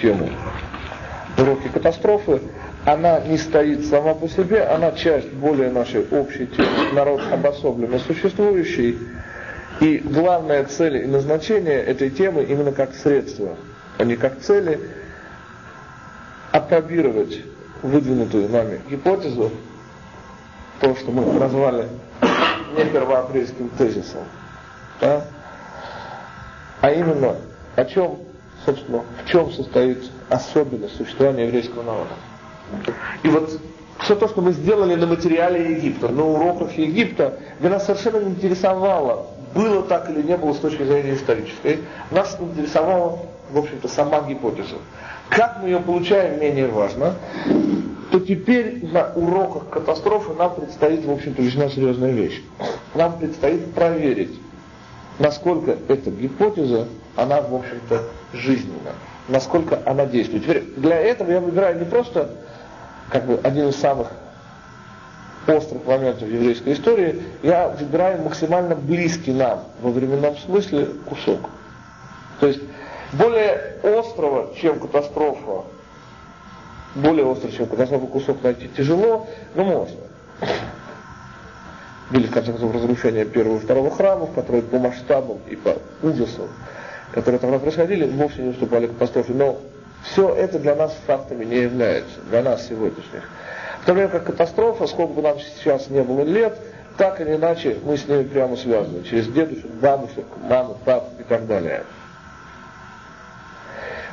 тему. Уроки катастрофы, она не стоит сама по себе, она часть более нашей общей темы, народ обособленно существующий, и главная цель и назначение этой темы именно как средство, а не как цели, опробировать выдвинутую нами гипотезу, то, что мы назвали не первоапрельским тезисом, да? а именно о чем, собственно, в чем состоит особенность существования еврейского народа. И вот все то, что мы сделали на материале Египта, на уроках Египта, меня совершенно не интересовало, было так или не было с точки зрения исторической. Нас интересовала, в общем-то, сама гипотеза. Как мы ее получаем, менее важно. То теперь на уроках катастрофы нам предстоит, в общем-то, весьма серьезная вещь. Нам предстоит проверить, насколько эта гипотеза, она, в общем-то, жизненна, насколько она действует. Теперь для этого я выбираю не просто как бы один из самых острых моментов еврейской истории, я выбираю максимально близкий нам во временном смысле кусок. То есть более острого, чем катастрофа, более острый, чем катастрофа кусок найти тяжело, но можно. Были, в конце концов, разрушения первого и второго храмов, которые по масштабам и по ужасам, которые тогда происходили, вовсе не уступали катастрофе. Но все это для нас фактами не является, для нас сегодняшних. В то время как катастрофа, сколько бы нам сейчас не было лет, так или иначе мы с ними прямо связаны, через дедушек, бабушек, маму, пап и так далее.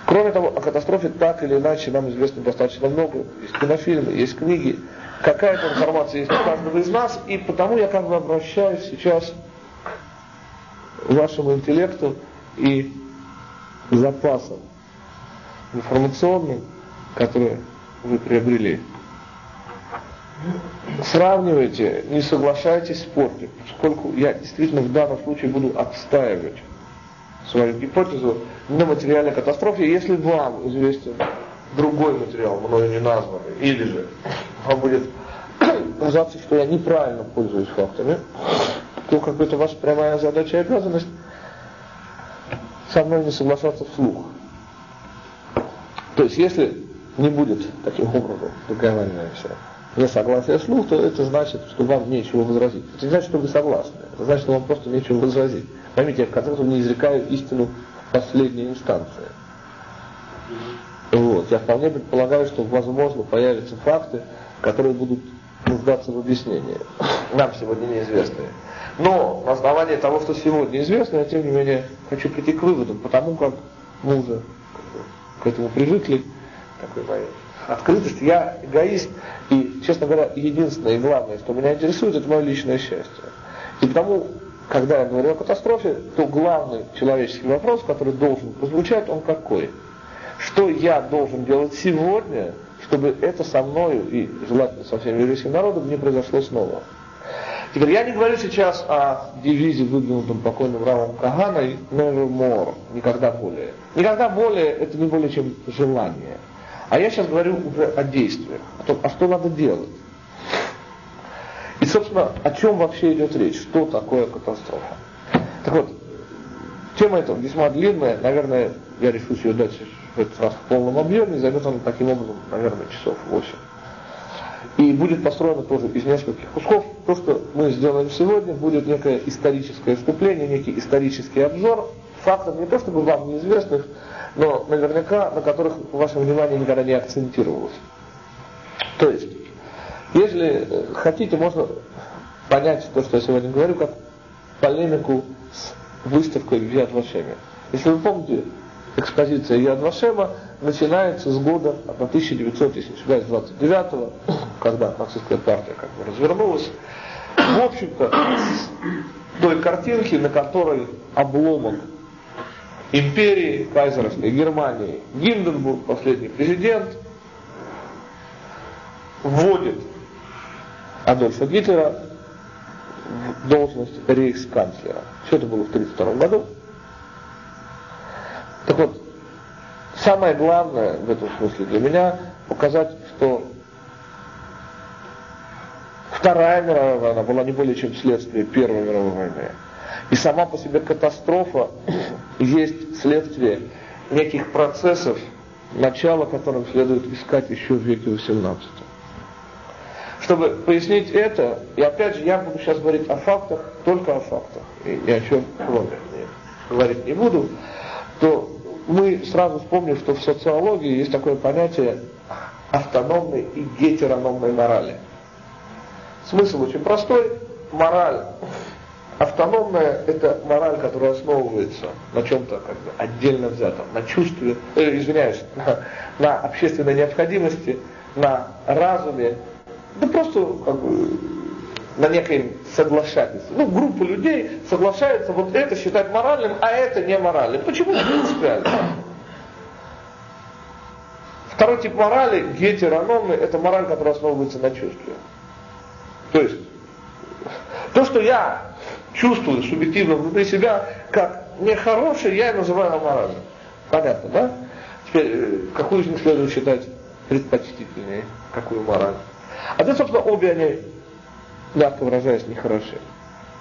Кроме того, о катастрофе так или иначе нам известно достаточно много. Есть кинофильмы, есть книги. Какая-то информация есть у каждого из нас, и потому я как бы обращаюсь сейчас к вашему интеллекту и запасам информационным, которые вы приобрели. Сравнивайте, не соглашайтесь, спорьте, поскольку я действительно в данном случае буду отстаивать свою гипотезу на материальной катастрофе, если вам известен другой материал, мною не названный, или же вам будет казаться, что я неправильно пользуюсь фактами, то как бы это ваша прямая задача и обязанность со мной не соглашаться вслух. То есть, если не будет таким образом договариваемся не согласия вслух, то это значит, что вам нечего возразить. Это не значит, что вы согласны. Это значит, что вам просто нечего возразить. Поймите, я в конце концов не изрекаю истину в последней инстанции. Вот. Я вполне предполагаю, что возможно появятся факты, которые будут нуждаться в объяснении. Нам сегодня неизвестные. Но на основании того, что сегодня известно, я тем не менее хочу прийти к выводам, потому как мы уже к этому привыкли, такой моей открытость. Я эгоист, и, честно говоря, единственное и главное, что меня интересует, это мое личное счастье. И потому когда я говорю о катастрофе, то главный человеческий вопрос, который должен прозвучать, он какой? Что я должен делать сегодня, чтобы это со мною и желательно со всем еврейским народом не произошло снова? Теперь я не говорю сейчас о девизе, выдвинутом покойным Равом Каганой «Never more», никогда более. Никогда более это не более чем желание. А я сейчас говорю уже о действиях, о том, а что надо делать. И, собственно, о чем вообще идет речь? Что такое катастрофа? Так вот, тема эта весьма длинная, наверное, я решусь ее дать в этот раз в полном объеме, займет она таким образом, наверное, часов 8. И будет построено тоже из нескольких кусков. То, что мы сделаем сегодня, будет некое историческое вступление, некий исторический обзор фактов, не то чтобы вам неизвестных, но наверняка на которых ваше внимание никогда не акцентировалось. То есть, если э, хотите, можно понять то, что я сегодня говорю, как полемику с выставкой в Яд Вашеме. Если вы помните, экспозиция Яд Вашема начинается с года 1929 когда нацистская партия как бы развернулась. В общем-то, той картинки, на которой обломок империи, кайзеровской Германии, Гинденбург, последний президент, вводит Адольфа Гитлера в должность рейхсканцлера. Все это было в 1932 году. Так вот, самое главное в этом смысле для меня показать, что Вторая мировая война была не более чем следствие Первой мировой войны. И сама по себе катастрофа есть следствие неких процессов, начало которым следует искать еще в веке XVIII. Чтобы пояснить это, и опять же я буду сейчас говорить о фактах, только о фактах, и, и о чем кроме говорить не буду, то мы сразу вспомним, что в социологии есть такое понятие автономной и гетерономной морали. Смысл очень простой. Мораль автономная – это мораль, которая основывается на чем-то как бы отдельно взятом, на чувстве, э, извиняюсь, на, на общественной необходимости, на разуме, да просто как бы, на некоем соглашательстве. Ну, группа людей соглашается вот это считать моральным, а это не моральным. Почему принципиально? Второй тип морали, гетерономный, это мораль, которая основывается на чувстве. То есть, то, что я чувствую субъективно внутри себя, как нехорошее, я и называю аморальным. Понятно, да? Теперь, э, какую из них следует считать предпочтительнее, какую мораль? А то, собственно, обе они, мягко выражаясь, нехороши.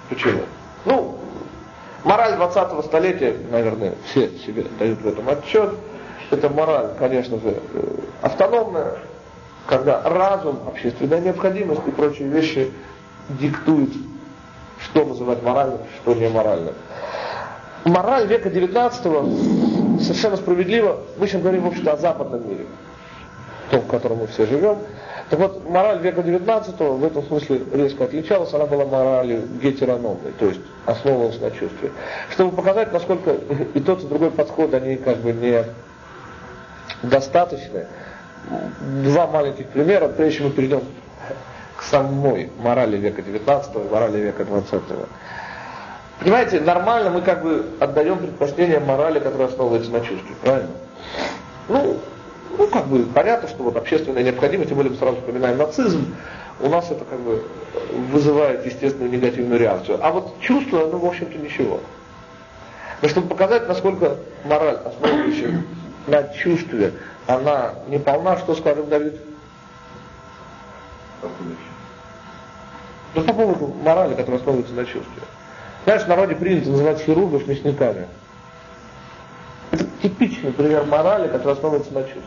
Почему? Ну, мораль 20-го столетия, наверное, все себе дают в этом отчет, это мораль, конечно же, э, автономная, когда разум, общественная необходимость и прочие вещи диктуют, что называть моральным, что не моральным. Мораль века 19 совершенно справедливо, мы сейчас говорим, в общем-то, о западном мире, том, в котором мы все живем. Так вот, мораль века 19 в этом смысле резко отличалась, она была моралью гетерономной, то есть основывалась на чувстве. Чтобы показать, насколько и тот, и другой подход, они как бы не достаточны, два маленьких примера, прежде чем мы перейдем к самой морали века 19 и морали века 20 Понимаете, нормально мы как бы отдаем предпочтение морали, которая основывается на чувстве, правильно? Ну, ну, как бы понятно, что вот общественная необходимость, тем более мы сразу вспоминаем нацизм, у нас это как бы вызывает естественную негативную реакцию. А вот чувство, ну, в общем-то, ничего. Но чтобы показать, насколько мораль, основывающая на чувстве, она не полна, что скажем, Давид? Ну, по поводу морали, которая основывается на чувстве. Знаешь, в народе принято называть хирургов мясниками. Типичный пример морали, который основывается на чувстве.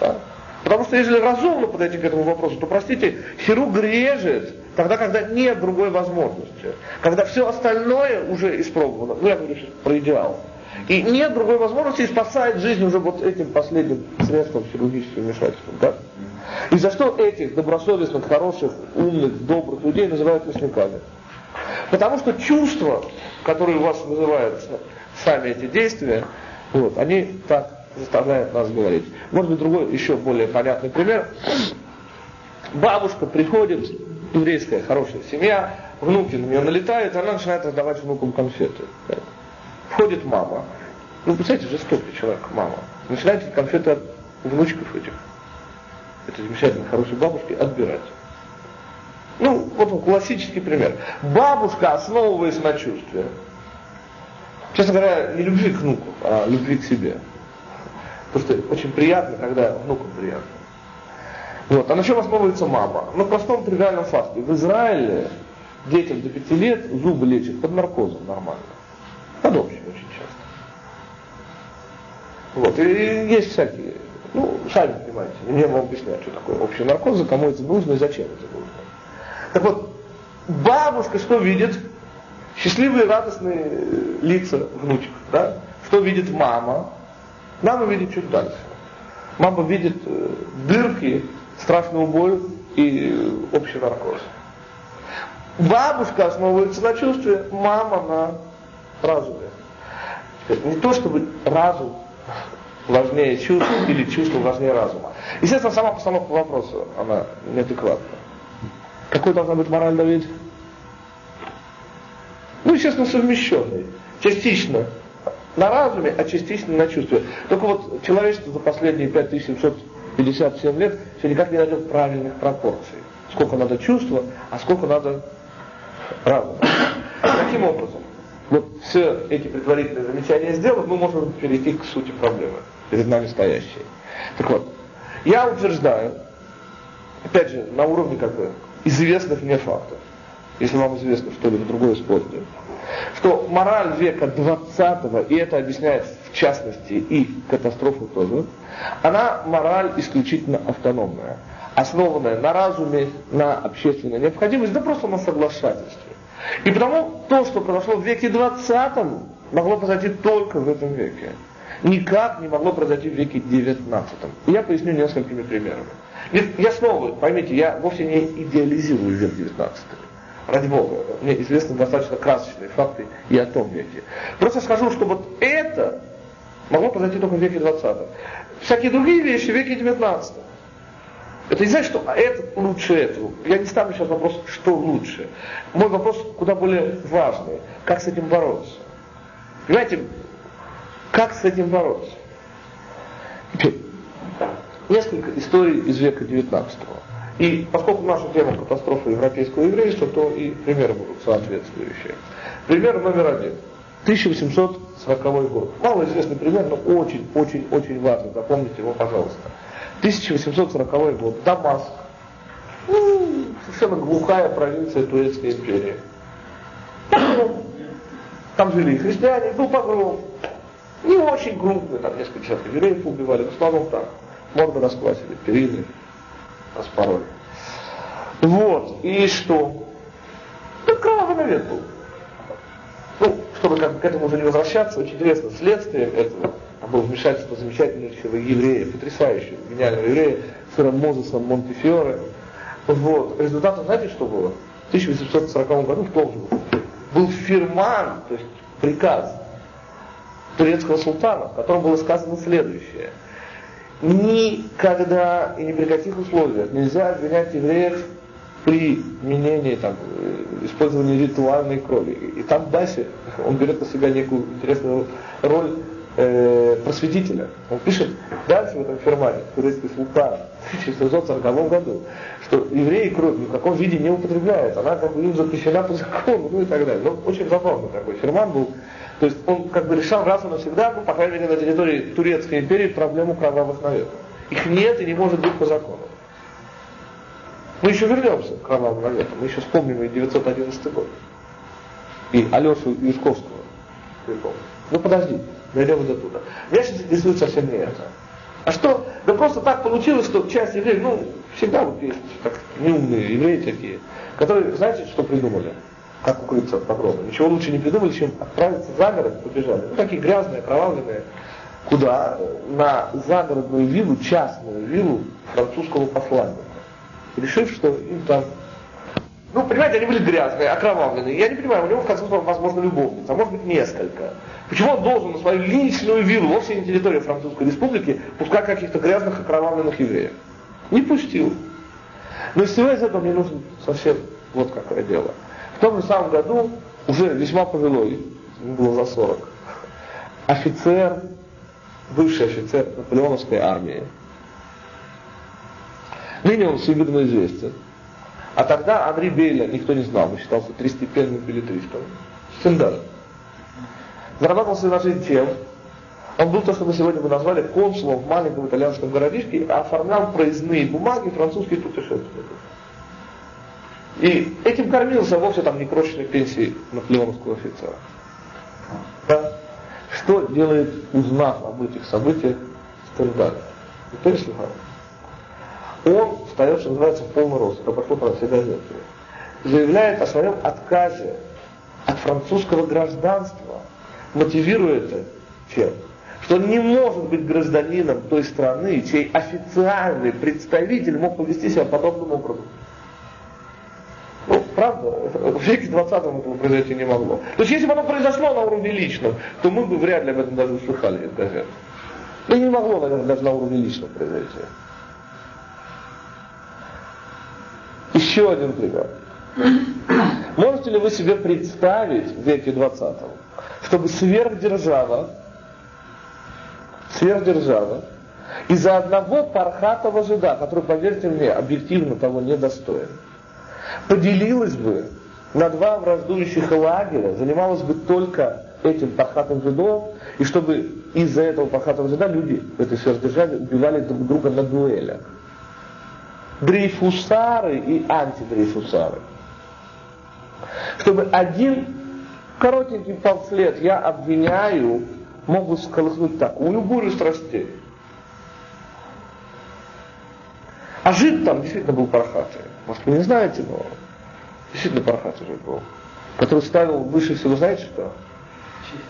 Да? Потому что если разумно подойти к этому вопросу, то, простите, хирург режет тогда, когда нет другой возможности. Когда все остальное уже испробовано. Ну, я говорю сейчас про идеал. И нет другой возможности и спасает жизнь уже вот этим последним средством хирургическим вмешательством. Да? И за что этих добросовестных, хороших, умных, добрых людей называют мясниками? Потому что чувства, которые у вас вызывают сами эти действия, вот, они так заставляют нас говорить. Может быть, другой, еще более понятный пример. Бабушка приходит, еврейская хорошая семья, внуки на нее налетают, она начинает раздавать внукам конфеты. Входит мама. Ну, представляете, жестокий человек, мама. Начинает конфеты от внучков этих, этой замечательной хорошей бабушки, отбирать. Ну, вот классический пример. Бабушка, основываясь на чувстве, честно говоря, не любви к внуку, а любви к себе. Потому что очень приятно, когда внукам приятно. Вот. А на чем основывается мама? На простом тривиальном факте. В Израиле детям до 5 лет зубы лечат под наркозом нормально. Под общим очень часто. Вот. И есть всякие, ну, сами понимаете, мне могу объяснять, что такое общий наркоз, кому это нужно и зачем это нужно. Так вот, бабушка что видит? Счастливые, радостные лица внучек, да? Что видит мама? Мама видит чуть дальше. Мама видит э, дырки, страшную боль и общий наркоз. Бабушка основывается на чувстве, мама на разуме. Не то, чтобы разум важнее чувств или чувство важнее разума. Естественно, сама постановка вопроса, она неадекватна. Какой должна быть мораль, Давид? Ну, естественно, совмещенный. Частично на разуме, а частично на чувстве. Только вот человечество за последние 5757 лет все никак не найдет правильных пропорций. Сколько надо чувства, а сколько надо разума. Каким образом? Вот все эти предварительные замечания сделав, мы можем перейти к сути проблемы, перед нами стоящей. Так вот, я утверждаю, опять же, на уровне как бы известных мне фактов, если вам известно что-либо другое спорьте, что мораль века 20 и это объясняет в частности и катастрофу тоже, она мораль исключительно автономная, основанная на разуме, на общественной необходимости, да просто на соглашательстве. И потому то, что произошло в веке 20 могло произойти только в этом веке. Никак не могло произойти в веке 19. И я поясню несколькими примерами. Я снова, поймите, я вовсе не идеализирую век 19. Ради Бога, мне известны достаточно красочные факты и о том веке. Просто скажу, что вот это могло произойти только в веке 20. Всякие другие вещи в веке 19. Это не значит, что а это лучше этого. Я не ставлю сейчас вопрос, что лучше. Мой вопрос куда более важный. Как с этим бороться? Понимаете, как с этим бороться? Несколько историй из века 19 И поскольку наша тема катастрофа европейского еврейства, то и примеры будут соответствующие. Пример номер один. 1840 год. Малоизвестный пример, но очень-очень-очень важный. Запомните его, пожалуйста. 1840 год. Дамаск. Ну, совершенно глухая провинция Турецкой империи. Там жили и христиане, был погром. Не очень крупный, там несколько человек евреев убивали, в основном так. Морды расквасили, перины распороли. Вот, и что? Ну, кровавый навет был. Ну, чтобы как, к этому уже не возвращаться, очень интересно, следствие этого было вмешательство замечательнейшего еврея, потрясающего, гениального еврея, сэра Мозеса Монтефиоре. Вот. Результатом знаете, что было? В 1840 году в же был фирман, то есть приказ турецкого султана, в котором было сказано следующее. Никогда и ни при каких условиях нельзя обвинять евреев при применении, там, э, использовании ритуальной крови. И там дальше он берет на себя некую интересную роль э, просветителя. Он пишет дальше в этом фермане, турецкий султан, в 1640 году, что евреи кровь ни в каком виде не употребляют, она как бы им запрещена по закону, ну и так далее. Ну, очень забавно такой ферман был. То есть он как бы решал раз и навсегда, ну, по крайней мере, на территории Турецкой империи, проблему кровавых наветов. Их нет и не может быть по закону. Мы еще вернемся к кровавым наветам, мы еще вспомним и 911 год. И Алешу Юшковского. Ну подождите. Дойдем до туда. Меня сейчас интересует совсем не это. А что? Да просто так получилось, что часть евреев, ну, всегда вот есть так, неумные евреи такие, которые, знаете, что придумали? Как укрыться от погрома? Ничего лучше не придумали, чем отправиться за город, побежали. Ну, такие грязные, окровавленные. Куда? На загородную виллу, частную виллу французского посланника. Решив, что им там ну, понимаете, они были грязные, окровавленные. Я не понимаю, у него в конце концов, возможно, любовница, а может быть несколько. Почему он должен на свою личную виллу, вовсе не территорию Французской Республики, пускать каких-то грязных окровавленных евреев? Не пустил. Но из всего из этого мне нужно совсем вот какое дело. В том же самом году, уже весьма пожилой, было за 40, офицер, бывший офицер наполеоновской армии, ныне он всемирно известен, а тогда Анри Бейля никто не знал, он считался тристепенным билетристом. Стендаль зарабатывал себе на жизнь тем, он был то, что мы сегодня бы назвали консулом в маленьком итальянском городишке, оформлял проездные бумаги французских путешественников. И этим кормился вовсе там не крошечной пенсии наполеоновского офицера. Да? Что делает, узнав об этих событиях, Стендаль? Никто не слыхал. Он встает, что называется, в полный рост, это пошло про газеты. Заявляет о своем отказе от французского гражданства мотивирует это чем? Что он не может быть гражданином той страны, чей официальный представитель мог повести себя подобным образом. Правда, в веке 20 этого произойти не могло. То есть, если бы оно произошло на уровне личном, то мы бы вряд ли об этом даже услыхали из газет. Не могло, наверное, даже на уровне личном произойти. Еще один пример. Можете ли вы себе представить в веке 20 чтобы сверхдержава, сверхдержава, из-за одного пархатого жида, который, поверьте мне, объективно того не достоин, поделилась бы на два враждующих лагеря, занималась бы только этим пархатым жидом, и чтобы из-за этого пархатого жида люди в этой сверхдержаве убивали друг друга на дуэлях. Дрейфусары и антидрейфусары. Чтобы один коротенький памфлет «я обвиняю» могут сколыхнуть такую бурю страстей. А жид там действительно был пархатый. Может, вы не знаете, но действительно пархатый жид был. Который ставил выше всего, знаете что?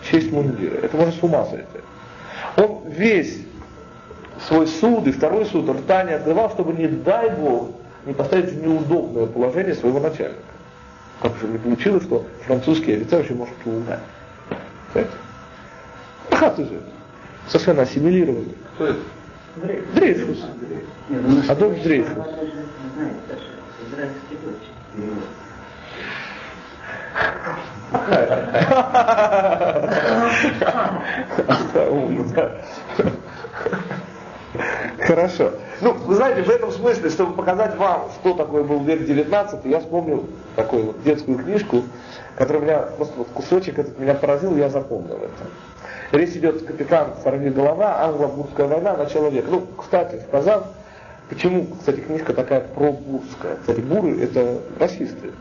Честь мундира. Это можно с ума сойти. Он весь свой суд и второй суд рта не открывал, чтобы, не дай Бог, не поставить в неудобное положение своего начальника. Как же не получилось, что французский офицер вообще может угнать. Понимаете? Хаты же. Совершенно ассимилированный. Кто это? Дрейфус. Адольф Дрейфус. Хорошо. Ну, вы знаете, в этом смысле, чтобы показать вам, что такое был век 19, я вспомнил такую вот детскую книжку, которая меня, просто вот кусочек этот меня поразил, я запомнил это. Речь идет капитан «Сорви голова», англо-бурская война, начало века. Ну, кстати, сказав, почему, кстати, книжка такая пробурская. Кстати, буры это расисты.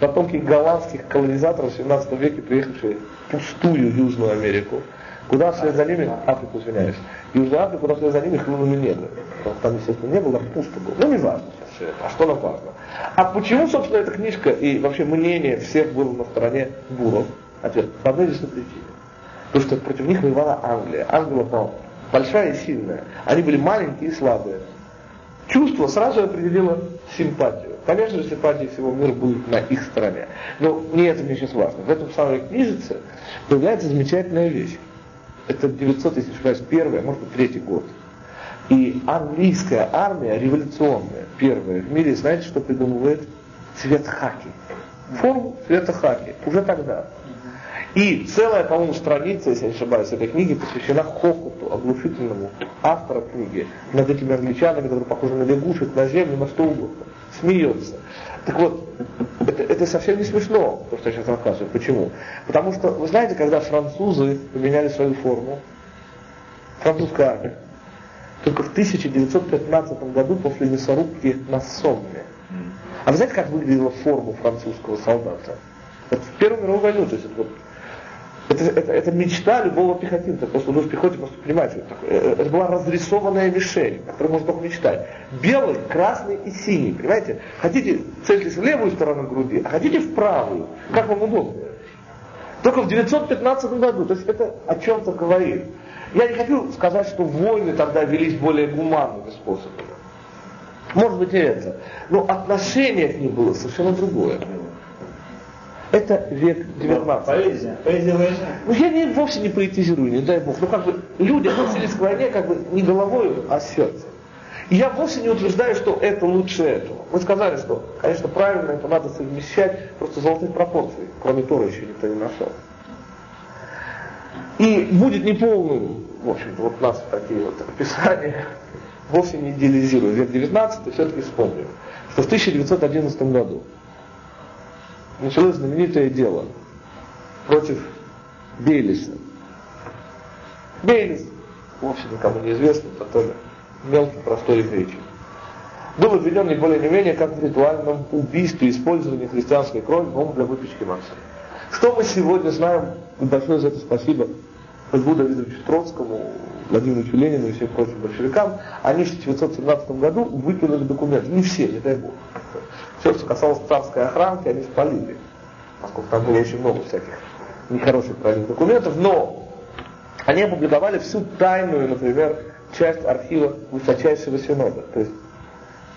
Потомки голландских колонизаторов в 17 веке, приехавшие в пустую Южную Америку. Куда вслед за ними, Африку, извиняюсь, Южную Африку, куда вслед за ними хлынули негры. Там, естественно, не было, пусто было. Ну, не важно сейчас все это. А что нам важно? А почему, собственно, эта книжка и вообще мнение всех было на стороне буров? Ответ. По одной единственной причине. Потому что против них воевала Англия. Англия была большая и сильная. Они были маленькие и слабые. Чувство сразу определило симпатию. Конечно же, симпатии всего мира будут на их стороне. Но не это мне сейчас важно. В этом самой книжице появляется замечательная вещь это 900, если может быть третий год. И английская армия революционная, первая в мире, знаете, что придумывает? Цвет хаки. Форму цвета хаки. Уже тогда. И целая, по-моему, страница, если я не ошибаюсь, этой книги посвящена хохоту оглушительному автора книги над этими англичанами, которые похожи на лягушек, на землю, на что угодно. Смеется. Так вот, это, это совсем не смешно, то, что я сейчас рассказываю. Почему? Потому что, вы знаете, когда французы поменяли свою форму, французская армия, только в 1915 году после мясорубки на Сомме. А вы знаете, как выглядела форма французского солдата? Вот в Первую мировую войну, то есть это вот это, это, это мечта любого пехотинца, что ну, в пехоте просто понимаете, это. Э, это была разрисованная мишень, о которой можно только мечтать. Белый, красный и синий, понимаете? Хотите, цельтесь в левую сторону груди, а хотите в правую, как вам удобно. Только в 915 году, то есть это о чем-то говорит. Я не хочу сказать, что войны тогда велись более гуманными способами. Может быть и это. Но отношение к ним было совершенно другое. Это век 19. Поэзия. Поэзия войны. Ну я не, вовсе не поэтизирую, не дай бог. Ну как бы люди относились к войне как бы не головой, а сердцем. И я вовсе не утверждаю, что это лучше этого. Мы сказали, что, конечно, правильно это надо совмещать просто золотых пропорций. Кроме Тора еще никто не нашел. И будет неполным, в общем-то, вот нас такие вот описания, вовсе не идеализирую. Век 19 все-таки вспомним, что в 1911 году началось знаменитое дело против Бейлиса. Бейлис, вовсе никому не известный, который мелкий, простой еврейчик. Был обвинен не более не менее как в ритуальном убийстве использования христианской крови но для выпечки массы. Что мы сегодня знаем, большое за это спасибо Льву Давидовичу Троцкому, Владимиру Ленину и всем прочим большевикам, они в 1917 году выкинули документы. Не все, не дай бог. Все, что касалось царской охранки, они спалили. Поскольку там было очень много всяких нехороших про них документов, но они опубликовали всю тайную, например, часть архива Высочайшего Синода, то есть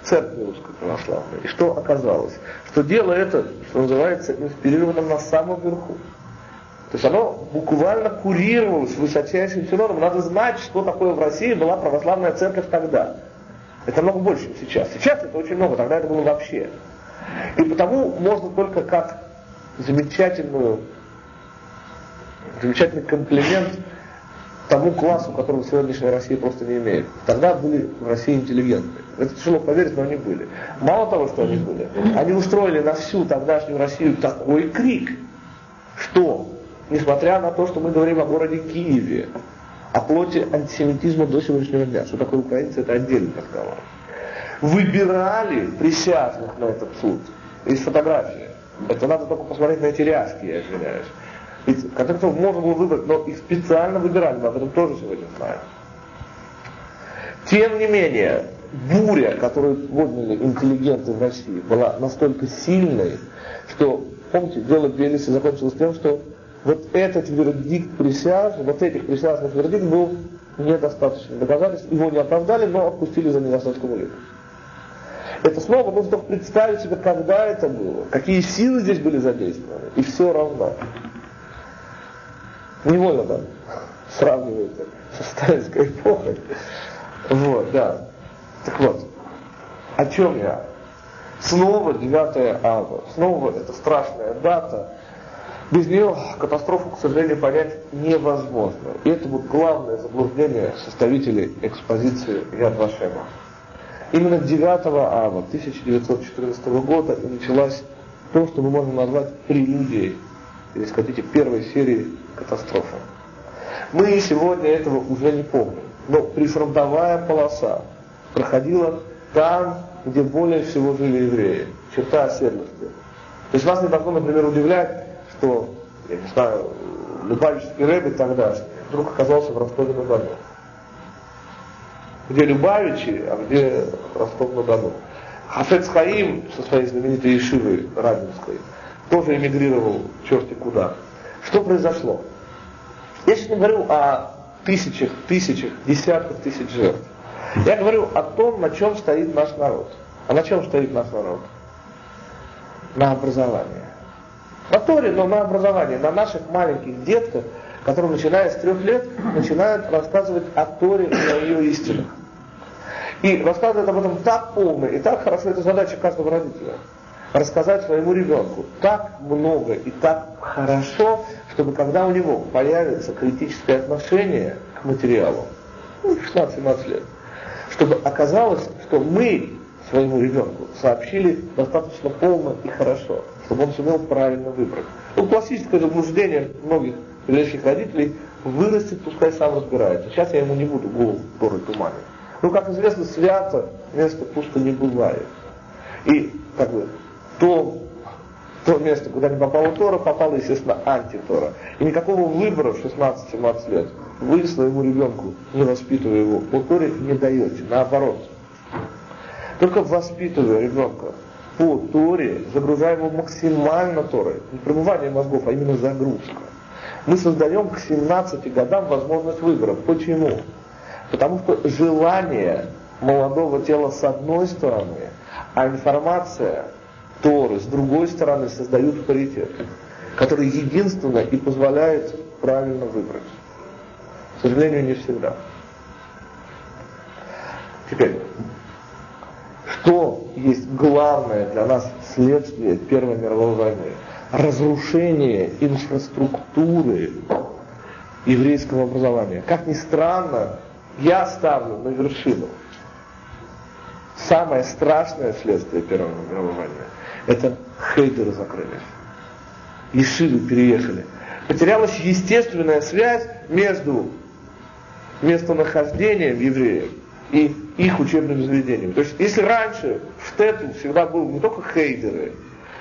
церкви русской православной. И что оказалось? Что дело это, что называется, инспирировано на самом верху. То есть оно буквально курировалось высочайшим синодом. Надо знать, что такое в России была православная церковь тогда. Это много больше, чем сейчас. Сейчас это очень много, тогда это было вообще. И потому можно только как замечательную, замечательный комплимент тому классу, которого сегодняшняя Россия просто не имеет. Тогда были в России интеллигенты. Это тяжело поверить, но они были. Мало того, что они были, они устроили на всю тогдашнюю Россию такой крик, что, несмотря на то, что мы говорим о городе Киеве, о плоти антисемитизма до сегодняшнего дня, что такое украинцы, это отдельный разговор. Выбирали присяжных на этот суд Есть фотографии. Это надо только посмотреть на эти ряски, я извиняюсь. Ведь, в конце можно было выбрать, но их специально выбирали, мы об этом тоже сегодня знаем. Тем не менее, буря, которую подняли интеллигенты в России, была настолько сильной, что, помните, дело Белиса закончилось тем, что вот этот вердикт присяж, вот этих присяжных вердикт был недостаточно доказательств, его не оправдали, но отпустили за недостатком улик. Это снова нужно только представить себе, когда это было, какие силы здесь были задействованы, и все равно. Невольно там сравнивается со сталинской эпохой. Вот, да. Так вот, о чем я? Снова 9 августа. Снова это страшная дата. Без нее катастрофу, к сожалению, понять невозможно. И это вот главное заблуждение составителей экспозиции Яд Вашема. Именно 9 ава 1914 года и началась то, что мы можем назвать прелюдией, или, хотите, первой серии катастрофы. Мы сегодня этого уже не помним, но прифронтовая полоса проходила там, где более всего жили евреи, черта оседлости. То есть вас не должно, например, удивлять, что, я не знаю, Любавический рэбби тогдашний вдруг оказался в Ростове-на-Дону где Любавичи, а где Ростов-на-Дону. Хафец Хаим со своей знаменитой Ешивой Радинской тоже эмигрировал черти куда. Что произошло? Я сейчас не говорю о тысячах, тысячах, десятках тысяч жертв. Я говорю о том, на чем стоит наш народ. А на чем стоит наш народ? На образовании. На Торе, но на образовании, на наших маленьких детках, которые, начиная с трех лет, начинают рассказывать о Торе и о ее истинах. И рассказывает об этом так полно и так хорошо, это задача каждого родителя. Рассказать своему ребенку так много и так хорошо, чтобы когда у него появится критическое отношение к материалу, ну, 16-17 лет, чтобы оказалось, что мы своему ребенку сообщили достаточно полно и хорошо, чтобы он сумел правильно выбрать. Ну, классическое заблуждение многих приличных родителей вырастет, пускай сам разбирается. Сейчас я ему не буду голову порой туманить. Ну, как известно, свято место пусто не бывает. И, как бы, то, то место, куда не попала Тора, попала, естественно, антитора. И никакого выбора в 16-17 лет вы своему ребенку, не воспитывая его по Торе, не даете. Наоборот. Только воспитывая ребенка по Торе, загружая его максимально Торой. Не пробывание мозгов, а именно загрузка. Мы создаем к 17 годам возможность выбора. Почему? Потому что желание молодого тела с одной стороны, а информация Торы с другой стороны создают паритет, который единственно и позволяет правильно выбрать. К сожалению, не всегда. Теперь, что есть главное для нас следствие Первой мировой войны? Разрушение инфраструктуры еврейского образования. Как ни странно, я ставлю на вершину. Самое страшное следствие Первой мировой войны – это хейдеры закрылись. Ешивы переехали. Потерялась естественная связь между местонахождением евреев и их учебными заведениями. То есть, если раньше в Штету всегда был не только хейдеры,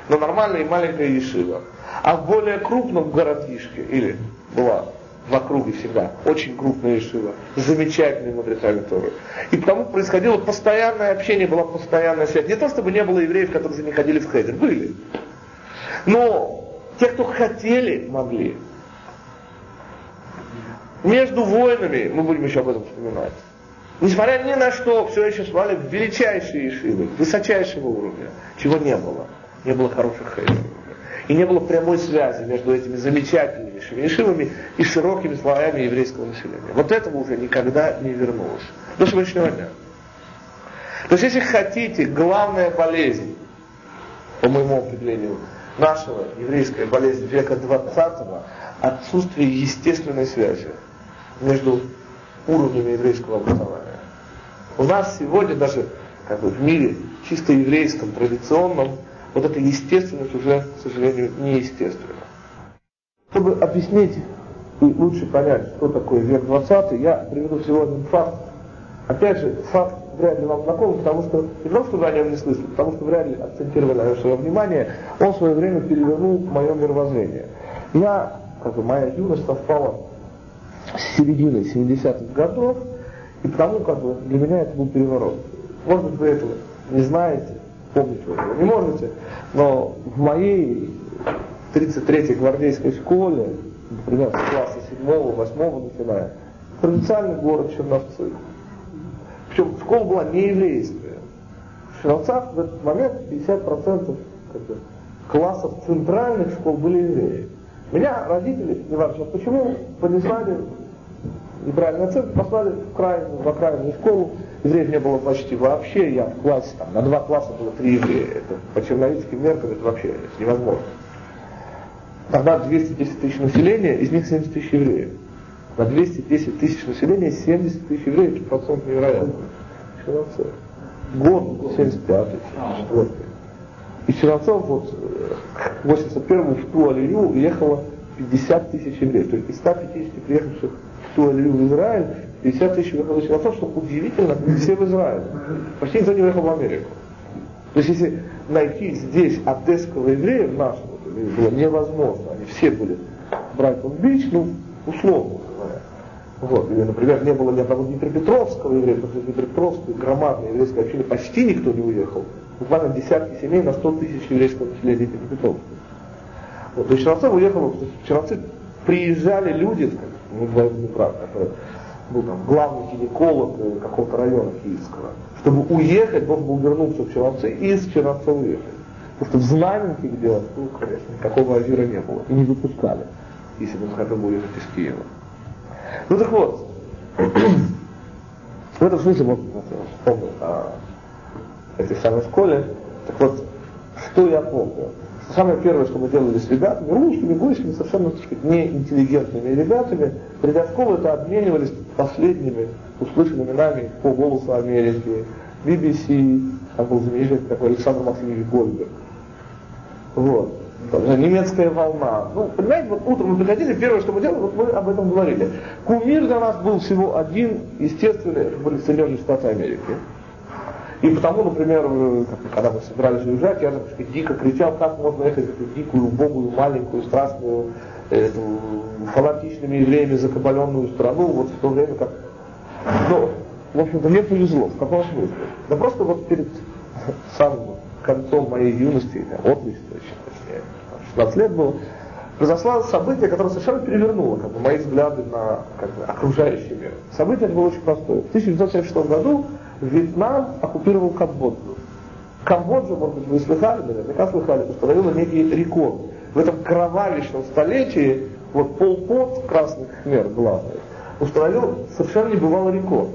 но нормальная и маленькая ешива, а в более крупном городишке, или была в округе всегда. Очень крупная Ешива, замечательные мудрецами Торы. И потому происходило постоянное общение, была постоянная связь. Не то, чтобы не было евреев, которые не ходили в хедер, были. Но те, кто хотели, могли. Между войнами, мы будем еще об этом вспоминать, несмотря ни на что, все еще свали величайшие ешивы, высочайшего уровня, чего не было. Не было хороших хейдеров. И не было прямой связи между этими замечательными шевишивами и широкими слоями еврейского населения. Вот этого уже никогда не вернулось. До сегодняшнего дня. То есть, если хотите, главная болезнь, по моему определению, нашего еврейская болезнь века 20-го, отсутствие естественной связи между уровнями еврейского образования. У нас сегодня даже как бы, в мире чисто еврейском, традиционном, вот эта естественность уже, к сожалению, неестественна. Чтобы объяснить и лучше понять, что такое век 20, я приведу всего один факт. Опять же, факт вряд ли вам знаком, потому что, не потому что вы о нем не слышали, потому что вряд ли акцентировали на свое внимание, он в свое время перевернул мое мировоззрение. Я, как бы, моя юность совпала с серединой 70-х годов, и потому, как бы, для меня это был переворот. Может быть, вы этого не знаете, помните вы не можете, но в моей 33-й гвардейской школе, например, с класса 7-8 начиная, провинциальный город Черновцы. Причем школа была не еврейская. В Черновцах в этот момент 50% как бы, классов центральных школ были евреи. Меня родители, не важно почему, по незнанию неправильной оценки послали в крайнюю, в окраинную школу. Евреев не было почти вообще. Я в классе, там, на два класса было три еврея. Это по черновицким меркам это вообще невозможно. Тогда 210 тысяч населения, из них 70 тысяч евреев. На 210 тысяч населения 70 тысяч евреев, это процент невероятный. Черновцы. Год 75 4 Из Черновцов вот к 81-му в ту алию уехало 50 тысяч евреев. То есть из 150 приехавших алию в Израиль, 50 тысяч выехало из что удивительно, все в Израиль. Почти никто не уехал в Америку. То есть если найти здесь одесского еврея нашего, было невозможно. Они все были Брайтон-Бич, ну, условно говоря. Вот. Или, например, не было ни одного Днепропетровского еврея, потому что Днепропетровской громадной еврейской общины почти никто не уехал. Буквально десятки семей на 100 тысяч еврейского населения Днепропетровска. Вот. То есть Черновцов уехал, Черновцы приезжали люди, ну, не прав, который был там главный гинеколог какого-то района киевского, чтобы уехать, должен был вернуться в Черновцы и из Черновца уехать. Потому что в Знаменке, где он был, конечно, никакого азира не было. И не выпускали, если бы он хотел бы уехать из Киева. Ну так вот, в этом смысле вот вспомнил о этой самой школе. Так вот, что я помню? Самое первое, что мы делали с ребятами, русскими, гойскими, совершенно так сказать, неинтеллигентными ребятами, придя в школу, это обменивались последними услышанными нами по голосу Америки, BBC, там был замечательный такой Александр Максимович Гольберг. Вот. Немецкая волна. Ну, понимаете, вот утром мы приходили, первое, что мы делали, вот мы об этом говорили. Кумир для нас был всего один, естественно, это были Соединенные Штаты Америки. И потому, например, когда мы собирались уезжать, я так сказать, дико кричал, как можно ехать эту дикую, убогую, маленькую, страшную, эту, фанатичными евреями закабаленную страну, вот в то время как... Ну, в общем-то, мне повезло. В каком смысле? Да просто вот перед самым концом моей юности, отлично, точнее, 16 лет было, произошло событие, которое совершенно перевернуло как бы, мои взгляды на как бы, окружающий мир. Событие было очень простое. В 1976 году Вьетнам оккупировал Камбоджу. Камбоджа, может быть, вы слыхали, наверняка слыхали, установила некий рекорд. В этом кровавичном столетии, вот Пол Пот, красный хмер главный, установил совершенно небывалый рекорд.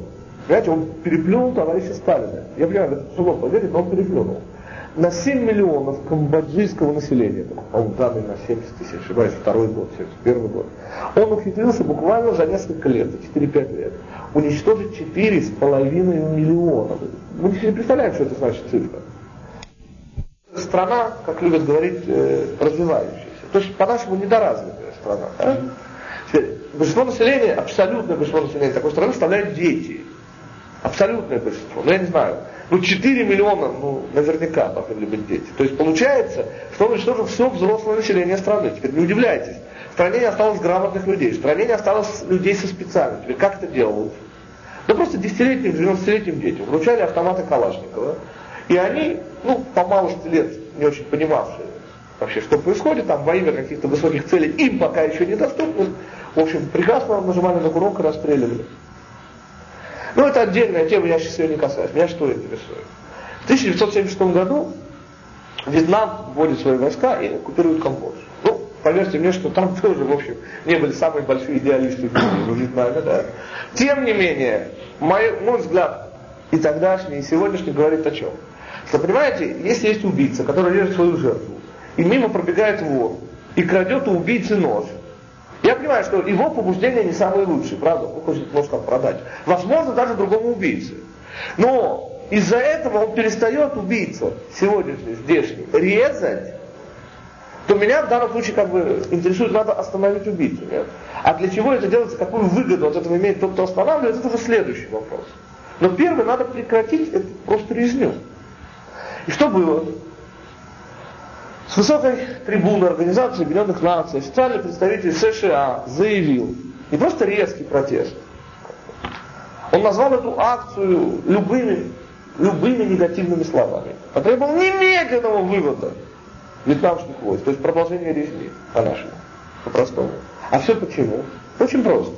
Понимаете, он переплюнул товарища Сталина. Я понимаю, это тяжело поверить, но он переплюнул на 7 миллионов камбоджийского населения, по-моему, данные на 70, если ошибаюсь, второй год, 71 год, он ухитрился буквально за несколько лет, за 4-5 лет, уничтожить 4,5 миллиона. Мы не представляем, что это значит цифра. Страна, как любят говорить, э, развивающаяся. То есть, по-нашему, недоразвитая страна. Да? Большинство населения, абсолютное большинство населения такой страны составляют дети. Абсолютное большинство. Ну, я не знаю, ну 4 миллиона, ну, наверняка должны быть дети. То есть получается, что уничтожил все взрослое население страны. Теперь не удивляйтесь. В стране не осталось грамотных людей, в стране не осталось людей со специальностью. Как это делалось? Да просто десятилетним, 12-летним детям вручали автоматы Калашникова. И они, ну, по малости лет, не очень понимавшие вообще, что происходит, там во имя каких-то высоких целей, им пока еще недоступны, в общем, прекрасно нажимали на курок и расстреливали. Ну, это отдельная тема, я сейчас ее не касаюсь. Меня что интересует? В 1976 году Вьетнам вводит свои войска и оккупирует Камбоджу. Ну, поверьте мне, что там тоже, в общем, не были самые большие идеалисты в Вьетнаме, да. Тем не менее, мой, мой взгляд и тогдашний, и сегодняшний говорит о чем? Что, понимаете, если есть убийца, который режет свою жертву, и мимо пробегает вор, и крадет у убийцы нож, я понимаю, что его побуждения не самые лучшие, правда? Он хочет нож там продать. Возможно, даже другому убийце. Но из-за этого он перестает убийца сегодняшний, здешний, резать, то меня в данном случае как бы интересует, надо остановить убийцу. Нет? А для чего это делается, какую выгоду от этого имеет тот, кто останавливает, это уже следующий вопрос. Но первое, надо прекратить это просто резню. И что было? С высокой трибуны Организации Объединенных Наций официальный представитель США заявил, не просто резкий протест, он назвал эту акцию любыми, любыми негативными словами. Потребовал немедленного вывода вьетнамских войск, то есть продолжение резни, по-нашему, по-простому. А все почему? Очень просто.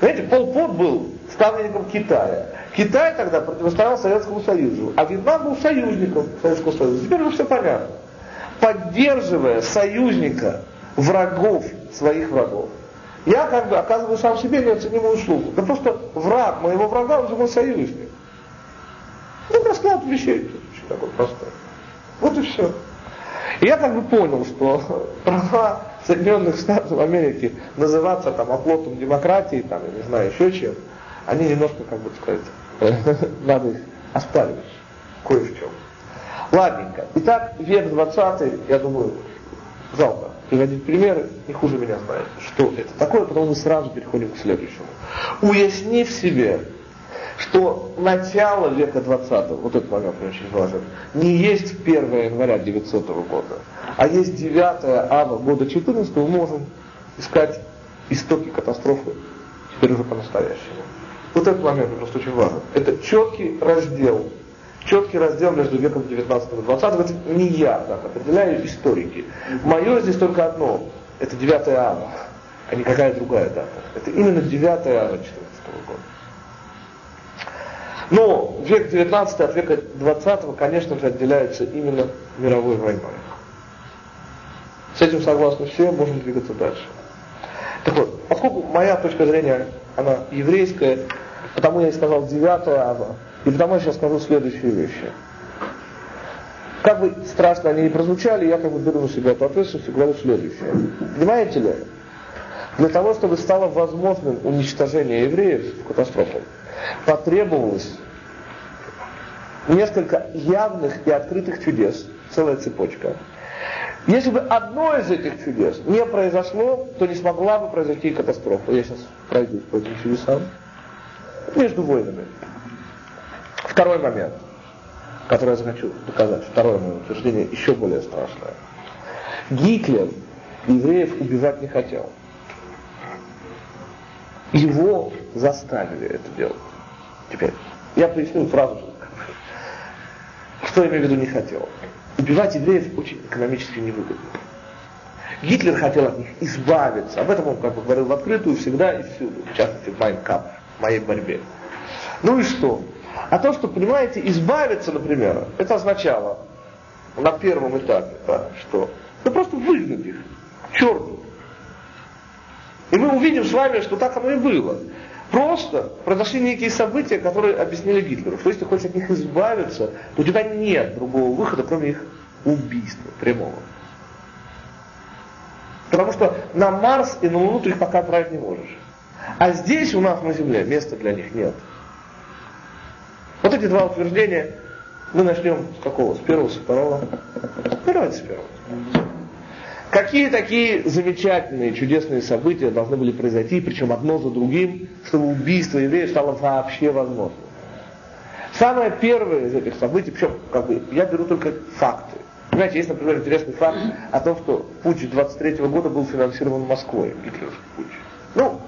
Знаете, Пол Пот был ставленником Китая. Китай тогда противостоял Советскому Союзу, а Вьетнам был союзником Советского Союза. Теперь уже все понятно. Поддерживая союзника врагов своих врагов, я как бы оказываю сам себе неоценимую услугу. Да просто враг моего врага, он же мой союзник. Ну, расклад вещей такой простой. Вот и все. И я как бы понял, что права Соединенных Штатов Америки называться там оплотом демократии, там, я не знаю, еще чем, они немножко, как бы сказать, надо их оспаривать кое в чем. Ладненько. Итак, век 20, я думаю, жалко приводить примеры, не хуже меня знаете, что это такое, потом мы сразу переходим к следующему. Уяснив себе, что начало века 20 вот этот момент очень важен, не есть 1 января 900 года, а есть 9 ава года 14 мы можем искать истоки катастрофы теперь уже по-настоящему. Вот этот момент просто очень важен. Это четкий раздел, четкий раздел между веком 19 и 20. Это не я так определяю, историки. Мое здесь только одно, это 9 ава, а не какая другая дата. Это именно 9 ава 14 года. Но век 19 от века 20, конечно же, отделяется именно мировой войной. С этим согласны все, можем двигаться дальше. Так вот, поскольку моя точка зрения, она еврейская, потому я и сказал 9 ава, и потому я сейчас скажу следующие вещи. Как бы страшно они ни прозвучали, я как бы беру на себя эту ответственность и говорю следующее. Понимаете ли, для того, чтобы стало возможным уничтожение евреев в катастрофе, потребовалось несколько явных и открытых чудес, целая цепочка. Если бы одно из этих чудес не произошло, то не смогла бы произойти катастрофа. Я сейчас пройдусь по этим чудесам. Между войнами. Второй момент, который я хочу доказать, второе мое утверждение, еще более страшное. Гитлер евреев убивать не хотел. Его заставили это делать. Теперь, я поясню сразу, что я имею в виду не хотел. Убивать евреев очень экономически невыгодно. Гитлер хотел от них избавиться. Об этом он как бы говорил в открытую всегда и всюду, в частности в Майнкап, в моей борьбе. Ну и что? А то, что, понимаете, избавиться, например, это означало на первом этапе, да, что ну просто выгнать их, черту. И мы увидим с вами, что так оно и было. Просто произошли некие события, которые объяснили Гитлеру, что если ты хочешь от них избавиться, то у тебя нет другого выхода, кроме их убийства прямого. Потому что на Марс и на Луну ты их пока отправить не можешь. А здесь у нас на Земле места для них нет. Вот эти два утверждения мы начнем с какого? С первого, с второго? Давайте с первого. Какие такие замечательные, чудесные события должны были произойти, причем одно за другим, чтобы убийство евреев стало вообще возможным? Самое первое из этих событий, причем как бы, я беру только факты. Знаете, есть, например, интересный факт о том, что путч 23 года был финансирован Москвой, гитлеровский путч. Ну,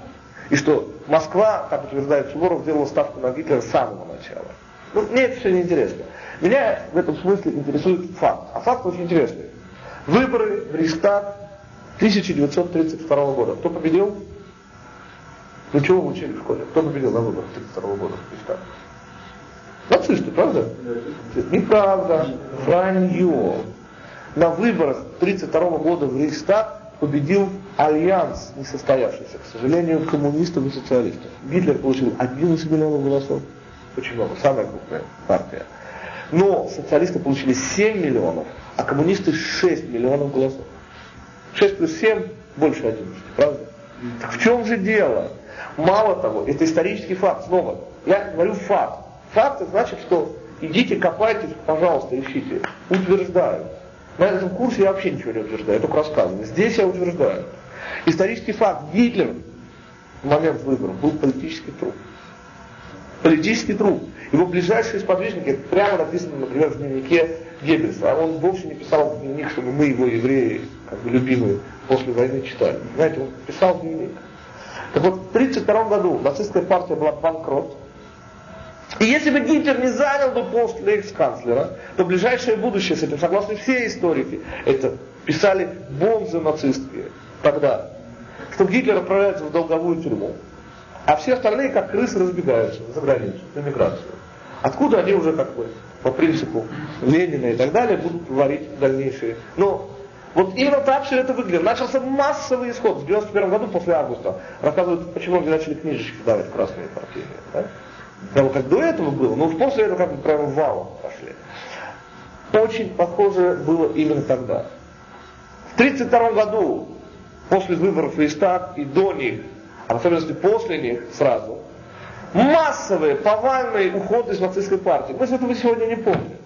и что Москва, как утверждает Суворов, делала ставку на Гитлера с самого начала. Ну, мне это все не интересно. Меня в этом смысле интересует факт. А факт очень интересный. Выборы в Рейхстаг 1932 года. Кто победил? Ну чего вы учили в школе? Кто победил на выборах 1932 года в Рейхстаг? Нацисты, правда? Неправда. Вранье. На выборах 1932 года в Рейхстаг победил альянс несостоявшийся, к сожалению, коммунистов и социалистов. Гитлер получил 11 миллионов голосов. Очень много, самая крупная партия. Но социалисты получили 7 миллионов, а коммунисты 6 миллионов голосов. 6 плюс 7 больше 11, правда? Так в чем же дело? Мало того, это исторический факт. Снова, я говорю факт. Факт это значит, что идите, копайтесь, пожалуйста, ищите. Утверждаю. На этом курсе я вообще ничего не утверждаю, я только рассказываю. Здесь я утверждаю. Исторический факт. Гитлер в момент выборов был политический труп. Политический труп. Его ближайшие сподвижники, это прямо написано, например, в дневнике Геббельса. А он вовсе не писал дневник, чтобы мы его, евреи, как бы любимые, после войны читали. Знаете, он писал дневник. Так вот, в 1932 году нацистская партия была банкрот. И если бы Гитлер не занял бы пост рейхсканцлера, то ближайшее будущее с этим, согласно все историки, это писали бомзы нацистские тогда, что Гитлер отправляется в долговую тюрьму, а все остальные, как крысы, разбегаются за границу, в эмиграцию. Откуда они уже как бы по принципу Ленина и так далее будут варить дальнейшие. Но вот именно так все это выглядит. Начался массовый исход. В 91 году, после августа, рассказывают, почему они начали книжечки давать красные партии. Да? Прямо как до этого было, но после этого как бы прямо валом пошли. Очень похоже было именно тогда. В 1932 году, после выборов в Рейстаг и до них, а в особенности после них сразу, массовые, повальные уходы из нацистской партии. Мы этого сегодня не помним.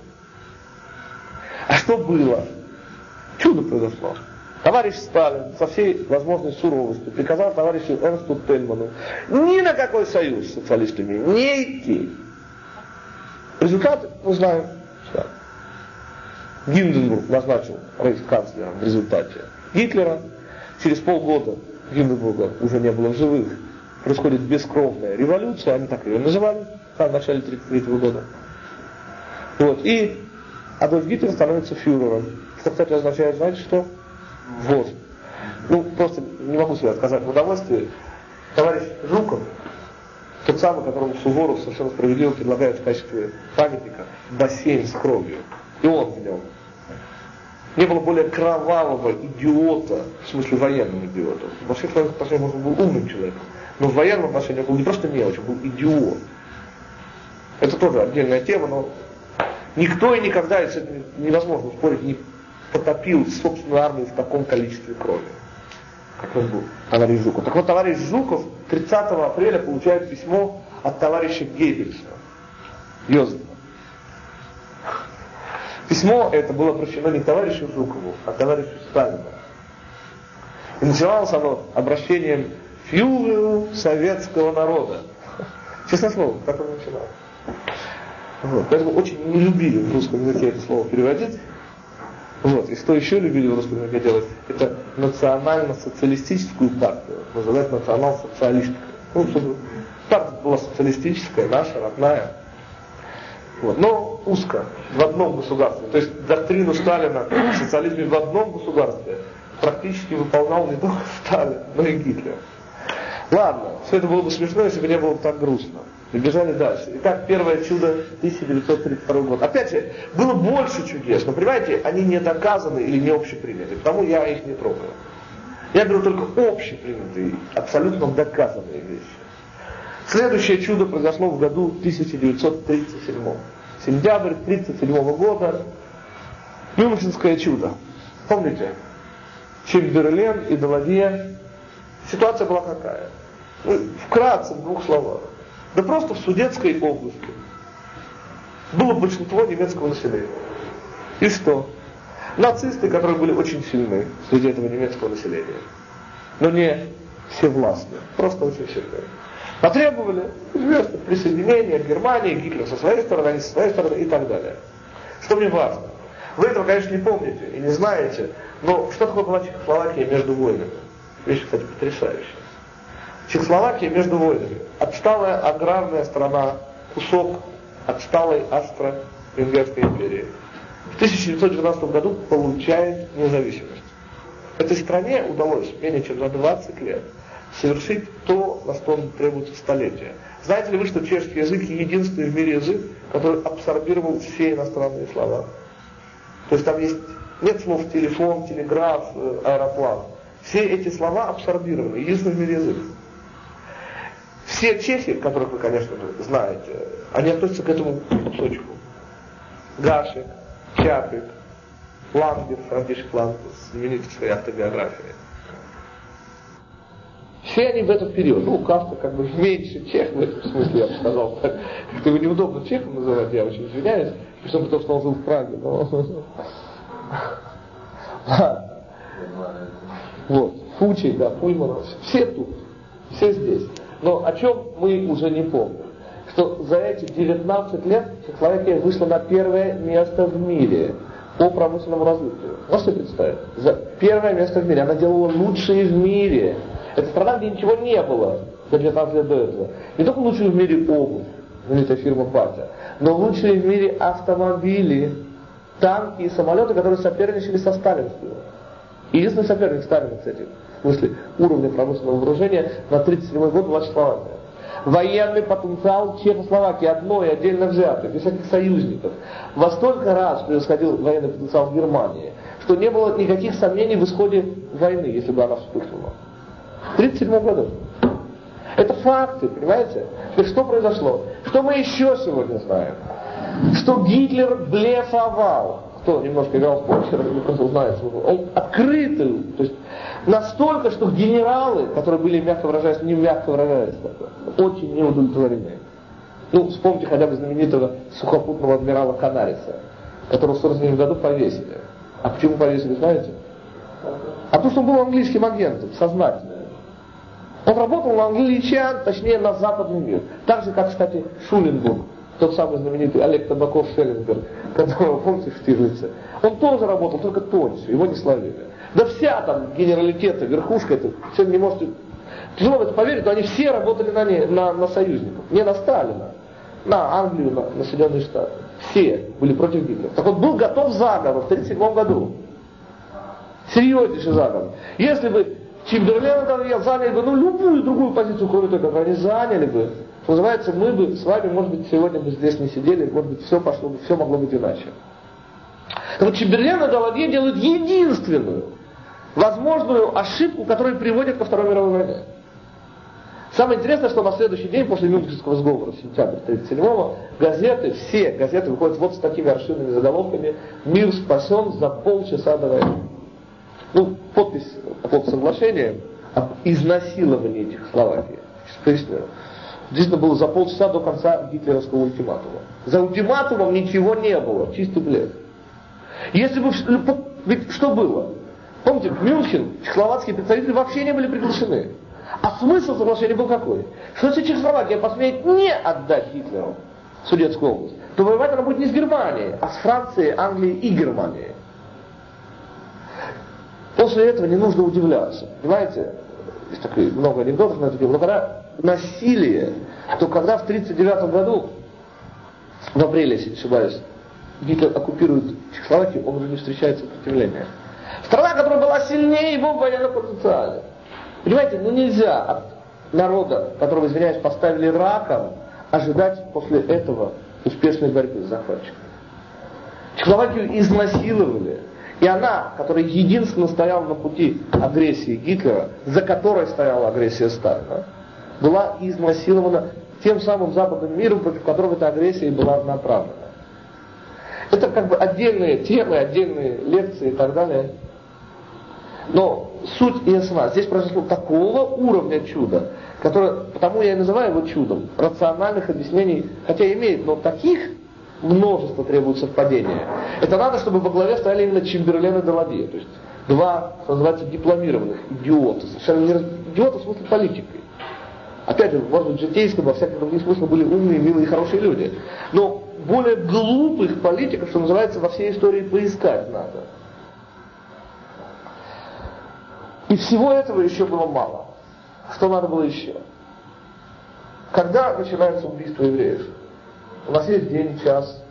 А что было? Чудо произошло. Товарищ Сталин со всей возможной суровостью приказал товарищу Эрнсту Тельману ни на какой союз с социалистами не идти. Результат мы знаем. Гинденбург назначил рейхсканцлером в результате Гитлера. Через полгода Гинденбурга уже не было в живых. Происходит бескровная революция, они так ее называли в начале 1933 года. Вот. И Адольф Гитлер становится фюрером. Что, кстати, означает, знаете что? Вот. Ну, просто не могу себе отказать в удовольствии. Товарищ Жуков, тот самый, которому Суворов совершенно справедливо предлагает в качестве памятника бассейн с кровью. И он в нем. Не было более кровавого идиота, в смысле военного идиота. Во всех своих отношениях он был умным человеком. Но в военном отношении он был не просто мелочь, он был идиот. Это тоже отдельная тема, но никто и никогда, и с невозможно спорить, не потопил собственную армию в таком количестве крови, как он был, товарищ Жуков. Так вот, товарищ Жуков 30 апреля получает письмо от товарища Геббельса, Йозефа. Письмо это было обращено не товарищу Жукову, а товарищу Сталину. И начиналось оно обращением фюреру советского народа. Честное слово, так оно начиналось. Вот. Поэтому очень не любили в русском языке это слово переводить. Вот. И что еще любили в русском языке делать, это национально-социалистическую партию, называть национал-социалисткой. Ну, чтобы партия была социалистическая, наша, родная. Вот. Но узко, в одном государстве. То есть доктрину Сталина о социализме в одном государстве практически выполнял не только Сталин, но и Гитлер. Ладно, все это было бы смешно, если бы не было так грустно. И бежали дальше. Итак, первое чудо 1932 год. Опять же, было больше чудес, но понимаете, они не доказаны или не общеприняты, потому я их не трогаю. Я беру только общепринятые, абсолютно доказанные вещи. Следующее чудо произошло в году 1937. Сентябрь 1937 года. Мюнхенское чудо. Помните? Чемберлен и Даладье. Ситуация была какая? Ну, вкратце, в двух словах. Да просто в Судетской области было большинство немецкого населения. И что? Нацисты, которые были очень сильны среди этого немецкого населения. Но не все властные, просто очень сильные. Потребовали известно, присоединения Германии, Гитлер со своей стороны, они со своей стороны и так далее. Что мне важно? Вы этого, конечно, не помните и не знаете, но что такое была Чехословакия между войнами? Вещь, кстати, потрясающая. Чехословакия между войнами. Отсталая аграрная страна, кусок отсталой Австро-Венгерской империи. В 1919 году получает независимость. Этой стране удалось менее чем за 20 лет совершить то, на что требуется столетия. Знаете ли вы, что чешский язык единственный в мире язык, который абсорбировал все иностранные слова? То есть там есть, нет слов телефон, телеграф, э, аэроплан. Все эти слова абсорбированы, единственный в мире язык. Все чехи, которых вы, конечно знаете, они относятся к этому кусочку. Гашек, Чапик, Лангер, Франтишек Лангер, знаменитый своей автобиографией. Все они в этот период. Ну, Кавка как бы меньше чех в этом смысле, я бы сказал. Как-то его неудобно чехом называть, я очень извиняюсь. Причем потому, что он жил в Праге. Но... Вот. Фучи, да, Пульманов. Все тут. Все здесь. Но о чем мы уже не помним. Что за эти 19 лет Чехословакия вышла на первое место в мире по промышленному развитию. Можете представить? За первое место в мире. Она делала лучшие в мире. Это страна, где ничего не было за 19 лет до этого. Не только лучшие в мире обувь, знаменитая фирма Патя, но лучшие в мире автомобили, танки и самолеты, которые соперничали со сталинскими. Единственный соперник Сталина, кстати, в смысле уровня промышленного вооружения на 1937 год была Чехословакия. Военный потенциал Чехословакии одной отдельно взятый, без всяких союзников, во столько раз превосходил военный потенциал Германии, что не было никаких сомнений в исходе войны, если бы она вспыхнула. В 1937 году. Это факты, понимаете? Теперь что произошло? Что мы еще сегодня знаем? Что Гитлер блефовал. Кто немножко играл в покер, просто знает, он открытый. То есть настолько, что генералы, которые были, мягко выражаясь, не мягко выражаясь, очень неудовлетворены. Ну, вспомните хотя бы знаменитого сухопутного адмирала Канариса, которого в 49 году повесили. А почему повесили, знаете? А потому что он был английским агентом, сознательно. Он работал на англичан, точнее на западный мир. Так же, как, кстати, Шуленбург, тот самый знаменитый Олег Табаков Шелленберг, которого, помните, в Штирлице. Он тоже работал, только тоньше, его не словили. Да вся там генералитета, верхушка, это все не можете... Тяжело это поверить, но они все работали на, не, на, на союзников. Не на Сталина, на Англию, на, на Соединенные Штаты. Все были против Гитлера. Так вот был готов заговор в 1937 году. Серьезнейший заговор. Если бы Чемберлен заняли бы ну, любую другую позицию, кроме той, которую они заняли бы, что называется, мы бы с вами, может быть, сегодня бы здесь не сидели, может быть, все пошло бы, все могло быть иначе. Так вот, Чемберлен и Даладье делают единственную возможную ошибку, которая приводит ко Второй мировой войне. Самое интересное, что на следующий день после Мюнхенского сговора, сентябрь 1937-го, газеты, все газеты выходят вот с такими аршинными заголовками «Мир спасен за полчаса до войны». Ну, подпись под соглашением об изнасиловании Чехословакии. Сейчас поясню. Действительно было за полчаса до конца гитлеровского ультиматума. За ультиматумом ничего не было, чистый блеф. Если бы, ведь что было? Помните, Мюнхен чехословацкие представители вообще не были приглашены. А смысл соглашения был какой? Что если Чехословакия посмеет не отдать Гитлеру Судетскую область, то воевать она будет не с Германией, а с Францией, Англией и Германией. После этого не нужно удивляться. Понимаете, есть такие много анекдотов на эту тему, но когда насилие, то когда в 1939 году, в апреле, если не ошибаюсь, Гитлер оккупирует Чехословакию, он уже не встречает сопротивления. Страна, которая была сильнее его в военном потенциале. Понимаете, ну нельзя от народа, которого, извиняюсь, поставили раком, ожидать после этого успешной борьбы с захватчиками. Чехословакию изнасиловали, и она, которая единственно стояла на пути агрессии Гитлера, за которой стояла агрессия Сталина, была изнасилована тем самым западным миром, против которого эта агрессия была направлена. Это как бы отдельные темы, отдельные лекции и так далее. Но суть ясна. Здесь произошло такого уровня чуда, которое, потому я и называю его чудом, рациональных объяснений, хотя имеет, но таких множество требует совпадения. Это надо, чтобы во главе стояли именно Чемберлен и Даладье. То есть два, что называется, дипломированных идиота. Совершенно не идиоты в смысле политики. Опять же, может быть, житейском, во всяком других смыслах были умные, милые и хорошие люди. Но более глупых политиков, что называется, во всей истории поискать надо. И всего этого еще было мало. Что надо было еще? Когда начинается убийство евреев? У нас есть день, час,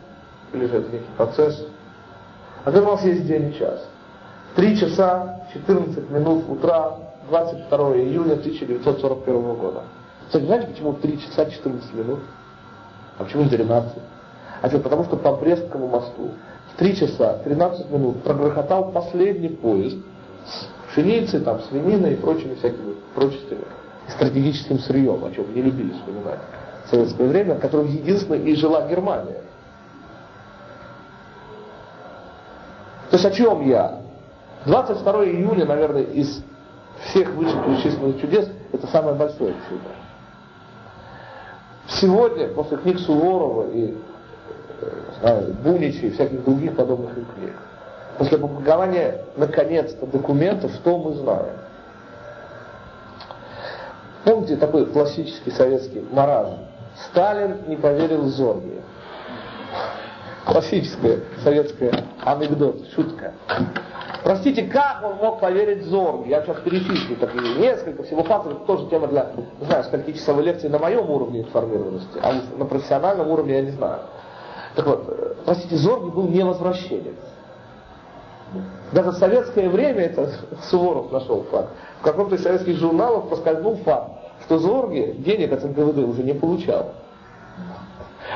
или же это некий процесс. А когда у нас есть день час? Три часа 14 минут утра 22 июня 1941 года. Кстати, знаете, почему 3 часа 14 минут? А почему не 13? А что, потому что по Брестскому мосту в 3 часа 13 минут прогрохотал последний поезд с пшеницей, там, свининой и прочими всякими прочестями, и стратегическим сырьем, о чем не любили вспоминать советское время, которым единственно и жила Германия. То есть о чем я? 22 июня, наверное, из всех вышеперечисленных чудес, это самое большое чудо. Сегодня, после книг Суворова и э, знаю, Бунича и всяких других подобных книг, после опубликования, наконец-то, документов, что мы знаем? Помните такой классический советский маразм? Сталин не поверил Зорге. Классическая советская анекдот, шутка. Простите, как он мог поверить Зорге? Я сейчас перечислю такие несколько всего факторов, тоже тема для, не знаю, скольки часовой лекции на моем уровне информированности, а на профессиональном уровне я не знаю. Так вот, э, простите, Зорге был невозвращенец. Даже в советское время, это Суворов нашел факт, в каком-то из советских журналах проскользнул факт, что Зорге денег от НКВД уже не получал.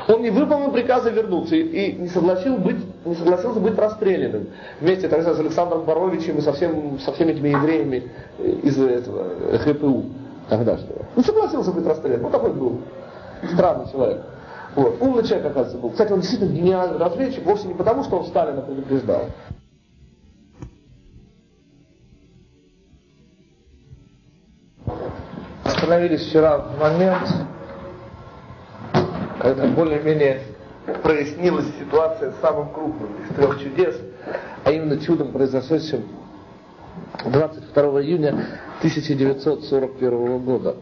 Он не выполнил приказа вернуться и, не, согласил быть, не согласился быть расстрелянным вместе тогда с Александром Боровичем и со, всем, со всеми этими евреями из этого ХПУ тогдашнего. Не согласился быть расстрелянным. Вот такой был странный человек. Вот. Умный человек, оказывается, был. Кстати, он действительно гениальный разведчик, вовсе не потому, что он Сталина предупреждал. Остановились вчера в момент, когда более-менее прояснилась ситуация с самым крупным из трех чудес, а именно чудом, произошедшим 22 июня 1941 года.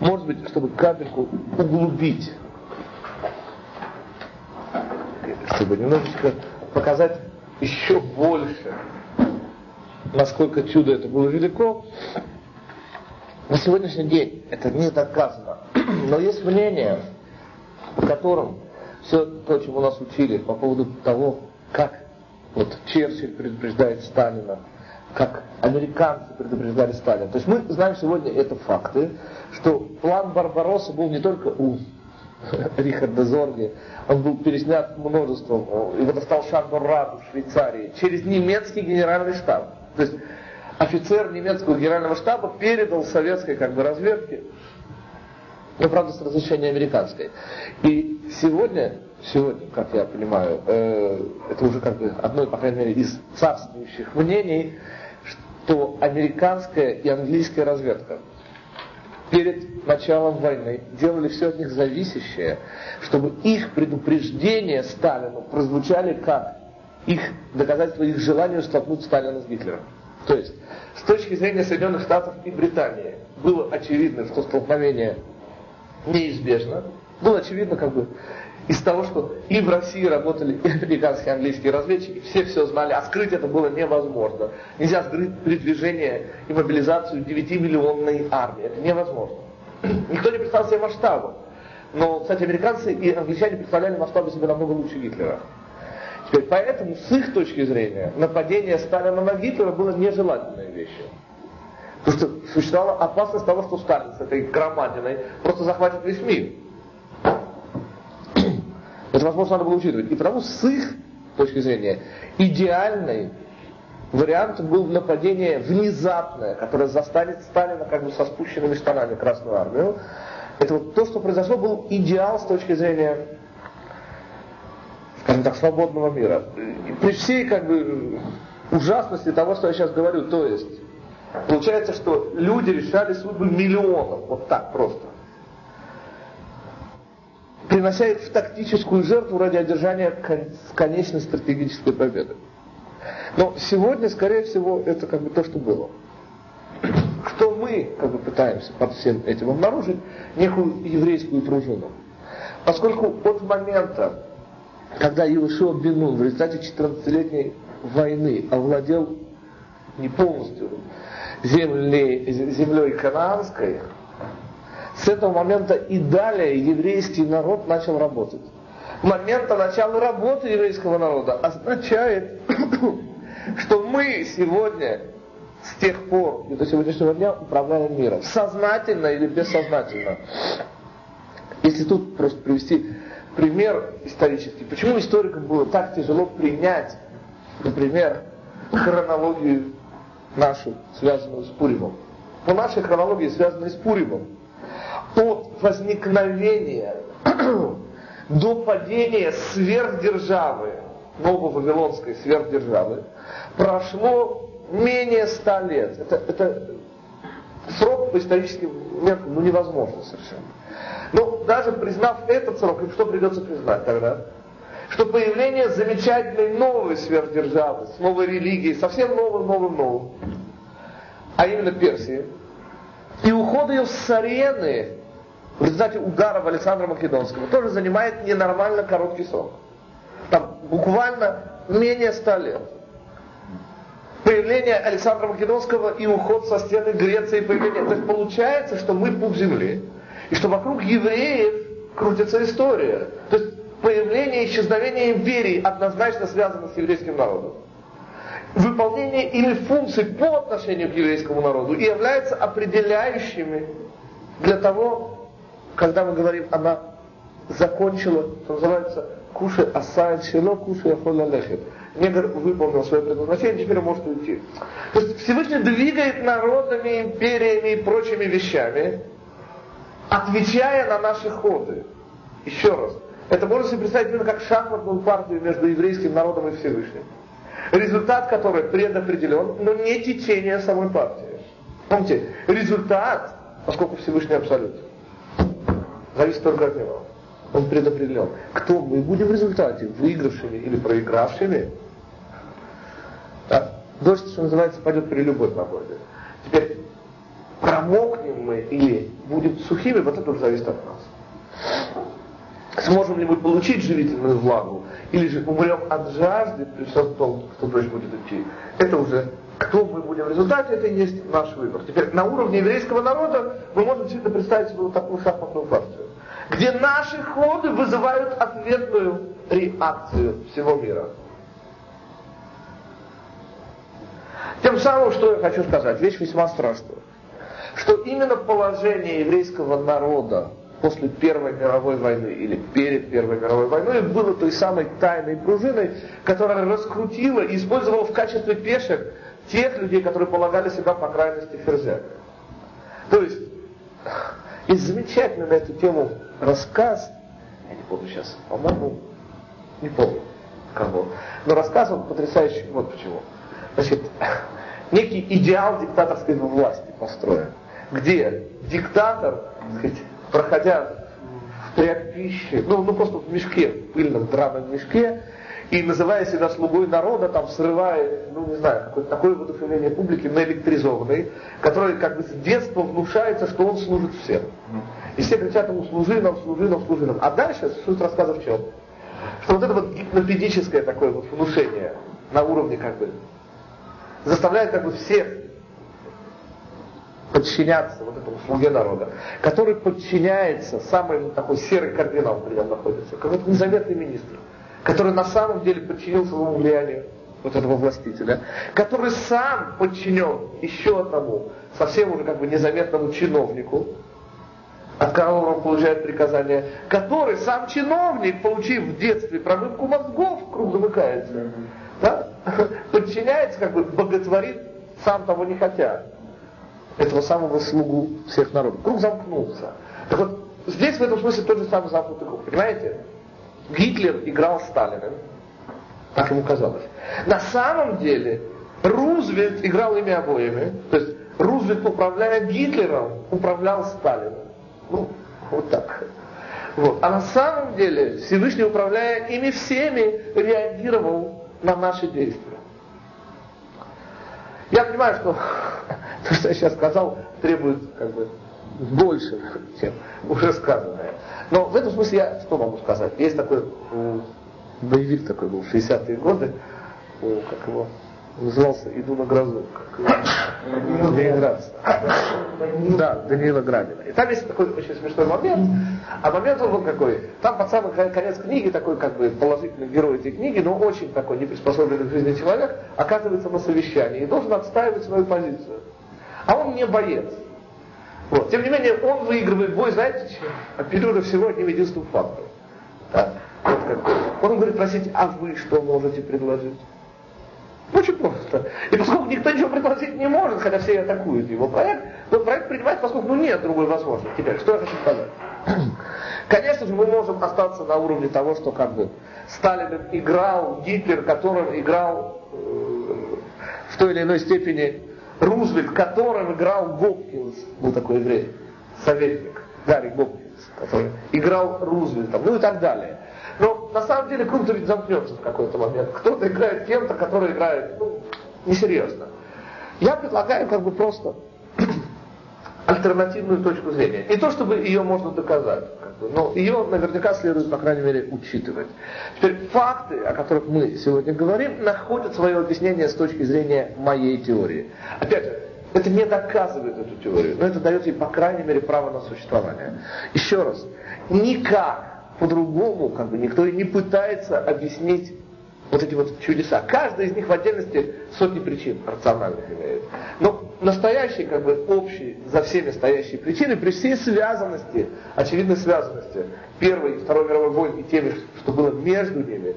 Может быть, чтобы капельку углубить, чтобы немножечко показать еще больше, насколько чудо это было велико, на сегодняшний день это не доказано. Но есть мнение, в котором все то, чему нас учили по поводу того, как вот Черчилль предупреждает Сталина, как американцы предупреждали Сталина. То есть мы знаем сегодня это факты, что план Барбаросса был не только у Рихарда Зорги, он был переснят множеством, его достал Шандор Раду в Швейцарии, через немецкий генеральный штаб. То есть офицер немецкого генерального штаба передал советской как бы разведке, но правда с разрешения американской. И сегодня, сегодня, как я понимаю, э, это уже как бы одно, по крайней мере, из царствующих мнений, что американская и английская разведка перед началом войны делали все от них зависящее, чтобы их предупреждения Сталину прозвучали как их доказательство их желания столкнуть Сталина с Гитлером. То есть, с точки зрения Соединенных Штатов и Британии, было очевидно, что столкновение неизбежно. Было очевидно, как бы, из того, что и в России работали и американские, и английские разведчики, все все знали, а скрыть это было невозможно. Нельзя скрыть передвижение и мобилизацию 9-миллионной армии. Это невозможно. Никто не представлял себе масштаба. Но, кстати, американцы и англичане представляли масштабы себе намного лучше Гитлера. Поэтому, с их точки зрения, нападение Сталина на Гитлера было нежелательной вещью. Потому что существовала опасность того, что Сталин с этой громадиной просто захватит весь мир. Это, возможно, надо было учитывать. И потому с их точки зрения идеальный вариант был нападение внезапное, которое застанет Сталина как бы со спущенными штанами Красную Армию. Это вот то, что произошло, был идеал с точки зрения скажем так, свободного мира. И при всей как бы ужасности того, что я сейчас говорю, то есть, получается, что люди решали судьбы миллионов, вот так просто. Принося их в тактическую жертву ради одержания конечной стратегической победы. Но сегодня, скорее всего, это как бы то, что было. Что мы как бы пытаемся под всем этим обнаружить, некую еврейскую пружину. Поскольку от момента, когда Иешуа Бенун в результате 14-летней войны овладел не полностью землей, землей канаанской, с этого момента и далее еврейский народ начал работать. Момента начала работы еврейского народа означает, что мы сегодня с тех пор и до сегодняшнего дня управляем миром. Сознательно или бессознательно. Если тут просто привести пример исторический. Почему историкам было так тяжело принять, например, хронологию нашу, связанную с Пуримом? По нашей хронологии, связанной с Пуримом, от возникновения до падения сверхдержавы, нововавилонской сверхдержавы, прошло менее ста лет. Это, это срок по историческим меркам ну, невозможно совершенно. Ну, даже признав этот срок, что придется признать тогда? Что появление замечательной новой сверхдержавы, с новой религией, совсем новым, новым, новым, а именно Персии, и уход ее с арены в результате ударов Александра Македонского тоже занимает ненормально короткий срок. Там буквально менее ста лет. Появление Александра Македонского и уход со стены Греции, появление. То есть получается, что мы пуп земли, и что вокруг евреев крутится история. То есть появление и исчезновение империи однозначно связано с еврейским народом. Выполнение ими функций по отношению к еврейскому народу и являются определяющими для того, когда мы говорим, она закончила, что называется, кушай асайн село, кушай ахоля лехет. Негр выполнил свое предназначение, теперь может уйти. То есть Всевышний двигает народами, империями и прочими вещами, отвечая на наши ходы. Еще раз. Это можно себе представить именно как шахматную партию между еврейским народом и Всевышним. Результат которой предопределен, но не течение самой партии. Помните, результат, поскольку Всевышний абсолют, зависит только от него. Он предопределен. Кто мы будем в результате, выигравшими или проигравшими, да? дождь, что называется, пойдет при любой погоде. Теперь, промокнем мы или будем сухими, вот это уже зависит от нас. Сможем ли мы получить живительную влагу, или же умрем от жажды при том, что дождь будет идти. Это уже кто мы будем в результате, это и есть наш выбор. Теперь на уровне еврейского народа мы можем себе представить себе вот такую шахматную партию, где наши ходы вызывают ответную реакцию всего мира. Тем самым, что я хочу сказать, вещь весьма страшная, что именно положение еврейского народа после Первой мировой войны или перед Первой мировой войной было той самой тайной пружиной, которая раскрутила и использовала в качестве пешек тех людей, которые полагали себя по крайности ферзя. То есть, есть замечательный на эту тему рассказ, я не помню сейчас, по-моему, не помню кого, но рассказ он потрясающий, вот почему. Значит, некий идеал диктаторской власти построен, где диктатор, так сказать, проходя в тряпище, ну, ну просто в мешке, в пыльном драном мешке, и называя себя слугой народа, там срывая, ну не знаю, какое-то такое воодушевление публики наэлектризованной, которое как бы с детства внушается, что он служит всем. И все кричат ему служи нам, служи нам, служи нам. А дальше суть рассказа в чем? Что вот это вот гипнопедическое такое вот внушение на уровне как бы заставляет как бы всех подчиняться вот этому слуге народа, который подчиняется, самый такой серый кардинал при нем находится, какой-то незаметный министр, который на самом деле подчинил своему влиянию вот этого властителя, который сам подчинен еще одному, совсем уже как бы незаметному чиновнику, от которого он получает приказания, который сам чиновник, получив в детстве промывку мозгов, круг замыкается, да? подчиняется, как бы боготворит, сам того не хотя этого самого слугу всех народов. Круг замкнулся. Так вот, здесь в этом смысле тот же самый замкнутый круг. Понимаете? Гитлер играл Сталина. Так ему казалось. На самом деле Рузвельт играл ими обоими. То есть Рузвельт, управляя Гитлером, управлял Сталином. Ну, вот так. Вот. А на самом деле Всевышний, управляя ими всеми, реагировал на наши действия. Я понимаю, что то, что я сейчас сказал, требует как бы больше, чем уже сказанное. Но в этом смысле я что могу сказать? Есть такой боевик такой был в 60-е годы, как его, назывался «Иду на грозу», как Ленинград. Да, Даниила Градина. И там есть такой очень смешной момент, а момент он вот какой. Там под самый конец книги такой как бы положительный герой этой книги, но очень такой неприспособленный к жизни человек, оказывается на совещании и должен отстаивать свою позицию. А он не боец. Вот. Тем не менее, он выигрывает бой, знаете, чем? Апеллируя всего одним единственным фактом. Да? Вот. Он говорит, простите, а вы что можете предложить? Очень просто. И поскольку никто ничего предложить не может, хотя все атакуют его проект, то проект принимает, поскольку ну, нет другой возможности. Теперь, что я хочу сказать? Конечно же, мы можем остаться на уровне того, что как бы Сталин играл, Гитлер, которым играл э, в той или иной степени Рузвельт, которым играл Гопкинс, был такой еврей, советник, Гарри Гопкинс, который играл Рузвельтом, ну и так далее. Но на самом деле круг ведь замкнется в какой-то момент. Кто-то играет кем-то, который играет, ну, несерьезно. Я предлагаю как бы просто альтернативную точку зрения. Не то, чтобы ее можно доказать, как бы, но ее наверняка следует, по крайней мере, учитывать. Теперь факты, о которых мы сегодня говорим, находят свое объяснение с точки зрения моей теории. Опять же, это не доказывает эту теорию, но это дает ей, по крайней мере, право на существование. Еще раз, никак по-другому, как бы никто и не пытается объяснить вот эти вот чудеса. Каждый из них в отдельности сотни причин рациональных имеет. Но настоящие, как бы общие, за всеми стоящие причины, при всей связанности, очевидной связанности Первой и Второй мировой войны и теми, что было между ними,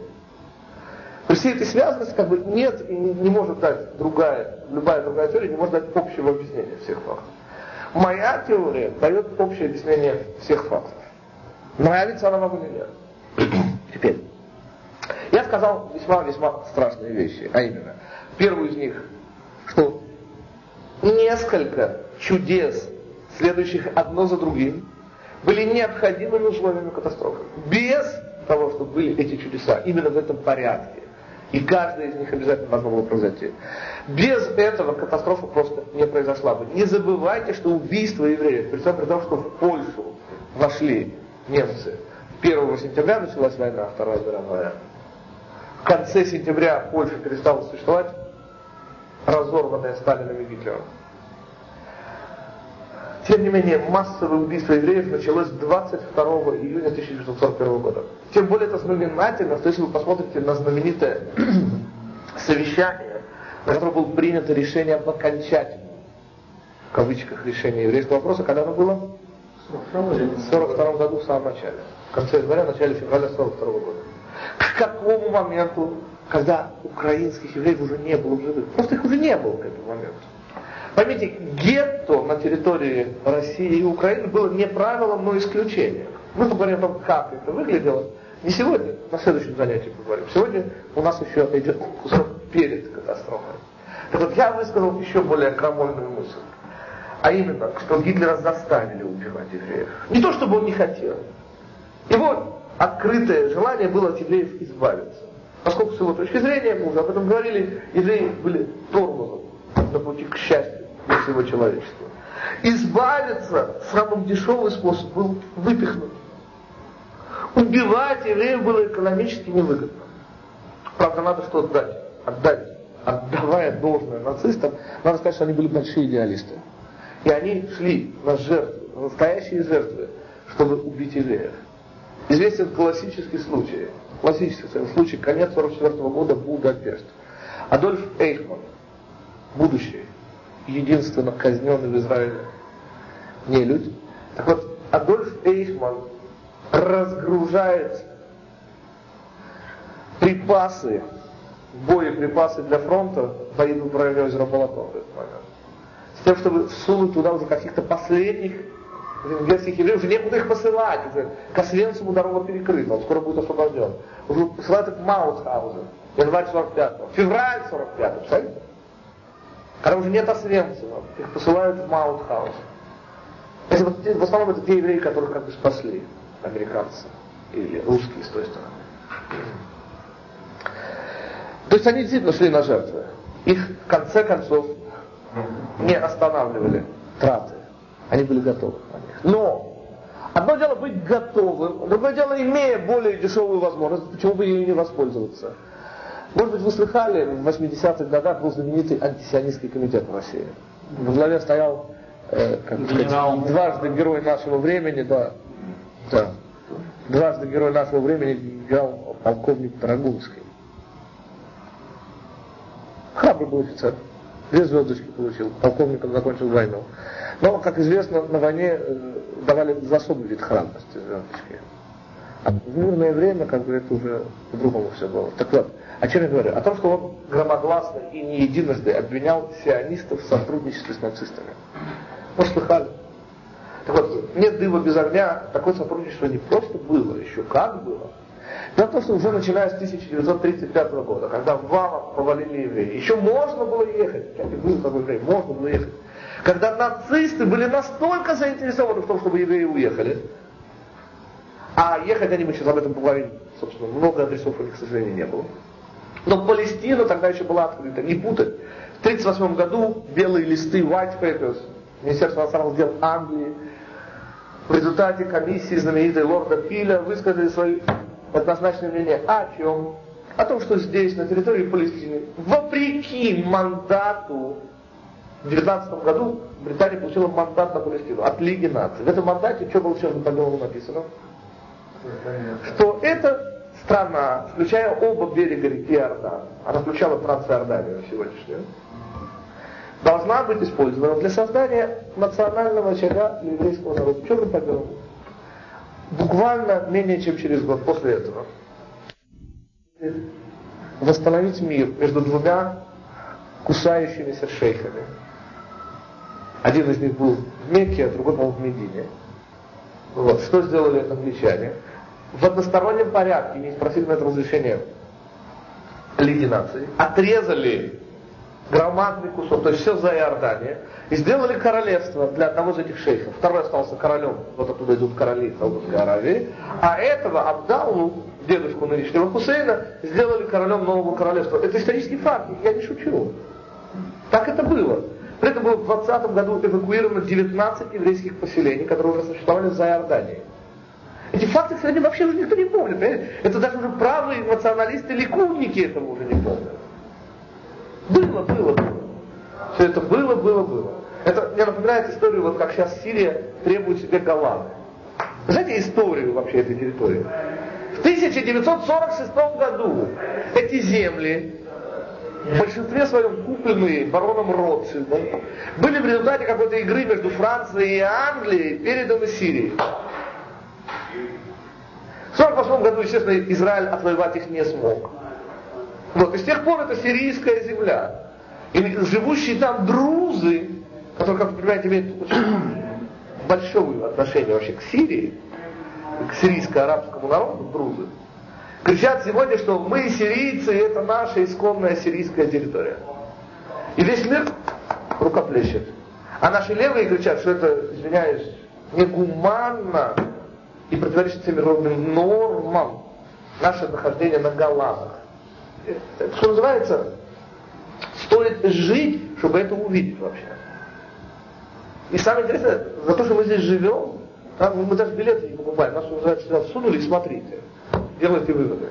при всей этой связанности как бы нет и не, не может дать другая, любая другая теория не может дать общего объяснения всех фактов. Моя теория дает общее объяснение всех фактов. Нравится она вам или нет? Теперь. Я сказал весьма-весьма страшные вещи, а именно, первую из них, что несколько чудес, следующих одно за другим, были необходимыми условиями катастрофы. Без того, чтобы были эти чудеса, именно в этом порядке. И каждая из них обязательно должно было произойти. Без этого катастрофа просто не произошла бы. Не забывайте, что убийство евреев, при том, при том, что в Польшу вошли немцы. 1 сентября началась война, Вторая мировая в конце сентября Польша перестала существовать, разорванная Сталином и Гитлером. Тем не менее, массовое убийство евреев началось 22 июня 1941 года. Тем более это знаменательно, что если вы посмотрите на знаменитое совещание, на котором было принято решение об окончательном, в кавычках, решение еврейского вопроса, когда оно было? В 1942 году в самом начале. В конце января, начале февраля 1942 года. К какому моменту, когда украинских евреев уже не было в живых? Просто их уже не было к этому моменту. Поймите, гетто на территории России и Украины было не правилом, но исключением. Мы поговорим о том, как это выглядело. Не сегодня, на следующем занятии поговорим. Сегодня у нас еще идет кусок перед катастрофой. Так вот, я высказал еще более крамольную мысль. А именно, что Гитлера заставили убивать евреев. Не то, чтобы он не хотел. Его открытое желание было от евреев избавиться. Поскольку с его точки зрения, мы уже об этом говорили, евреи были тормозом на пути к счастью для всего человечества. Избавиться, самым дешевый способ был выпихнуть. Убивать евреев было экономически невыгодно. Правда, надо что отдать? Отдать. Отдавая должное нацистам, надо сказать, что они были большие идеалисты. И они шли на жертвы, настоящие жертвы, чтобы убить евреев. Известен классический случай. Классический случай, конец 44 года, Будапешт. Адольф Эйхман, будущий, единственно казненный в Израиле не люди. Так вот, Адольф Эйхман разгружает припасы, боеприпасы для фронта, поедут в районе озера Балатон в этот момент. С тем, чтобы всунуть туда уже каких-то последних венгерских евреев, уже некуда их посылать, уже к Освенциму дорога перекрыта, он скоро будет освобожден. Уже посылают их Маутхаузен, январь 45-го, февраль 45-го, представляете? Когда уже нет Освенцима, их посылают в Маутхаузен. Это вот, в основном это те евреи, которых как бы спасли американцы или русские с той стороны. То есть они действительно шли на жертвы. Их в конце концов не останавливали траты. Они были готовы. Но одно дело быть готовым, другое дело, имея более дешевую возможность, почему бы ею не воспользоваться. Может быть, вы слыхали, в 80-х годах был знаменитый антисионистский комитет в России. В главе стоял, э, как сказать, дважды герой нашего времени, да, да, дважды герой нашего времени, генерал полковник Драгунский. Храбрый был офицер. Две звездочки получил, полковником закончил войну. Но, как известно, на войне э, давали особый вид храбрости звездочки. А в мирное время, как бы, это уже по-другому все было. Так вот, о чем я говорю? О том, что он громогласно и не единожды обвинял сионистов в сотрудничестве с нацистами. Может, слыхали? Так вот, нет дыма без огня, такое сотрудничество не просто было, еще как было. Дело в том, что уже начиная с 1935 года, когда в валах повалили евреи, еще можно было ехать, я был такой еврей, можно было ехать. Когда нацисты были настолько заинтересованы в том, чтобы евреи уехали, а ехать они, мы сейчас об этом поговорим, собственно, много адресов у них, к сожалению, не было. Но Палестина тогда еще была открыта, не путать. В 1938 году белые листы White Papers Министерства иностранных дел Англии, в результате комиссии знаменитой лорда Пиля высказали свои однозначное мнение о чем? О том, что здесь, на территории Палестины, вопреки мандату в 19 году Британия получила мандат на Палестину от Лиги наций. В этом мандате что было сейчас по написано? Что это страна, включая оба берега реки Иордан, она включала Трансиорданию сегодняшнюю, должна быть использована для создания национального очага еврейского народа. Что мы поделаем? Буквально менее чем через год после этого восстановить мир между двумя кусающимися шейхами. Один из них был в Мекке, а другой, был в Медине. Вот. Что сделали англичане? В одностороннем порядке, не спросили на это разрешение Лиги наций, отрезали громадный кусок, то есть все за Иордания, и сделали королевство для одного из этих шейхов. Второй остался королем, вот оттуда идут короли Саудовской Аравии, а этого Абдаллу, дедушку нынешнего Хусейна, сделали королем нового королевства. Это исторический факт, я не шучу. Так это было. При этом было в 20 году эвакуировано 19 еврейских поселений, которые уже существовали за Иорданией. Эти факты сегодня вообще уже никто не помнит. Понимаете? Это даже уже правые националисты, ликудники этого уже не помнят. Было, было, было. Все это было, было, было. Это мне напоминает историю, вот как сейчас Сирия требует себе Голланды. Знаете историю вообще этой территории? В 1946 году эти земли, в большинстве своем купленные бароном Ротшильдом, были в результате какой-то игры между Францией и Англией переданы Сирии. В 1948 году, естественно, Израиль отвоевать их не смог. Вот, и с тех пор это сирийская земля. И живущие там друзы, которые, как вы понимаете, имеют очень большое отношение вообще к Сирии, к сирийско-арабскому народу, друзы, кричат сегодня, что мы сирийцы, и это наша исконная сирийская территория. И весь мир рукоплещет. А наши левые кричат, что это, извиняюсь, негуманно и противоречит всем мировым нормам наше нахождение на Голландах что называется, стоит жить, чтобы это увидеть вообще. И самое интересное, за то, что мы здесь живем, да, мы даже билеты не покупаем, нас называется сюда всунули смотрите, делайте выводы.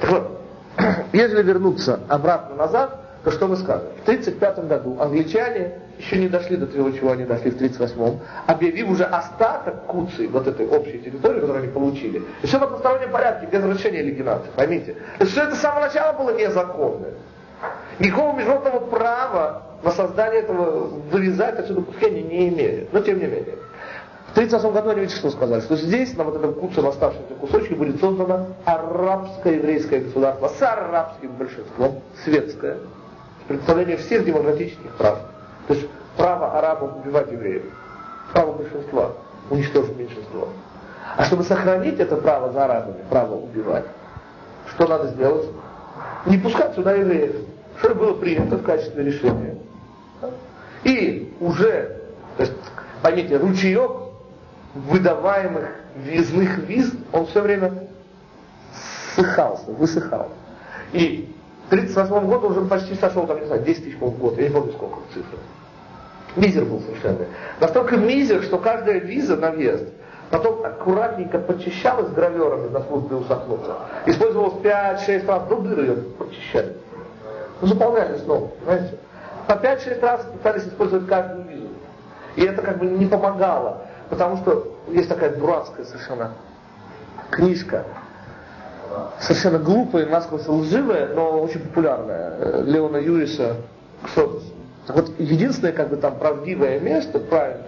Так вот, если вернуться обратно назад, то что мы скажем? В 1935 году англичане еще не дошли до того, чего они дошли в 1938-м, объявив уже остаток Куции, вот этой общей территории, которую они получили, еще в одностороннем порядке, без разрешения Лиги наций, поймите. То есть все это с самого начала было незаконно. Никакого международного права на создание этого вырезать отсюда куски они не имели. Но тем не менее. В 1938 году они видите, что сказали, что здесь, на вот этом куце оставшемся кусочке, будет создано арабское еврейское государство с арабским большинством, светское, представление всех демократических прав. То есть право арабов убивать евреев, право большинства уничтожить меньшинство. А чтобы сохранить это право за арабами, право убивать, что надо сделать? Не пускать сюда евреев. Что было принято в качестве решения. И уже, то есть, поймите, ручеек выдаваемых визных виз, он все время ссыхался, высыхал. И 1938 году уже почти сошел, там, не знаю, 10 тысяч в год, я не помню сколько цифр. Мизер был совершенно. Настолько мизер, что каждая виза на въезд потом аккуратненько почищалась граверами на службе у Сахнута. Использовалось 5-6 раз, до дыры ее почищали. Ну, заполняли снова, понимаете? По 5-6 раз пытались использовать каждую визу. И это как бы не помогало, потому что есть такая дурацкая совершенно книжка, совершенно глупая, насквозь лживая, но очень популярная, э, Леона Юриса «Ксотос». Вот, единственное, как бы там правдивое место, правильно,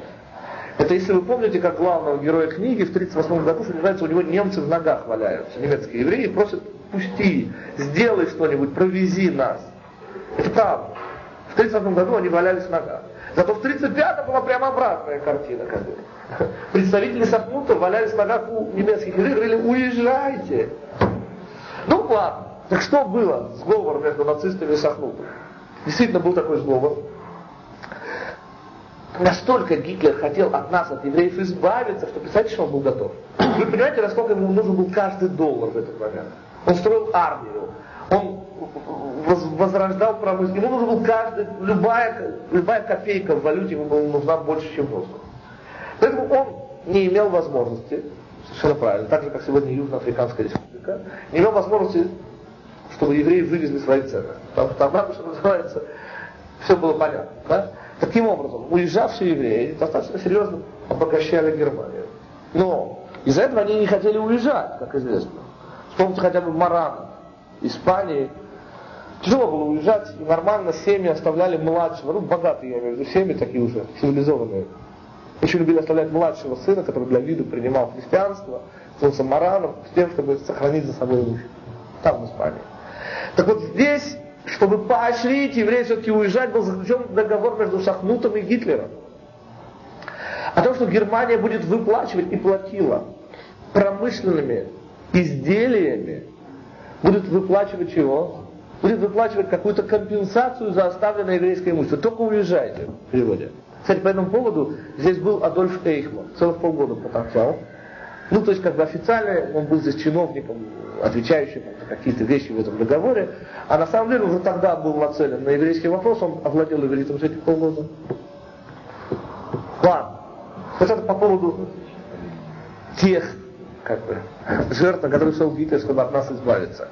это если вы помните, как главного героя книги в 1938 году, что называется, у него немцы в ногах валяются, немецкие евреи, просят, пусти, сделай что-нибудь, провези нас. Это правда. В 1938 году они валялись в ногах. Зато в 1935 была прямо обратная картина. Как бы. Представители Сахмута валялись в ногах у немецких евреев, говорили, уезжайте. Ну ладно. Так что было сговор между нацистами и Сахнутом? Действительно был такой сговор. Настолько Гитлер хотел от нас, от евреев, избавиться, что представьте, что он был готов. Вы понимаете, насколько ему нужен был каждый доллар в этот момент. Он строил армию. Он возрождал промышленность. Ему нужен был каждый, любая, любая копейка в валюте ему была нужна больше, чем воздух. Поэтому он не имел возможности, совершенно правильно, так же, как сегодня Южноафриканская республика, не имел возможности, чтобы евреи вывезли свои цены. Потому что там, что называется, все было понятно. Да? Таким образом, уезжавшие евреи достаточно серьезно обогащали Германию. Но из-за этого они не хотели уезжать, как известно. Вспомните хотя бы Маран, Испании. Тяжело было уезжать, и нормально семьи оставляли младшего, ну богатые, я имею в виду, семьи такие уже, цивилизованные. Очень любили оставлять младшего сына, который для виду принимал христианство, становился Мараном, с тем, чтобы сохранить за собой имущество. Там, в Испании. Так вот здесь, чтобы поощрить евреев все-таки уезжать, был заключен договор между Шахнутом и Гитлером. О том, что Германия будет выплачивать и платила промышленными изделиями, будет выплачивать чего? Будет выплачивать какую-то компенсацию за оставленное еврейское имущество. Только уезжайте в переводе. Кстати, по этому поводу здесь был Адольф Эйхман, целых полгода поторчал. Ну, то есть, как бы официально он был здесь чиновником, отвечающим за какие-то вещи в этом договоре, а на самом деле уже тогда был нацелен на еврейский вопрос, он овладел ивритом за эти полгода. Ладно. Вот это по поводу тех как бы, жертв, на которые шел Гитлер, чтобы от нас избавиться.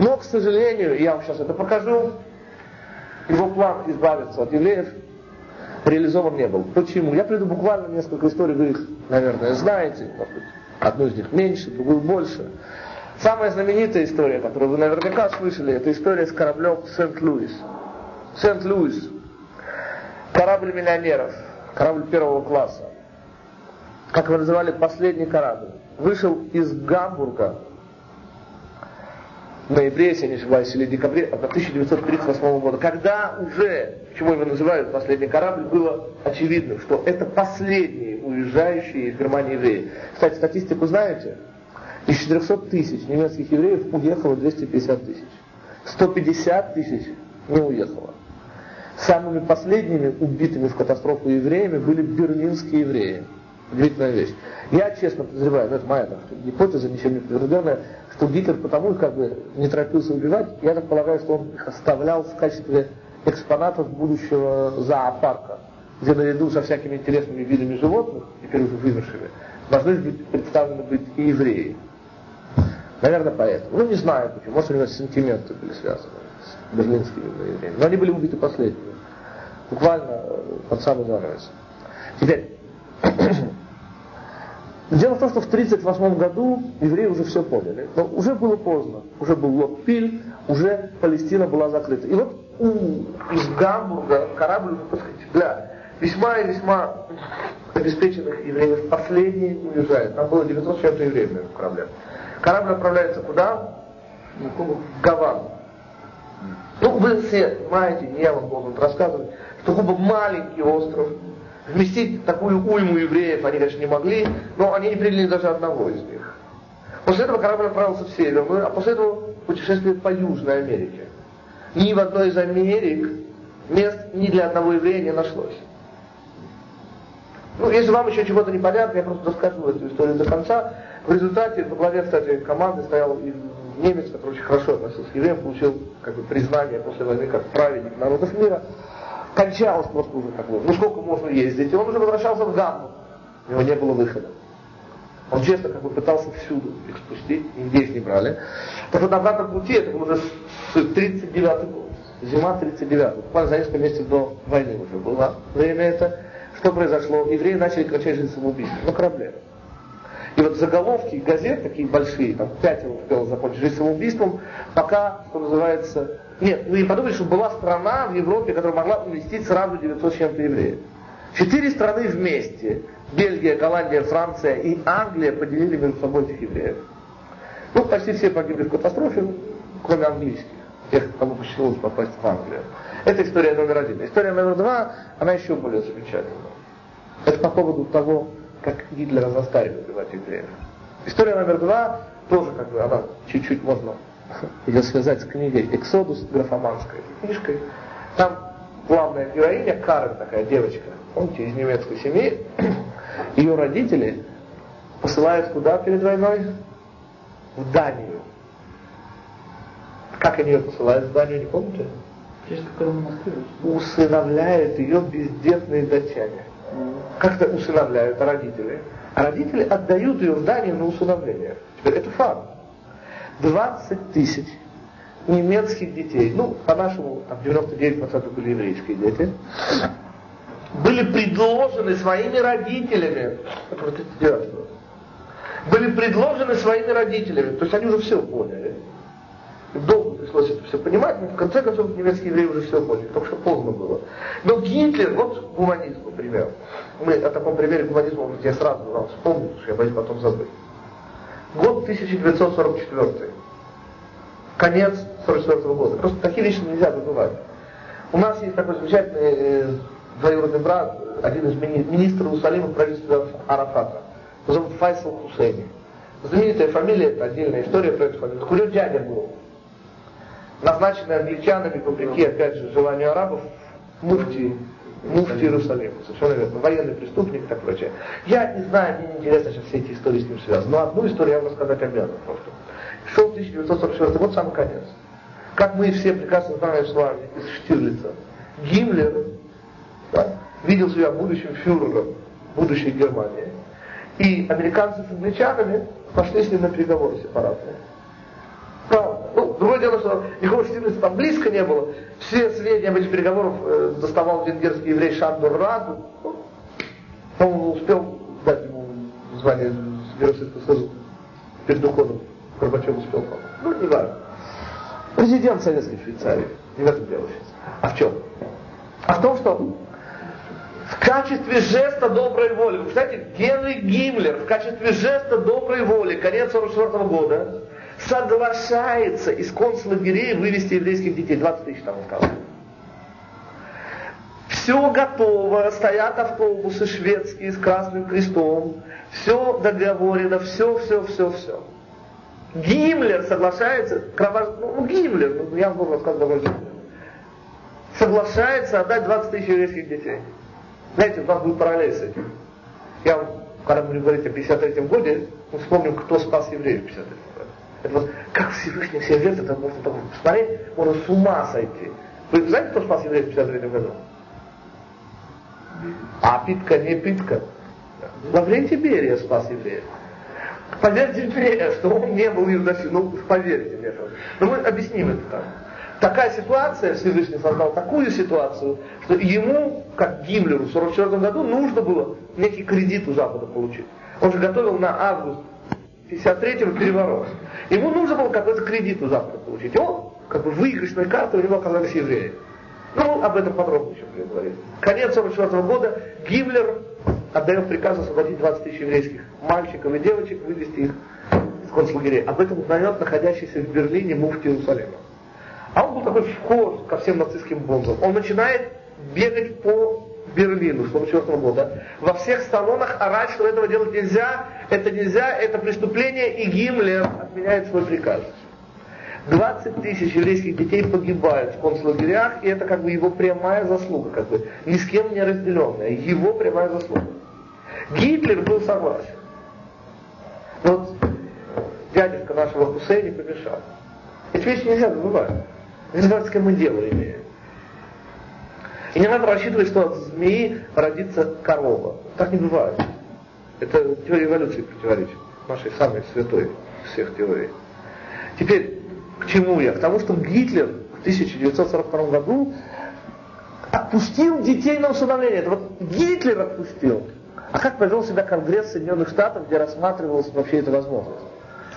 Но, к сожалению, я вам сейчас это покажу, его план избавиться от евреев реализован не был. Почему? Я приду буквально несколько историй, вы их, наверное, знаете, может быть, одну из них меньше, другую больше. Самая знаменитая история, которую вы наверняка слышали, это история с кораблем Сент-Луис. Сент-Луис. Корабль миллионеров. Корабль первого класса. Как его называли, последний корабль. Вышел из Гамбурга ноябре, если не ошибаюсь, или декабре 1938 года, когда уже, почему его называют последний корабль, было очевидно, что это последние уезжающие из Германии евреи. Кстати, статистику знаете? Из 400 тысяч немецких евреев уехало 250 тысяч. 150 тысяч не уехало. Самыми последними убитыми в катастрофу евреями были берлинские евреи. Удивительная вещь. Я честно подозреваю, но это моя так, гипотеза, ничем не подтвержденная, что Гитлер потому как бы не торопился убивать, я так полагаю, что он их оставлял в качестве экспонатов будущего зоопарка, где наряду со всякими интересными видами животных, теперь уже вымершими, должны быть представлены быть и евреи. Наверное, поэтому. Ну, не знаю почему. Может, у него сентименты были связаны с берлинскими евреями. Но они были убиты последними. Буквально э, под самый занавес. Теперь, Дело в том, что в 1938 году евреи уже все поняли. Но уже было поздно. Уже был лот Пиль, уже Палестина была закрыта. И вот у, из Гамбурга корабль, так сказать, для весьма и весьма обеспеченных евреев последний уезжает. Там было 900 с чем-то евреев на корабле. Корабль отправляется куда? В Гавану. Ну, вы все знаете, не я вам должен рассказывать, что Куба маленький остров, вместить такую уйму евреев они, конечно, не могли, но они не приняли даже одного из них. После этого корабль отправился в Северную, а после этого путешествие по Южной Америке. Ни в одной из Америк мест ни для одного еврея не нашлось. Ну, если вам еще чего-то непонятно, я просто расскажу эту историю до конца. В результате во главе, кстати, команды стоял немец, который очень хорошо относился к евреям, получил как бы, признание после войны как праведник народов мира кончалось просто уже как бы, ну сколько можно ездить, и он уже возвращался в Гамбург. У него не было выхода. Он честно как бы пытался всюду их спустить, нигде их не брали. Так вот на обратном пути, это был уже 39 год, зима 39 буквально за несколько месяцев до войны уже было время это. Что произошло? Евреи начали кричать жизнь самоубийство на корабле. И вот заголовки газет, такие большие, там пять успел закончить жизнь самоубийством, пока, что называется, нет, вы не подумайте, что была страна в Европе, которая могла уместить сразу 900 с чем-то евреев. Четыре страны вместе, Бельгия, Голландия, Франция и Англия поделили между собой этих евреев. Ну, почти все погибли в катастрофе, кроме английских, тех, кому посчастливилось попасть в Англию. Это история номер один. История номер два, она еще более замечательная. Это по поводу того, как Гитлера заставили убивать евреев. История номер два, тоже как бы она чуть-чуть можно ее связать с книгой «Эксодус» графоманской книжкой. Там главная героиня, Карен такая девочка, помните, из немецкой семьи, ее родители посылают куда перед войной? В Данию. Как они ее посылают в Данию, не помните? Усыновляют ее бездетные датчане. Как-то усыновляют родители. А родители отдают ее в Данию на усыновление. Теперь это факт. 20 тысяч немецких детей, ну, по-нашему, там 99% были еврейские дети, были предложены своими родителями, были предложены своими родителями, то есть они уже все поняли. Долго пришлось это все понимать, но в конце концов немецкие евреи уже все поняли, только что поздно было. Но Гитлер, вот гуманизм, например. Мы о таком примере гуманизма, я сразу вам вспомню, потому что я боюсь потом забыть. Год 1944. Конец 1944 года. Просто такие вещи нельзя забывать. У нас есть такой замечательный э, двоюродный брат, один из мини- министров Иерусалима правительства Арафата. Его зовут Файсал Хусейни. Знаменитая фамилия, это отдельная история про эту фамилию. Него дядя был. Назначенный англичанами, вопреки, опять же, желанию арабов, муфти, муфти Иерусалима. Совершенно верно. Военный преступник и так прочее. Я не знаю, мне не интересно сейчас все эти истории с ним связаны. Но одну историю я вам рассказать обязан просто. Шел 1944 год, самый конец. Как мы все прекрасно знаем с вами из Штирлица. Гиммлер да, видел себя будущим фюрером будущей Германии. И американцы с англичанами пошли с ним на переговоры сепаратные. Правда. Другое дело, что никакого Штирлица там близко не было. Все сведения об этих переговорах э, доставал венгерский еврей Шандор Раду. Он успел дать ему звание Героя Союза перед уходом. Горбачев успел. Ну, не важно. Президент Советской Швейцарии. Не в этом дело сейчас. А в чем? А в том, что в качестве жеста доброй воли, вы представляете, Генри Гиммлер в качестве жеста доброй воли, конец 44 года, соглашается из концлагерей вывести еврейских детей. 20 тысяч там сказал. Все готово, стоят автобусы шведские с красным крестом, все договорено, все, все, все, все. Гиммлер соглашается, кровож... ну Гиммлер, ну, я рассказать довольно Гиммлер, соглашается отдать 20 тысяч еврейских детей. Знаете, у нас будет параллель с этим. Я вам, когда будем говорить о 53 годе, мы вспомним, кто спас евреев в 53 году. Это вот, как Всевышний все верят, это можно так посмотреть, можно с ума сойти. Вы знаете, кто спас евреев в 53 году? А питка не питка. Лаврентий Берия спас евреев. Поверьте мне, что он не был иудасин. Ну, поверьте мне. Но мы объясним это так. Такая ситуация, Всевышний создал такую ситуацию, что ему, как Гиммлеру в 1944 году, нужно было некий кредит у Запада получить. Он же готовил на август 53-го переворот. Ему нужно было какой-то кредит у Запада получить. Он, как бы выигрышной картой у него оказались евреи. Ну, об этом подробно еще будем говорить. Конец 1944 года Гиммлер отдает приказ освободить 20 тысяч еврейских мальчиков и девочек, вывести их из концлагерей. Об этом узнает находящийся в Берлине муфти Иерусалима. А он был такой вхож ко всем нацистским бомбам. Он начинает бегать по Берлину с 1944 года. Во всех салонах орать, что этого делать нельзя, это нельзя, это преступление, и Гиммлер отменяет свой приказ. 20 тысяч еврейских детей погибают в концлагерях, и это как бы его прямая заслуга, как бы ни с кем не разделенная, его прямая заслуга. Гитлер был согласен. Вот дядюшка нашего Хусейни помешал. Эти вещи нельзя забывать. Не забывать, с кем мы дело имеем. И не надо рассчитывать, что от змеи родится корова. Так не бывает. Это теория эволюции противоречит. Нашей самой святой всех теорий. Теперь, к чему я? К тому, что Гитлер в 1942 году отпустил детей на усыновление. Это вот Гитлер отпустил. А как повел себя Конгресс Соединенных Штатов, где рассматривалась вообще эта возможность?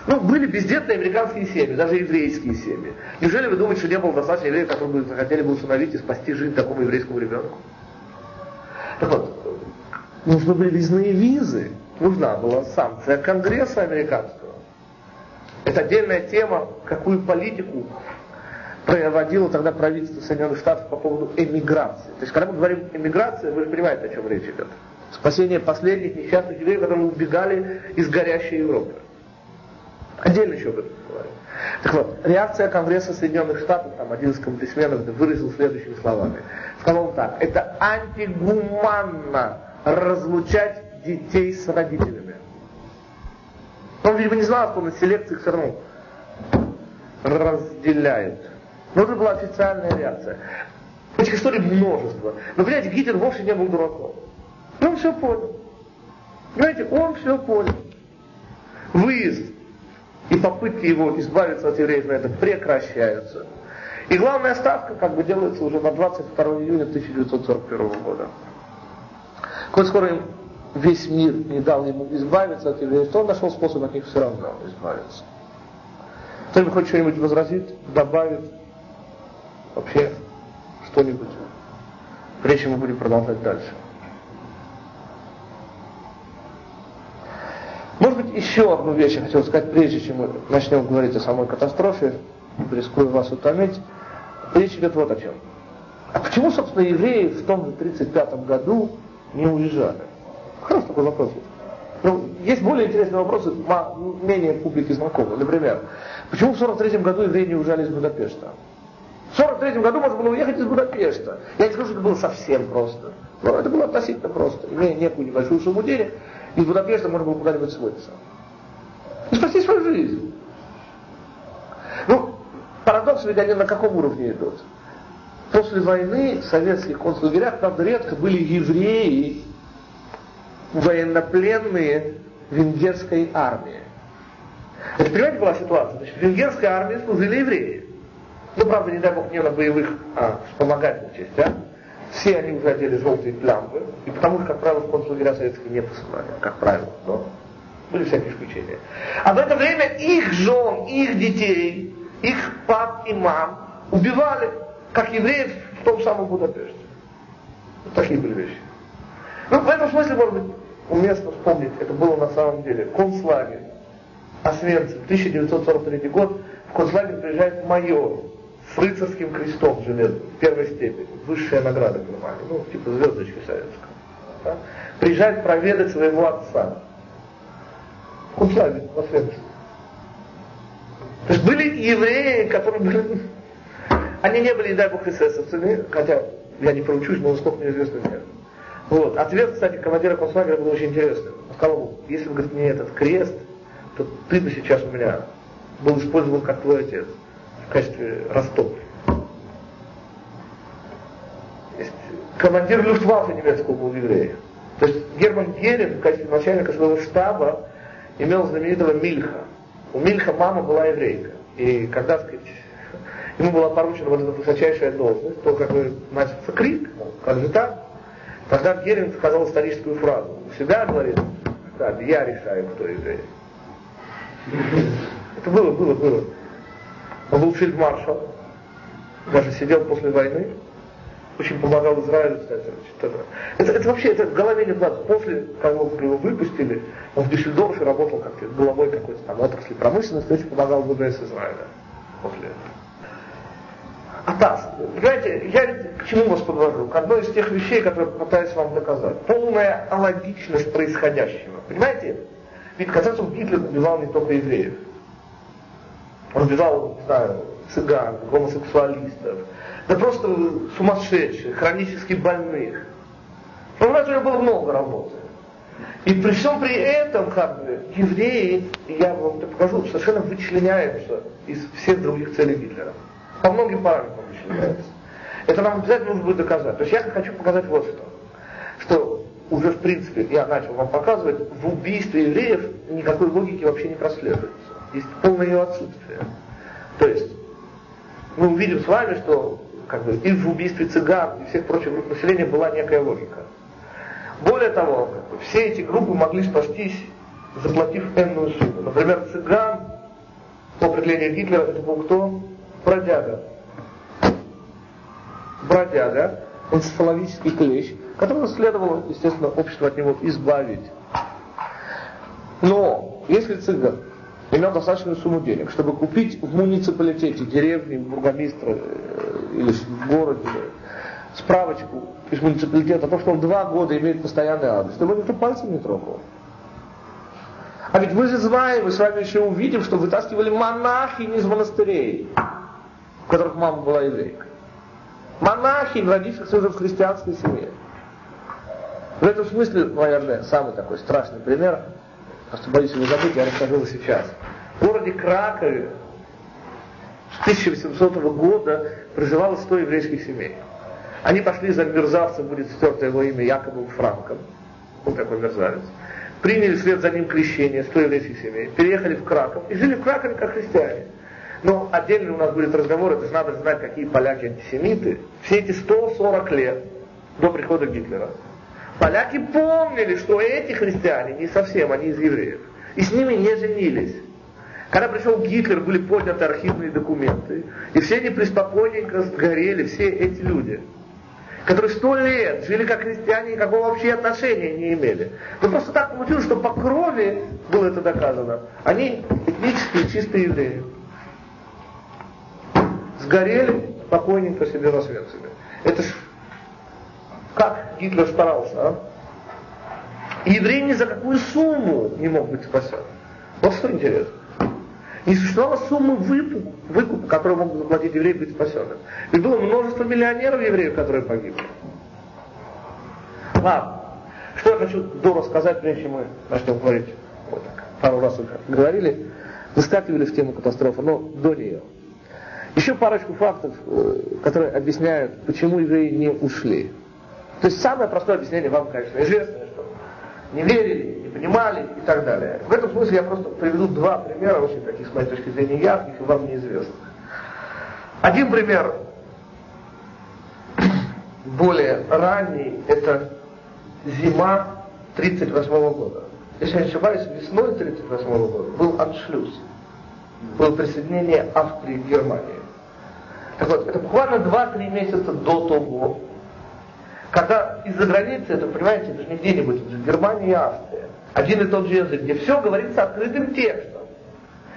Ну, были бездетные американские семьи, даже еврейские семьи. Неужели вы думаете, что не было достаточно евреев, которые бы захотели бы усыновить и спасти жизнь такому еврейскому ребенку? Так вот, нужны были визные визы, нужна была санкция Конгресса американского. Это отдельная тема, какую политику проводило тогда правительство Соединенных Штатов по поводу эмиграции. То есть, когда мы говорим эмиграция, вы же понимаете, о чем речь идет. Спасение последних несчастных евреев, которые убегали из горящей Европы. Отдельно еще об этом поговорим. Так вот, реакция Конгресса Соединенных Штатов, там один из конгрессменов выразил следующими словами. Сказал он так, это антигуманно разлучать детей с родителями. Он, видимо, не знал, что на селекции все равно разделяют. Но это была официальная реакция. Этих историй множество. Но, понимаете, Гитлер вовсе не был дураком. Он все понял. Понимаете, он все понял. Выезд и попытки его избавиться от евреев на это прекращаются. И главная ставка как бы делается уже на 22 июня 1941 года. Коль скоро им весь мир не дал ему избавиться от евреев, то он нашел способ от них все равно избавиться. Кто-нибудь хоть что-нибудь возразит, добавит, вообще что-нибудь. Чем мы будем продолжать дальше. Может быть, еще одну вещь я хотел сказать, прежде чем мы начнем говорить о самой катастрофе, рискую вас утомить. Речь идет вот о чем. А почему, собственно, евреи в том же 1935 году не уезжали? Хороший такой вопрос. Ну, есть более интересные вопросы, менее публике знакомые. Например, почему в 1943 году евреи не уезжали из Будапешта? В 1943 году можно было уехать из Будапешта. Я не скажу, что это было совсем просто. Но это было относительно просто. Имея некую небольшую сумму денег, из Будапешта можно было куда-нибудь сводиться. И спасти свою жизнь. Ну, парадокс ведь они на каком уровне идут? После войны в советских концлагерях, правда, редко были евреи, военнопленные венгерской армии. Это, понимаете, была ситуация? Значит, в венгерской армии служили евреи. Ну, правда, не дай бог, не на боевых, а вспомогательных частях. Все они уже одели желтые плямбы, и потому что, как правило, в концлагеря советские не посылали, как правило. Но были всякие исключения. А в это время их жен, их детей, их пап и мам убивали, как евреев в том самом Будапеште. Вот такие были вещи. Ну, в этом смысле, может быть, уместно вспомнить, это было на самом деле концлагерь Освенцим, 1943 год, в концлагерь приезжает майор с рыцарским крестом железным, первой степени, высшая награда Германии, ну, типа звездочки советского. Да? Приезжает проведать своего отца. Концлагерь в Освенцим. То есть были евреи, которые были... Они не были, дай бог, эсэсовцами, хотя я не проучусь, но насколько мне известно, нет. Вот. Ответ, кстати, командира концлагеря был очень интересный. Он сказал, если бы, говорит, этот крест, то ты бы сейчас у меня был использован как твой отец в качестве растопки. Командир Люфтваффе немецкого был еврей. То есть Герман Герин в качестве начальника своего штаба имел знаменитого Мильха. У Мильха мама была еврейка. И когда, сказать, ему была поручена вот эта высочайшая должность, то как бы начался крик, как же так? Тогда Герин сказал историческую фразу. Себя говорит, так, я решаю, кто еврей. Это было, было, было. Он был фельдмаршал, даже сидел после войны, очень помогал Израилю, кстати. Это, это вообще, это в голове не вкладывается. После, когда его выпустили, он в Дюссельдорфе работал как-то главой какой-то там отрасли промышленности, очень помогал ВВС Израиля после этого. Атас. Понимаете, я к чему вас подвожу? К одной из тех вещей, которые пытаюсь вам доказать. Полная алогичность происходящего. Понимаете? Ведь, концов, Гитлер убивал не только евреев. Знаю, цыган, гомосексуалистов, да просто сумасшедших, хронически больных. Понимаете, у него было много работы. И при всем при этом, как бы, евреи, я вам это покажу, совершенно вычленяются из всех других целей Гитлера. По многим параметрам вычленяются. Это нам обязательно нужно будет доказать. То есть я хочу показать вот что. Что уже в принципе, я начал вам показывать, в убийстве евреев никакой логики вообще не прослеживается. Есть полное ее отсутствие. То есть мы увидим с вами, что как бы, и в убийстве цыган, и всех прочих групп населения была некая логика. Более того, как бы, все эти группы могли спастись, заплатив энную сумму. Например, цыган, по определению Гитлера, это был кто? Бродяга. Бродяга, энцефаловический клещ, которого следовало, естественно, общество от него избавить. Но, если цыган имел достаточную сумму денег, чтобы купить в муниципалитете, деревне, бургомистра э, или в городе справочку из муниципалитета о том, что он два года имеет постоянный адрес, то его никто пальцем не трогал. А ведь мы же знаем, мы с вами еще увидим, что вытаскивали монахи из монастырей, в которых мама была еврейка. Монахи, родившихся уже в христианской семье. В этом смысле, наверное, самый такой страшный пример, просто боюсь его забыть, я расскажу сейчас. В городе Кракове с 1800 года проживало 100 еврейских семей. Они пошли за мерзавцем, будет стертое его имя Яковом Франком. Он такой мерзавец. Приняли вслед за ним крещение 100 еврейских семей. Переехали в Краков и жили в Кракове как христиане. Но отдельно у нас будет разговор, это же надо знать, какие поляки антисемиты. Все эти 140 лет до прихода Гитлера. Поляки помнили, что эти христиане не совсем, они из евреев. И с ними не женились. Когда пришел Гитлер, были подняты архивные документы, и все они преспокойненько сгорели, все эти люди которые сто лет жили как христиане, никакого вообще отношения не имели. Но просто так получилось, что по крови было это доказано. Они этнические чистые евреи. Сгорели спокойненько себе в Освенциме. Это ж как Гитлер старался, а? И еврей ни за какую сумму не мог быть спасен. Вот что интересно. Не существовало суммы выкупа, выкупа, который мог заплатить еврей быть спасенным. Ведь было множество миллионеров евреев, которые погибли. Ладно. Что я хочу до рассказать, прежде чем мы начнем говорить. Вот так. Пару раз уже говорили. Выскакивали в тему катастрофы, но до нее. Еще парочку фактов, э, которые объясняют, почему евреи не ушли. То есть самое простое объяснение вам, конечно, известно, что не верили, понимали и так далее. В этом смысле я просто приведу два примера, очень таких, с моей точки зрения, ярких и вам неизвестных. Один пример более ранний, это зима 1938 года. Если я не ошибаюсь, весной 1938 года был аншлюз, было присоединение Австрии к Германии. Так вот, это буквально 2-3 месяца до того, когда из-за границы, это, понимаете, это же не где-нибудь, это же Германия и Австрия один и тот же язык, где все говорится открытым текстом,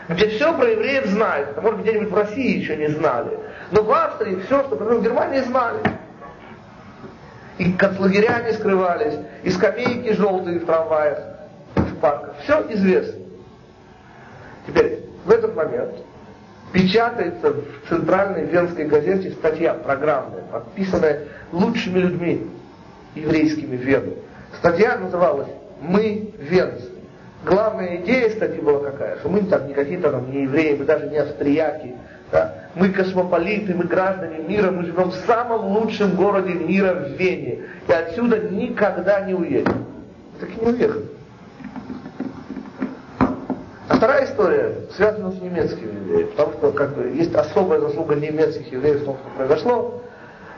где все про евреев знают, а может где-нибудь в России еще не знали, но в Австрии все, что про в Германии знали. И концлагеря не скрывались, и скамейки желтые в трамваях, в парках. Все известно. Теперь, в этот момент печатается в центральной венской газете статья программная, подписанная лучшими людьми еврейскими в Вену. Статья называлась мы венцы. Главная идея статьи была какая? Что мы там не какие-то там не евреи, мы даже не австрияки. Да? Мы космополиты, мы граждане мира, мы живем в самом лучшем городе мира в Вене. И отсюда никогда не уедем. Так и не уехали. А вторая история связана с немецкими евреями, потому что как бы, есть особая заслуга немецких евреев в том, что произошло.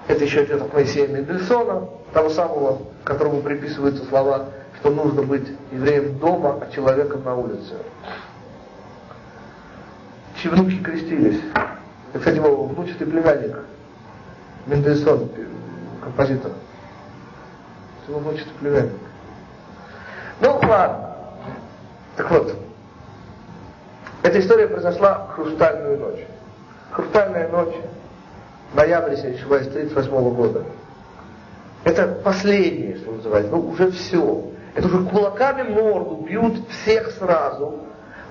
Это еще ответ от Моисея Мендельсона, того самого, которому приписываются слова что нужно быть евреем дома, а человеком на улице. Чьи внуки крестились. Это, кстати, его внучатый племянник. Мендельсон, композитор. Его внучатый племянник. Ну, ладно. Так вот, эта история произошла в хрустальную ночь. Хрустальная ночь, ноябрь, если не ошибаюсь, 38 года. Это последнее, что называется, ну уже все. Это уже кулаками морду бьют всех сразу.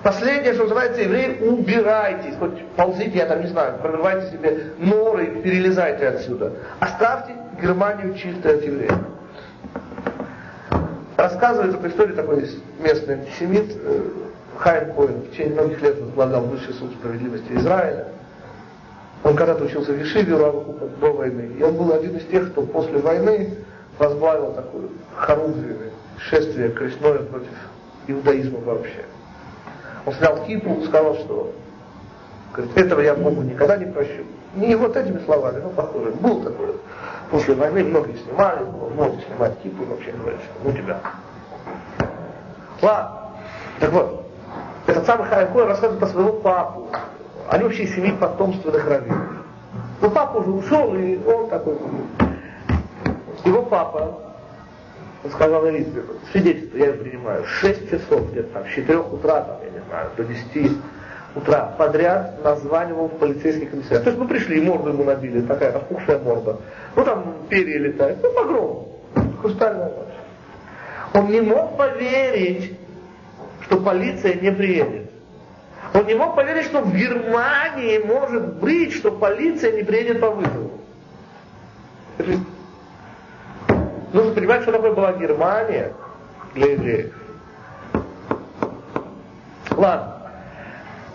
Последнее, что называется, евреи, убирайтесь, хоть ползите, я там не знаю, прорывайте себе норы, перелезайте отсюда. Оставьте Германию чистой от евреев. Рассказывает эту историю такой местный антисемит э, Хайм Коин, в течение многих лет возглавлял высший суд справедливости Израиля. Он когда-то учился в Ешиве до войны, и он был один из тех, кто после войны возглавил такую хорунжию шествие крестное против иудаизма вообще. Он снял кипу, сказал, что говорит, этого я Богу никогда не прощу. Не вот этими словами, но похоже. Был такой. После войны многие снимали, было снимать кипу и вообще говорят, что ну тебя. Ладно. Так вот, этот самый Хайкой рассказывает про своего папу. Они вообще из семьи потомственных раввинов. Ну, папа уже ушел, и он такой. Его папа сказал Элизабету, свидетельство я принимаю, 6 часов где-то там, с 4 утра, там, я не знаю, до 10 утра подряд названивал в полицейский комиссариат. То есть мы пришли, морду ему набили, такая распухшая морда. Ну там перья летают, ну погром, хрустальная. Он не мог поверить, что полиция не приедет. Он не мог поверить, что в Германии может быть, что полиция не приедет по вызову. Нужно понимать, что такое была Германия для евреев. Ладно.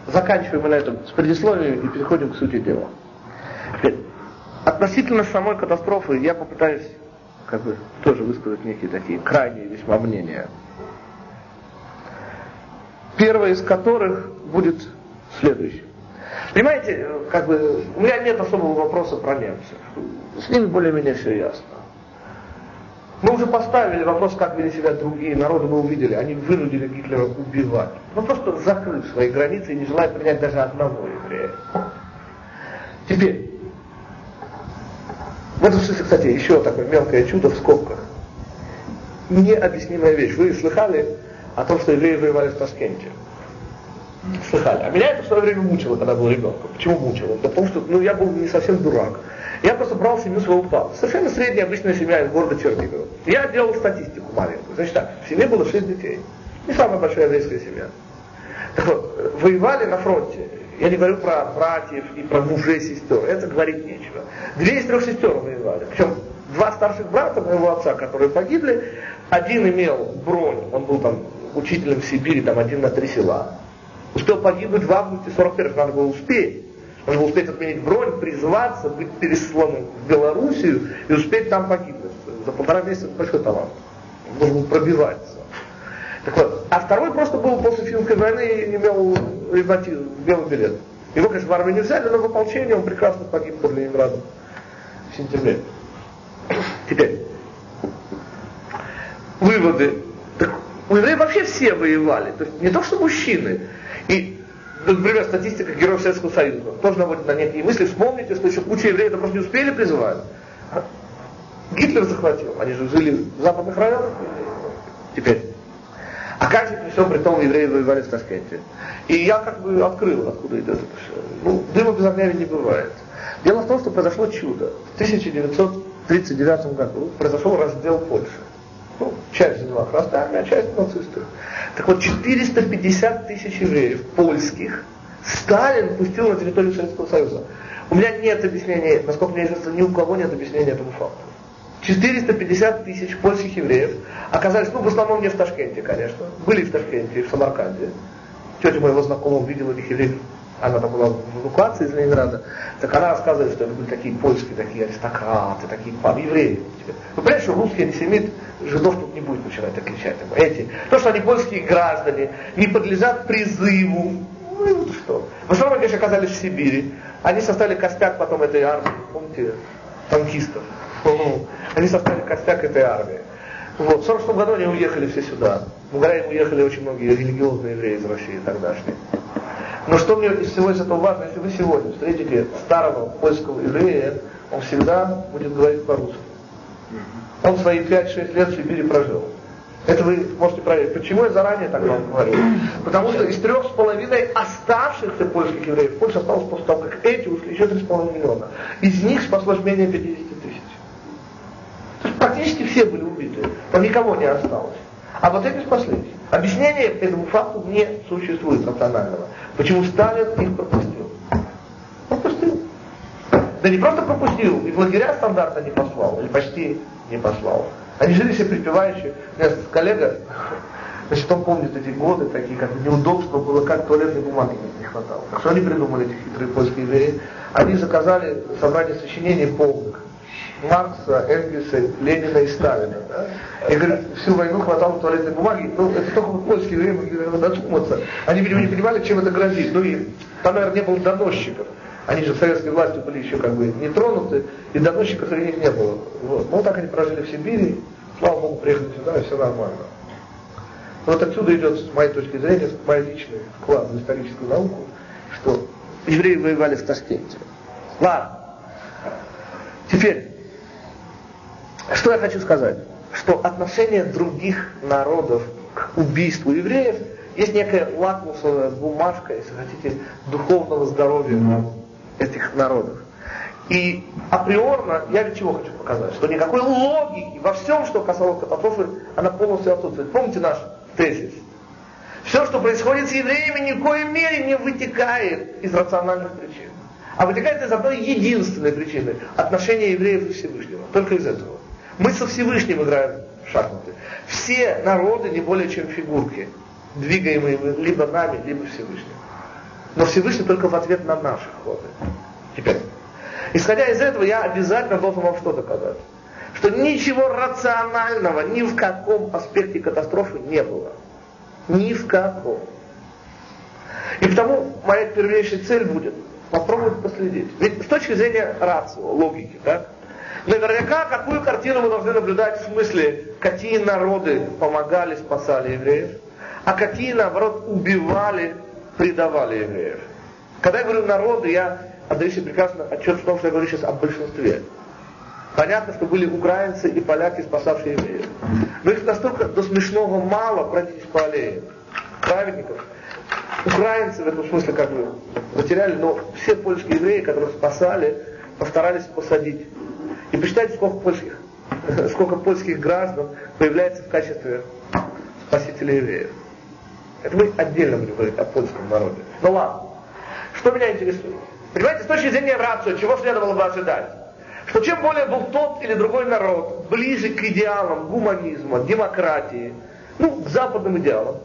заканчиваем на этом с предисловием и переходим к сути дела. Относительно самой катастрофы я попытаюсь как бы тоже высказать некие такие крайние весьма мнения. Первое из которых будет следующее. Понимаете, как бы, у меня нет особого вопроса про немцев. С ними более-менее все ясно. Мы уже поставили вопрос, как вели себя другие народы, мы увидели, они вынудили Гитлера убивать. Ну просто закрыв свои границы и не желая принять даже одного еврея. Теперь, в этом смысле, кстати, еще такое мелкое чудо в скобках. Необъяснимая вещь. Вы слыхали о том, что евреи воевали в Ташкенте? Слыхали. А меня это в свое время мучило, когда был ребенком. Почему мучило? Потому что ну, я был не совсем дурак. Я просто брал семью своего папы. Совершенно средняя обычная семья из города Чернигова. Я делал статистику маленькую. Значит так, в семье было шесть детей. Не самая большая еврейская семья. Так вот, воевали на фронте. Я не говорю про братьев и про мужей сестер. Это говорить нечего. Две из трех сестер воевали. Причем два старших брата моего отца, которые погибли, один имел бронь, он был там учителем в Сибири, там один на три села успел погибнуть в августе 41 надо было успеть. Надо было успеть отменить бронь, призваться, быть пересланным в Белоруссию и успеть там погибнуть. За полтора месяца большой талант. Нужно было пробиваться. Так вот, а второй просто был после финской войны и имел ревматизм, белый билет. Его, конечно, в армию не взяли, но в ополчении он прекрасно погиб под Ленинградом в сентябре. Теперь, выводы. Так, у евреев вообще все воевали. То есть не то, что мужчины. И, например, статистика героев Советского Союза тоже наводит на некие мысли. Вспомните, что еще куча евреев просто не успели призывать. Гитлер захватил. Они же жили в западных районах. Теперь. А как же при всем при том евреи воевали в Ташкенте? И я как бы открыл, откуда идет это все. Ну, дыма без огня не бывает. Дело в том, что произошло чудо. В 1939 году произошел раздел Польши. Ну, часть заняла Красная а часть нацисты. Так вот, 450 тысяч евреев польских Сталин пустил на территорию Советского Союза. У меня нет объяснения, насколько мне известно, ни у кого нет объяснения этому факту. 450 тысяч польских евреев оказались, ну, в основном не в Ташкенте, конечно, были в Ташкенте и в Самарканде. Тетя моего знакомого видела этих евреев она там была в эвакуации из Ленинграда, так она рассказывает, что это были такие польские, такие аристократы, такие пан, евреи. Вы понимаете, что русский антисемит жидов тут не будет начинать так кричать. Эти, то, что они польские граждане, не подлежат призыву, ну и вот что. В основном, конечно, оказались в Сибири. Они составили костяк потом этой армии, помните, танкистов. Они составили костяк этой армии. Вот. В 46 году они уехали все сюда. В Украину уехали очень многие религиозные евреи из России тогдашние. Но что мне из всего из этого важно, если вы сегодня встретите старого польского еврея, он всегда будет говорить по-русски. Он свои 5-6 лет в Сибири прожил. Это вы можете проверить. Почему я заранее так вам говорю? Потому что из трех с половиной оставшихся польских евреев, Польша осталась после того, как эти ушли, еще три с половиной миллиона. Из них спаслось менее 50 тысяч. То есть практически все были убиты. Там никого не осталось. А вот эти спаслись. Объяснение этому факту не существует рационального. Почему Сталин их пропустил? Пропустил. Да не просто пропустил, и в лагеря стандартно не послал, или почти не послал. Они жили все припевающие. У меня коллега, значит, он помнит эти годы, такие, как неудобство было, как туалетной бумаги не хватало. Что они придумали, эти хитрые польские евреи? Они заказали собрание сочинений полных. Маркса, Энгельса, Ленина и Сталина. Да? И говорит, всю войну хватало туалетной бумаги. Ну, это только вот польские время могли додуматься. Они, видимо, не понимали, чем это грозит. Ну и там, наверное, не было доносчиков. Они же советской власти были еще как бы не тронуты, и доносчиков среди них не было. Вот. Ну, так они прожили в Сибири, слава Богу, приехали сюда, и все нормально. Но вот отсюда идет, с моей точки зрения, мой личный вклад в историческую науку, что евреи воевали в Ташкенте. Ладно. Теперь, что я хочу сказать? Что отношение других народов к убийству евреев есть некая лакмусовая бумажка, если хотите, духовного здоровья этих народов. И априорно я ведь чего хочу показать? Что никакой логики во всем, что касалось катастрофы, она полностью отсутствует. Помните наш тезис? Все, что происходит с евреями, ни в коей мере не вытекает из рациональных причин. А вытекает из одной единственной причины – отношения евреев и Всевышнего. Только из этого. Мы со Всевышним играем в шахматы. Все народы не более чем фигурки, двигаемые либо нами, либо Всевышним. но Всевышний только в ответ на наши ходы. Теперь, исходя из этого, я обязательно должен вам что доказать. Что ничего рационального ни в каком аспекте катастрофы не было. Ни в каком. И потому моя первейшая цель будет попробовать последить. Ведь с точки зрения рацио, логики, да, наверняка какую картину мы должны наблюдать в смысле, какие народы помогали, спасали евреев, а какие, наоборот, убивали, предавали евреев. Когда я говорю народы, я отдаю себе прекрасно отчет в том, что я говорю сейчас о большинстве. Понятно, что были украинцы и поляки, спасавшие евреев. Но их настолько до смешного мало пройтись по аллее. Праведников. Украинцы в этом смысле как бы потеряли, но все польские евреи, которых спасали, постарались посадить. И посчитайте, сколько польских, сколько польских граждан появляется в качестве спасителей евреев. Это мы отдельно будем говорить о польском народе. Ну ладно. Что меня интересует? Понимаете, с точки зрения рацио, чего следовало бы ожидать? Что чем более был тот или другой народ ближе к идеалам гуманизма, демократии, ну, к западным идеалам,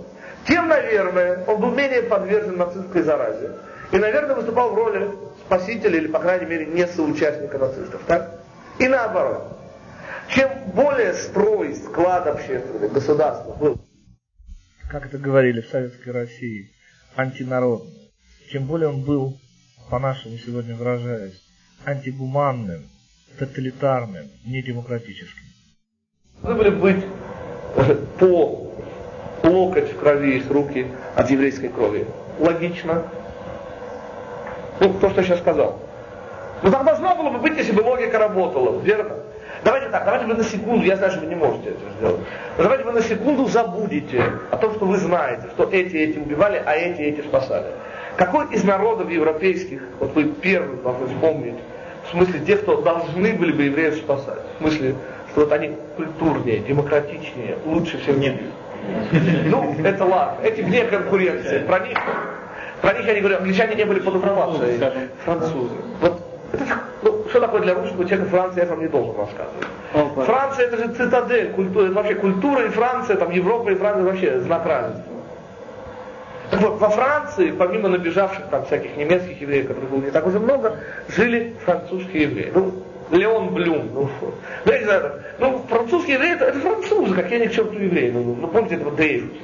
тем, наверное, он был менее подвержен нацистской заразе. И, наверное, выступал в роли спасителя или, по крайней мере, не соучастника нацистов. Так? И наоборот. Чем более строй, склад общественный, государства был, как это говорили в Советской России, антинародным, чем более он был, по-нашему сегодня выражаясь, антигуманным, тоталитарным, недемократическим. Должны были быть по локоть в крови их руки от еврейской крови. Логично. Ну, то, что я сейчас сказал. Но так должно было бы быть, если бы логика работала, верно? Давайте так, давайте вы на секунду, я знаю, что вы не можете это сделать, но давайте вы на секунду забудете о том, что вы знаете, что эти эти убивали, а эти эти спасали. Какой из народов европейских, вот вы первый должны вспомнить, в смысле тех, кто должны были бы евреев спасать, в смысле, что вот они культурнее, демократичнее, лучше всех нет. Ну, это ладно, эти вне конкуренции, про них, про них я не говорю, англичане не были под оккупацией, французы. Вот ну, что такое для русского человека Франция, я вам не должен рассказывать. Франция это же цитадель, культура, это вообще культура и Франция, там Европа и Франция вообще знак равенства. Так вот, во Франции, помимо набежавших там всяких немецких евреев, которых было не так уже много, жили французские евреи. Ну, Леон Блюм, ну, ну, я не знаю, ну, французские евреи, это, это французы, какие они к черту евреи, ну, ну, помните этого Дрейфуса?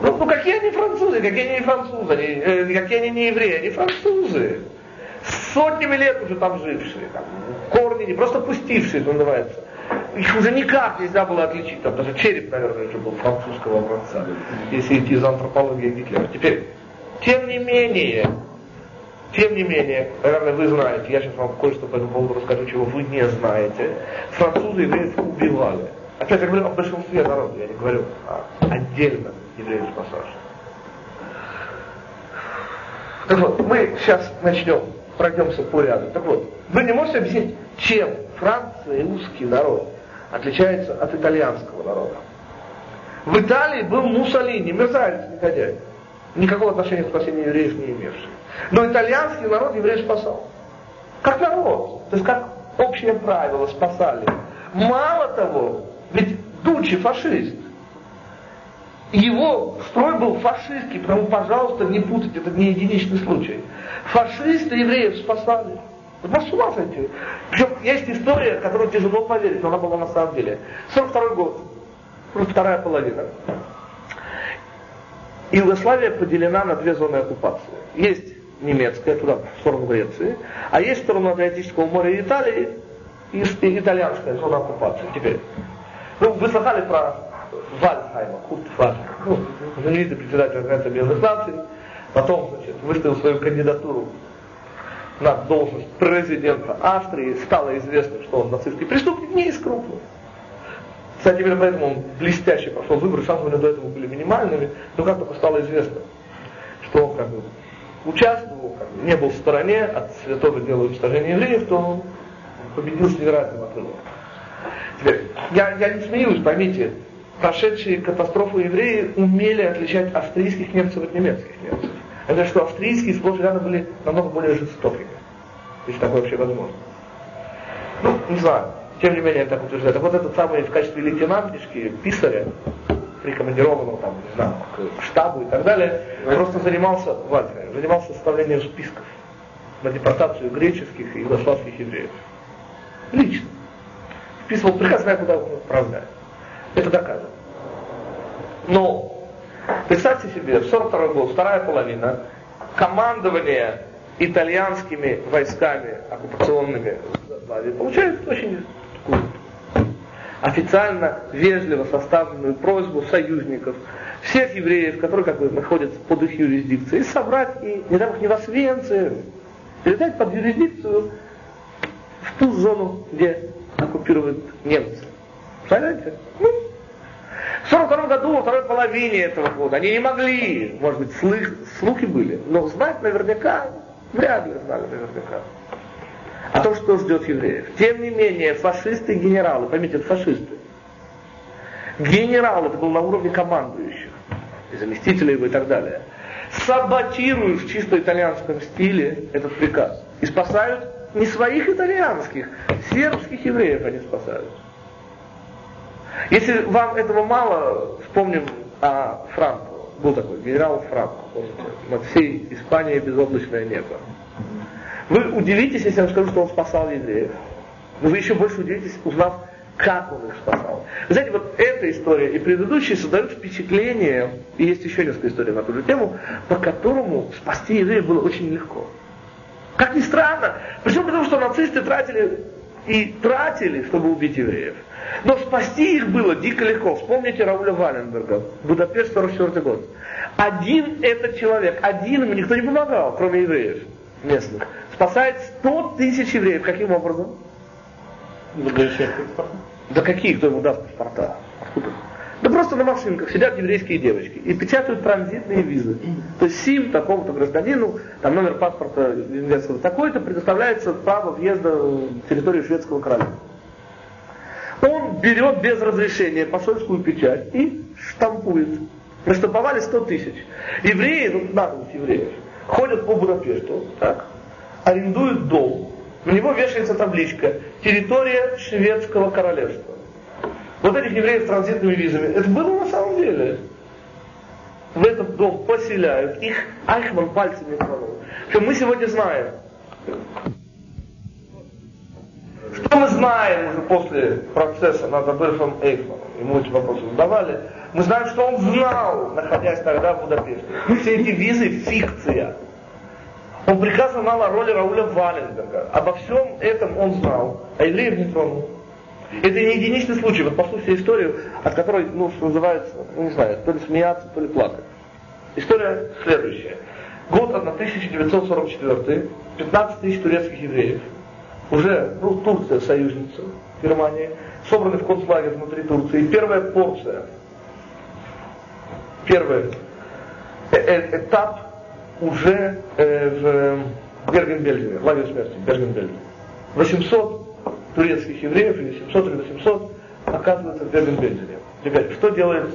Ну, ну, какие они французы, какие они не французы, они, э, какие они не евреи, они французы сотнями лет уже там жившие, там, корни не просто пустившие, это называется. Их уже никак нельзя было отличить, там даже череп, наверное, уже был французского образца, если идти из антропологии Гитлера. Теперь, тем не менее, тем не менее, наверное, вы знаете, я сейчас вам кое-что по этому поводу расскажу, чего вы не знаете. Французы евреев убивали. Опять я говорю о большинстве народа, я не говорю о отдельно евреев спасавших. Так вот, мы сейчас начнем пройдемся по ряду. Так вот, вы не можете объяснить, чем Франция и русский народ отличается от итальянского народа. В Италии был Муссолини, мерзавец, негодяй. Никакого отношения к спасению евреев не имевший. Но итальянский народ евреев спасал. Как народ. То есть как общее правило спасали. Мало того, ведь Дучи фашист. Его строй был фашистский, потому, пожалуйста, не путайте, это не единичный случай. Фашисты евреев спасали. Вы с ума сойти. Причем есть история, которую тяжело поверить, но она была на самом деле. 42 год, вторая половина. Югославия поделена на две зоны оккупации. Есть немецкая, туда, в сторону Греции, а есть в сторону Адриатического моря и Италии, и итальянская зона оккупации. Теперь, ну, вы слыхали про Вальцхайма, Курт Вальцхайм, ну, знаменитый председатель Организации Объединенных Наций, потом, значит, выставил свою кандидатуру на должность президента Австрии, стало известно, что он нацистский преступник, не из крупных. Кстати, именно поэтому он блестяще прошел выборы, шансы до этого были минимальными, но как только стало известно, что он как бы участвовал, как бы, не был в стороне от святого дела уничтожения евреев, то он победил с невероятным отрывом. Теперь, я, я не смеюсь, поймите, прошедшие катастрофу евреи умели отличать австрийских немцев от немецких немцев. Это что австрийские сплошь рядом были намного более жестокими. Если такое вообще возможно. Ну, не знаю. Тем не менее, я так утверждаю. Так вот этот самый в качестве лейтенантишки, писаря, прикомандированного там, не знаю, к штабу и так далее, просто занимался Вальтером. занимался составлением списков на депортацию греческих и югославских евреев. Лично. Вписывал приказ, куда он отправляет. Это доказано. Но представьте себе, в 42 год, вторая половина, командование итальянскими войсками оккупационными получает очень такую официально, вежливо составленную просьбу союзников, всех евреев, которые как бы находятся под их юрисдикцией, собрать и, не бог, не в Освенцию, передать под юрисдикцию в ту зону, где оккупируют немцы. Понимаете? Ну, в 1942 году, во второй половине этого года, они не могли, может быть, слых, слухи были, но знать наверняка, вряд ли знали наверняка о том, что ждет евреев. Тем не менее, фашисты генералы, поймите, это фашисты. Генерал, это был на уровне командующих, и заместителей его и так далее. Саботируют в чисто итальянском стиле этот приказ. И спасают не своих итальянских, сербских евреев они спасают. Если вам этого мало, вспомним о Франко. Был такой генерал Франко, помните, над всей Испанией безоблачное небо. Вы удивитесь, если я вам скажу, что он спасал евреев. Но вы еще больше удивитесь, узнав, как он их спасал. Вы знаете, вот эта история и предыдущие создают впечатление, и есть еще несколько историй на ту же тему, по которому спасти евреев было очень легко. Как ни странно. Причем потому, что нацисты тратили и тратили, чтобы убить евреев. Но спасти их было дико легко. Вспомните Рауля Валенберга, Будапешт 44 год. Один этот человек, один ему никто не помогал, кроме евреев местных спасает 100 тысяч евреев. Каким образом? Да какие, кто ему даст паспорта? Откуда? Да просто на машинках сидят еврейские девочки и печатают транзитные визы. То есть СИМ такому-то гражданину, там номер паспорта венгерского такой-то, предоставляется право въезда в территорию шведского короля. Он берет без разрешения посольскую печать и штампует. Наштамповали 100 тысяч. Евреи, ну надо быть евреев, ходят по Будапешту, так, арендует дом, в него вешается табличка «Территория шведского королевства». Вот этих евреев с транзитными визами. Это было на самом деле. В этот дом поселяют. Их Айхман пальцами тронул. Что мы сегодня знаем. Что мы знаем уже после процесса над Адольфом Эйхманом? Ему эти вопросы задавали. Мы знаем, что он знал, находясь тогда в Будапеште. Все эти визы – фикция. Он прекрасно знал о роли Рауля Валенберга. Обо всем этом он знал, а Ильев не тронул. Это не единичный случай. Вот послушайте историю, от которой, ну, что называется, ну, не знаю, то ли смеяться, то ли плакать. История следующая. Год 1944, 15 тысяч турецких евреев, уже, ну, Турция союзница Германии, собраны в концлагерь внутри Турции. Первая порция, первый э, э, этап уже э, в Берген-Бельзене, лагерь смерти, Берген-Бельзен. 800 турецких евреев, или 700 или 800, оказывается в Берген-Бельзене. Теперь, что делает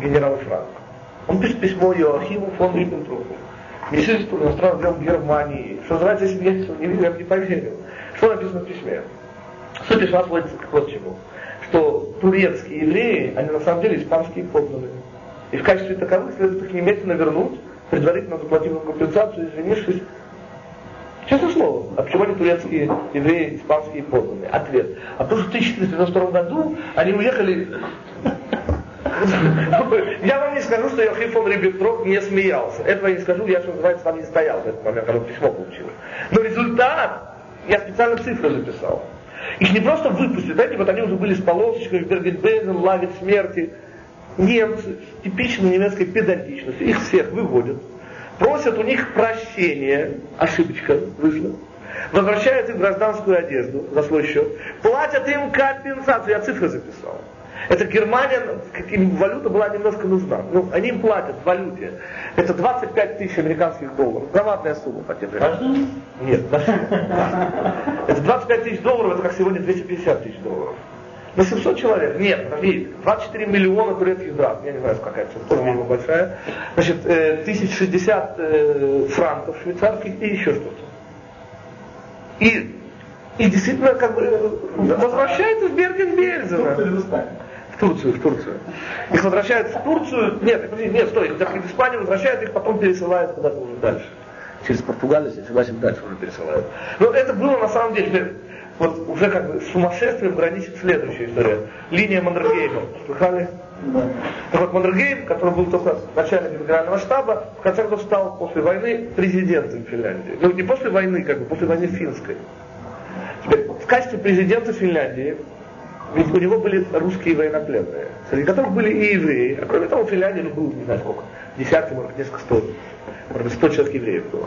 генерал Франк? Он пишет письмо Йоахиму фон Риббентрофу, министру иностранных дел Германии. Что называется, если я не поверил. Что написано в письме? Суть письма сводится к вот чему. Что турецкие евреи, они на самом деле испанские подданные. И в качестве таковых следует их немедленно вернуть предварительно заплатив им компенсацию, извинившись. Честное слово, а почему они турецкие евреи, испанские подданные? Ответ. А потому что в 1492 году они уехали... Я вам не скажу, что Йохим фон Риббентроп не смеялся. Этого я не скажу, я, что называется, там не стоял в этот момент, когда письмо получил. Но результат, я специально цифры записал. Их не просто выпустили, знаете, вот они уже были с полосочкой, Берген-Бейзен, лагерь смерти, немцы типичной немецкой педантичностью, их всех выводят, просят у них прощения, ошибочка вышла, возвращают им гражданскую одежду за свой счет, платят им компенсацию, я цифры записал. Это Германия, им валюта была немножко нужна. Ну, они им платят в валюте. Это 25 тысяч американских долларов. Громадная сумма по тем временам. Нет, Это 25 тысяч долларов, это как сегодня 250 тысяч долларов. На 700 человек? Нет, подожди, 24 миллиона турецких драм, я не знаю, какая цифра, тоже немного большая. Значит, э, 1060 э, франков швейцарских и еще что-то. И, и действительно, как бы, возвращается в Берген-Бельзена. В Турцию, в Турцию. Их возвращают в Турцию, нет, нет, стой, их в Испанию возвращают, их потом пересылают куда-то уже дальше. Через Португалию, если ошибаюсь, дальше уже пересылают. Но это было на самом деле, вот уже как бы сумасшествием граничит следующая история. Линия Мандергейма. Слыхали? Да. Так вот, Мандергейм, который был только начальником генерального штаба, в конце концов стал после войны президентом Финляндии. Ну, не после войны, как бы, после войны финской. Теперь, в качестве президента Финляндии, ведь у него были русские военнопленные, среди которых были и евреи. А кроме того, в Финляндии, ну, было, не знаю сколько, десятки, может, несколько сто, может быть, сто человек евреев было.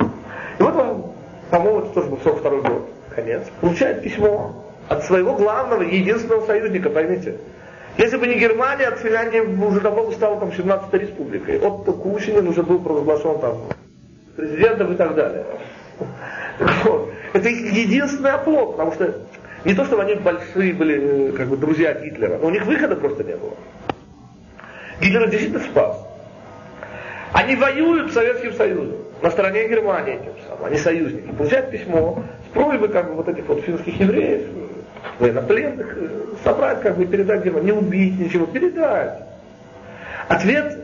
И вот он, по-моему, это тоже был 42 год, конец, получает письмо от своего главного, единственного союзника, поймите. Если бы не Германия, от Финляндии уже давно бы стала там 17-й республикой. Отто Кучинин уже был провозглашен там президентом и так далее. Вот. Это их единственный оплот, потому что не то, чтобы они большие были э, как бы друзья Гитлера, но у них выхода просто не было. Гитлер действительно спас. Они воюют с Советским Союзом на стороне Германии тем самым, они союзники. Получают письмо с просьбой как бы вот этих вот финских евреев, военнопленных, э, собрать, как бы передать Германии, не убить, ничего, передать. Ответ,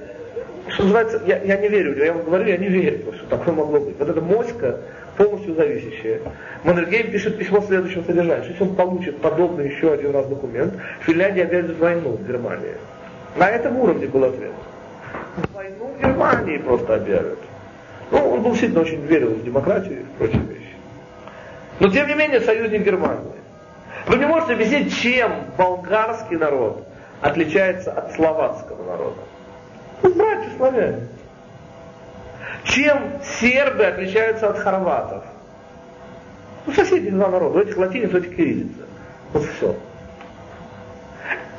что называется, я, я не верю, я вам говорю, я не верю, что такое могло быть. Вот эта моська, полностью зависящее. Маннергейм пишет письмо следующего содержания. Если он получит подобный еще один раз документ, Финляндия объявит войну в Германии. На этом уровне был ответ. Войну в Германии просто объявят. Ну, он был сильно очень верил в демократию и прочие вещи. Но тем не менее союзник Германии. Вы не можете объяснить, чем болгарский народ отличается от словацкого народа. Ну, братья славяне. Чем сербы отличаются от хорватов? Ну, соседние два народа, у этих латиниц, у этих кириллица. Вот все.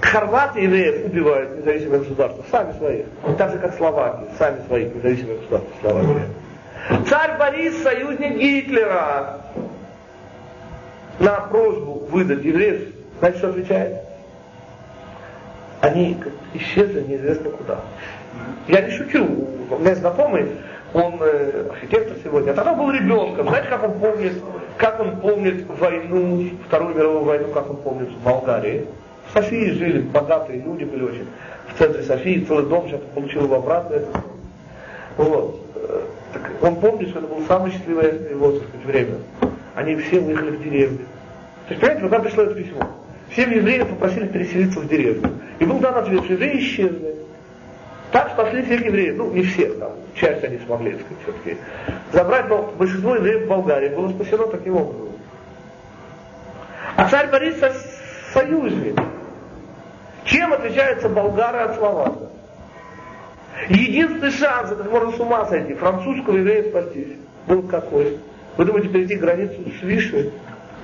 Хорваты евреев убивают независимые государства, сами своих. Так же, как словаки, сами своих независимых государств Словакия. Царь Борис, союзник Гитлера, на просьбу выдать евреев, знаете, что отвечает? Они исчезли неизвестно куда. Я не шучу. У меня знакомый, он э, архитектор сегодня, а тогда был ребенком. Знаете, как он помнит, как он помнит войну, Вторую мировую войну, как он помнит в Болгарии? В Софии жили богатые люди, были очень в центре Софии, целый дом, сейчас получил его обратно. Вот. Э, так он помнит, что это было самое счастливое его, сказать, время. Они все выехали в деревню. То есть, понимаете, когда пришло это письмо, всем евреям попросили переселиться в деревню. И был дан ответ, что евреи исчезли. Так спасли всех евреев, ну не всех там, часть они смогли, так сказать, все-таки забрать, но большинство евреев в Болгарии было спасено таким образом. А царь Борис со союзник. Чем отличаются болгары от словака? Единственный шанс, это можно с ума сойти, французского еврея спастись, был какой? Вы думаете перейти границу с Вишной,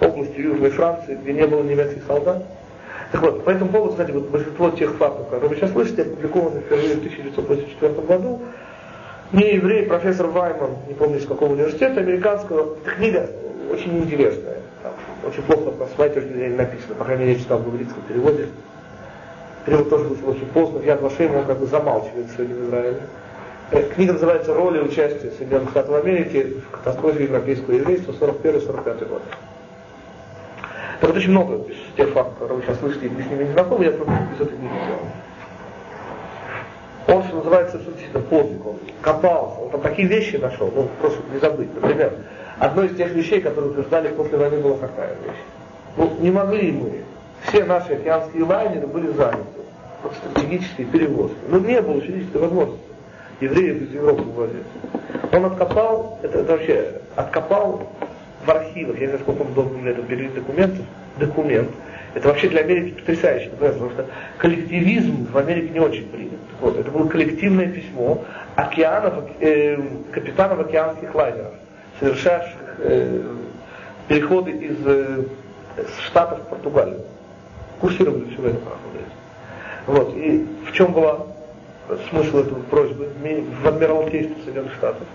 областью Южной Франции, где не было немецких солдат? Так вот, по этому поводу, кстати, вот большинство тех фактов, которые вы сейчас слышите, опубликованы впервые в 1984 году. Не еврей, профессор Вайман, не помню из какого университета, американского, книга очень интересная. Там, очень плохо с моей точки зрения написано, по крайней мере, я читал в английском переводе. Перевод тоже вышел очень поздно, я Вашем, он как бы замалчивает сегодня в Израиле. Э, книга называется «Роли участия Соединенных Штатов Америки в катастрофе европейского еврейства 41-45 год». Так вот очень много из тех фактов, которые вы сейчас слышите, вы с ними не знакомы, я просто из этой книги взял. Он, что называется, действительно подвиг, он копался, он там такие вещи нашел, ну просто не забыть. Например, одной из тех вещей, которые утверждали после войны, была какая вещь. Ну, не могли мы. Все наши океанские лайнеры были заняты. Вот стратегические перевозки. Но ну, не было физической возможности евреев из Европы вывозить. Он откопал, это, это вообще, откопал в архивах, я не знаю, сколько он должен для этого перевести документов, документ. Это вообще для Америки потрясающе, потому что коллективизм в Америке не очень принят. Вот, это было коллективное письмо океанов, э, капитанов океанских лайнеров, совершавших э, переходы из э, Штатов в Португалию. Курсировали все это проходили. Вот, и в чем была смысл этой просьбы в Адмиралтействе Соединенных Штатов?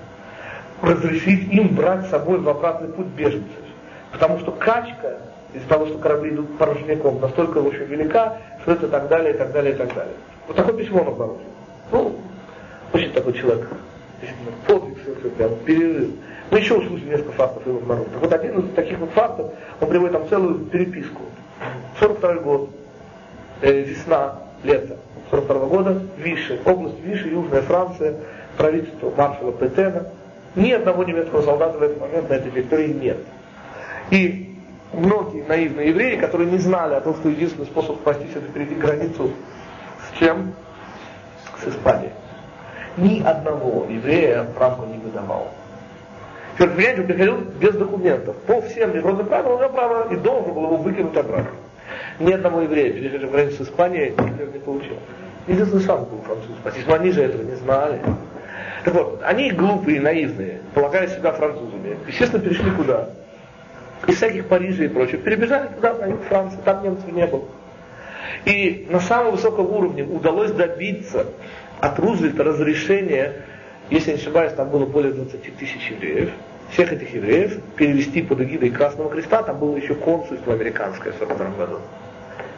разрешить им брать с собой в обратный путь беженцев. Потому что качка из-за того, что корабли идут порожняком, настолько очень велика, что это так далее, и так далее, и так далее. Вот такое письмо он обнаружил. Ну, очень такой человек. Подвиг совершил, прям перерыв. Мы еще услышали несколько фактов его обнаружил. Так вот один из таких вот фактов, он приводит там целую переписку. 42 год, э, весна, лета 42 года, Виши, область Виши, Южная Франция, правительство маршала Петена. Ни одного немецкого солдата в этот момент на этой территории нет. И многие наивные евреи, которые не знали о том, что единственный способ спастись это перейти границу с чем? С Испанией. Ни одного еврея Франко не выдавал. Теперь, понимаете, он приходил без документов. По всем международным правилам он имел право и должен был его выкинуть обратно. Ни одного еврея, перешедшего границу с Испанией, не получил. Единственный сам был француз. Но они же этого не знали. Так вот, они глупые, наивные, полагая себя французами. Естественно, перешли куда? Из всяких Парижей и прочего. Перебежали туда, на Франции, там немцев не было. И на самом высоком уровне удалось добиться от Рузвельта разрешения, если не ошибаюсь, там было более 20 тысяч евреев, всех этих евреев перевести под эгидой Красного Креста, там было еще консульство американское в 42 году.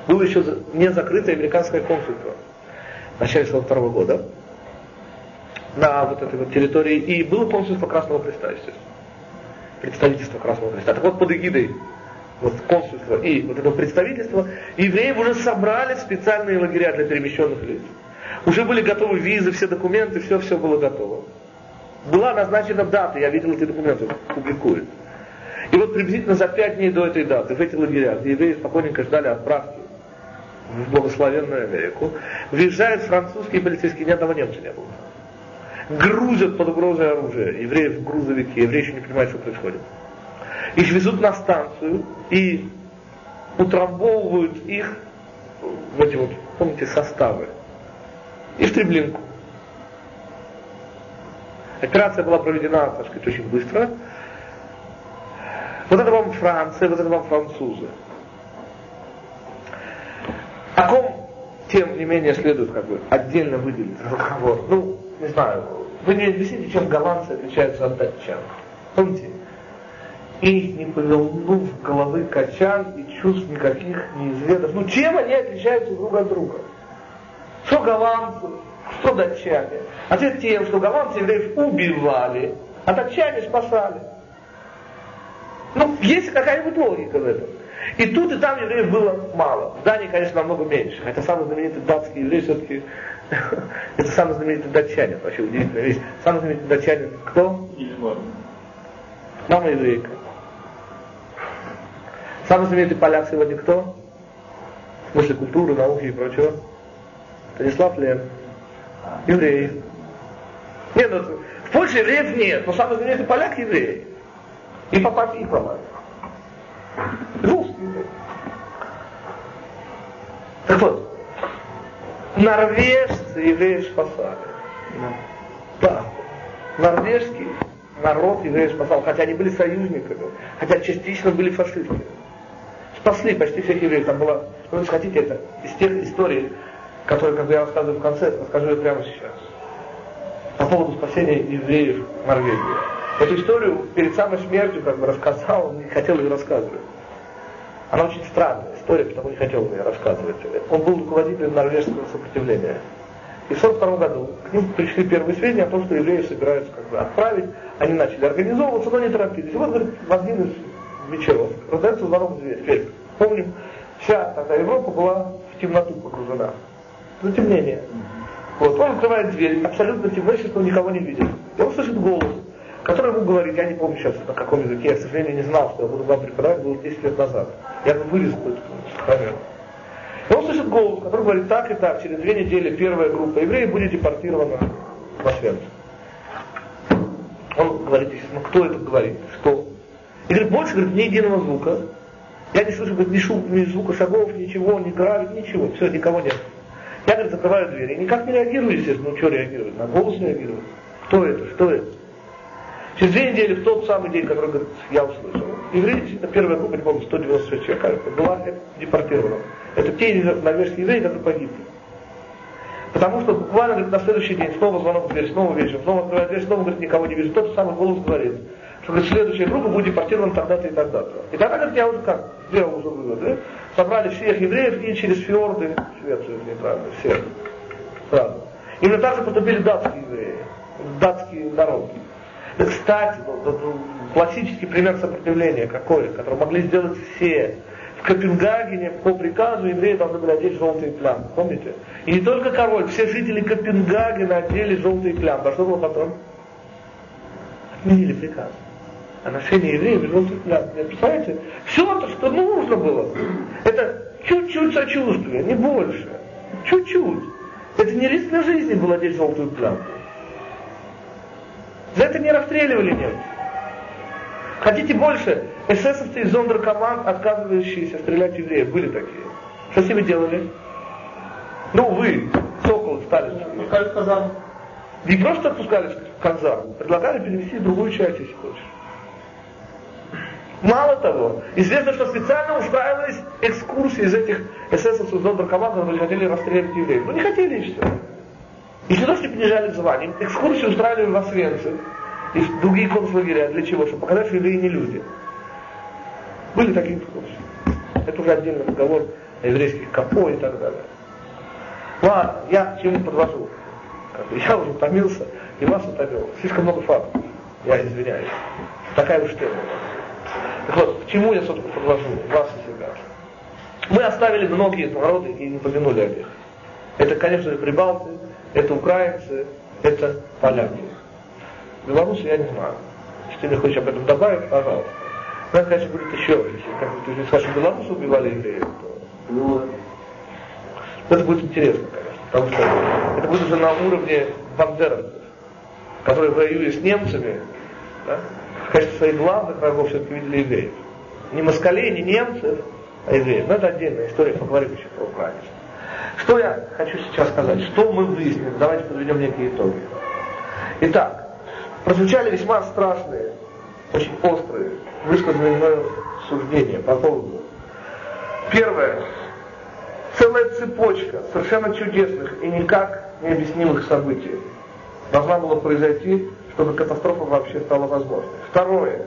Было еще не закрытое американское консульство в начале 42 года на вот этой вот территории, и было консульство Красного Креста, естественно. Представительство Красного Креста. Так вот, под эгидой вот консульства и вот этого представительства, евреи уже собрали специальные лагеря для перемещенных лиц. Уже были готовы визы, все документы, все-все было готово. Была назначена дата, я видел эти документы, публикуют. И вот приблизительно за пять дней до этой даты в эти лагеря, где евреи спокойненько ждали отправки в благословенную Америку, въезжают французские полицейские, ни одного немца не было. Грузят под угрозой оружия, евреев в грузовике, евреи еще не понимают, что происходит. Их везут на станцию и утрамбовывают их в эти вот, помните, составы. И в Треблинку. Операция была проведена, так сказать, очень быстро. Вот это вам Франция, вот это вам французы. О ком, тем не менее, следует как бы отдельно выделить разговор. Ну, не знаю, вы не объясните, чем голландцы отличаются от датчан. Помните? Их не повернув головы качан и чувств никаких неизведов. Ну чем они отличаются друг от друга? Что голландцы, что датчане? Ответ тем, что голландцы евреев убивали, а датчане спасали. Ну, есть какая-нибудь логика в этом. И тут и там евреев было мало. В Дании, конечно, намного меньше. Хотя самый знаменитый датский еврей все-таки это самый знаменитый датчанин. Вообще удивительная вещь. Самый знаменитый датчанин кто? Мама еврейка. Самый знаменитый поляк сегодня кто? В смысле культуры, науки и прочего. Станислав Лев. Еврей. Нет, ну, в Польше евреев нет, но самый знаменитый поляк еврей. И по папе, и по маме. Русский еврей. Так вот, норвежцы евреев спасали. Да. Норвежский народ евреев спасал, хотя они были союзниками, хотя частично были фашистами спасли почти всех евреев. Там было, ну, если хотите, это из тех историй, которые, как я рассказываю в конце, расскажу я прямо сейчас. По поводу спасения евреев в Норвегии. Эту историю перед самой смертью как бы рассказал, не хотел ее рассказывать. Она очень странная история, потому не хотел ее рассказывать. Он был руководителем норвежского сопротивления. И в 1942 году к ним пришли первые сведения о том, что евреи собираются как бы отправить. Они начали организовываться, но не торопились. И вот, говорит, в один из вечеров раздается звонок в дверь. Помним, вся тогда Европа была в темноту погружена. Затемнение. Вот, он открывает дверь, абсолютно темно, естественно, никого не видит. И он слышит голос, который ему говорит, я не помню сейчас на каком языке, я, к сожалению, не знал, что я буду вам преподавать, было 10 лет назад. Я вырезку эту сохранил. И он слышит голос, который говорит, так и так, через две недели первая группа евреев будет депортирована в Освенцим. Он говорит, естественно, кто это говорит, что и говорит, больше говорит, ни единого звука. Я не слышу говорит, ни, шум, ни звука шагов, ничего, ни гравит, ничего. Все, никого нет. Я, говорит, закрываю дверь. И никак не реагирую, естественно. Ну, что реагировать? На голос реагирую. Кто это? Что это? Через две недели, в тот самый день, который, говорит, я услышал, евреи, действительно, первая группа, не помню, 196 человек, кажется, была депортирована. Это те норвежские евреи, которые погибли. Потому что буквально говорит, на следующий день снова звонок в дверь, снова вечером, снова открывает дверь, снова говорит, никого не вижу. Тот самый голос говорит что говорит, следующая группа будет депортирована тогда-то и тогда-то. И тогда, говорит, я уже как, сделал уже выводы, собрали всех евреев и через фьорды, Швецию, неправильно, всех, сразу. Именно так же поступили датские евреи, датские народы. Кстати, классический пример сопротивления какой, который могли сделать все. в Копенгагене по приказу евреи должны были одеть желтые плямбы, помните? И не только король, все жители Копенгагена одели желтые плямбы. А что было потом? Отменили приказ о ношении евреев желтых плямб. Представляете? Все то, что нужно было. Это чуть-чуть сочувствия, не больше. Чуть-чуть. Это не риск для жизни был одеть желтую плямбу. За это не расстреливали немцы. Хотите больше? эсэсовцы из зондеркоманд, отказывающиеся стрелять евреев, были такие. Что с ними делали? Ну, вы, Сокол, Сталин. Отпускали в казарму. Не просто отпускали в казарму, предлагали перевести в другую часть, если хочешь. Мало того, известно, что специально устраивались экскурсии из этих эсэсовцев зондеркоманд, которые хотели расстрелять евреев. Ну не хотели и все. И не то, что понижали звание, экскурсии устраивали в Освенце и в другие концлагеря. Для чего? Чтобы показать, что евреи не люди. Были такие экскурсии. Это уже отдельный разговор о еврейских капо и так далее. Ладно, я к чему подвожу. Я уже утомился и вас утомил. Слишком много фактов. Я извиняюсь. Такая уж тема. Вот, к чему я, собственно, подвожу вас и себя? Мы оставили многие народы и не помянули о них. Это, конечно же, прибалты, это украинцы, это поляки. Белорусы я не знаю. Если ты мне хочешь об этом добавить, пожалуйста. Надо, конечно, будет еще, если как ты уже скажешь, белорусы убивали евреев, то ну, это будет интересно, конечно, потому что это будет уже на уровне бандеровцев, которые воюют с немцами, да, в качестве своих главных врагов все-таки видели евреев. Не москалей, не немцев, а евреев. Но это отдельная история, поговорим еще про украинцев. Что я хочу сейчас сказать? Что мы выяснили? Давайте подведем некие итоги. Итак, прозвучали весьма страшные, очень острые, высказанные мною суждения по поводу. Первое. Целая цепочка совершенно чудесных и никак необъяснимых событий должна была произойти, чтобы катастрофа вообще стала возможной. Второе.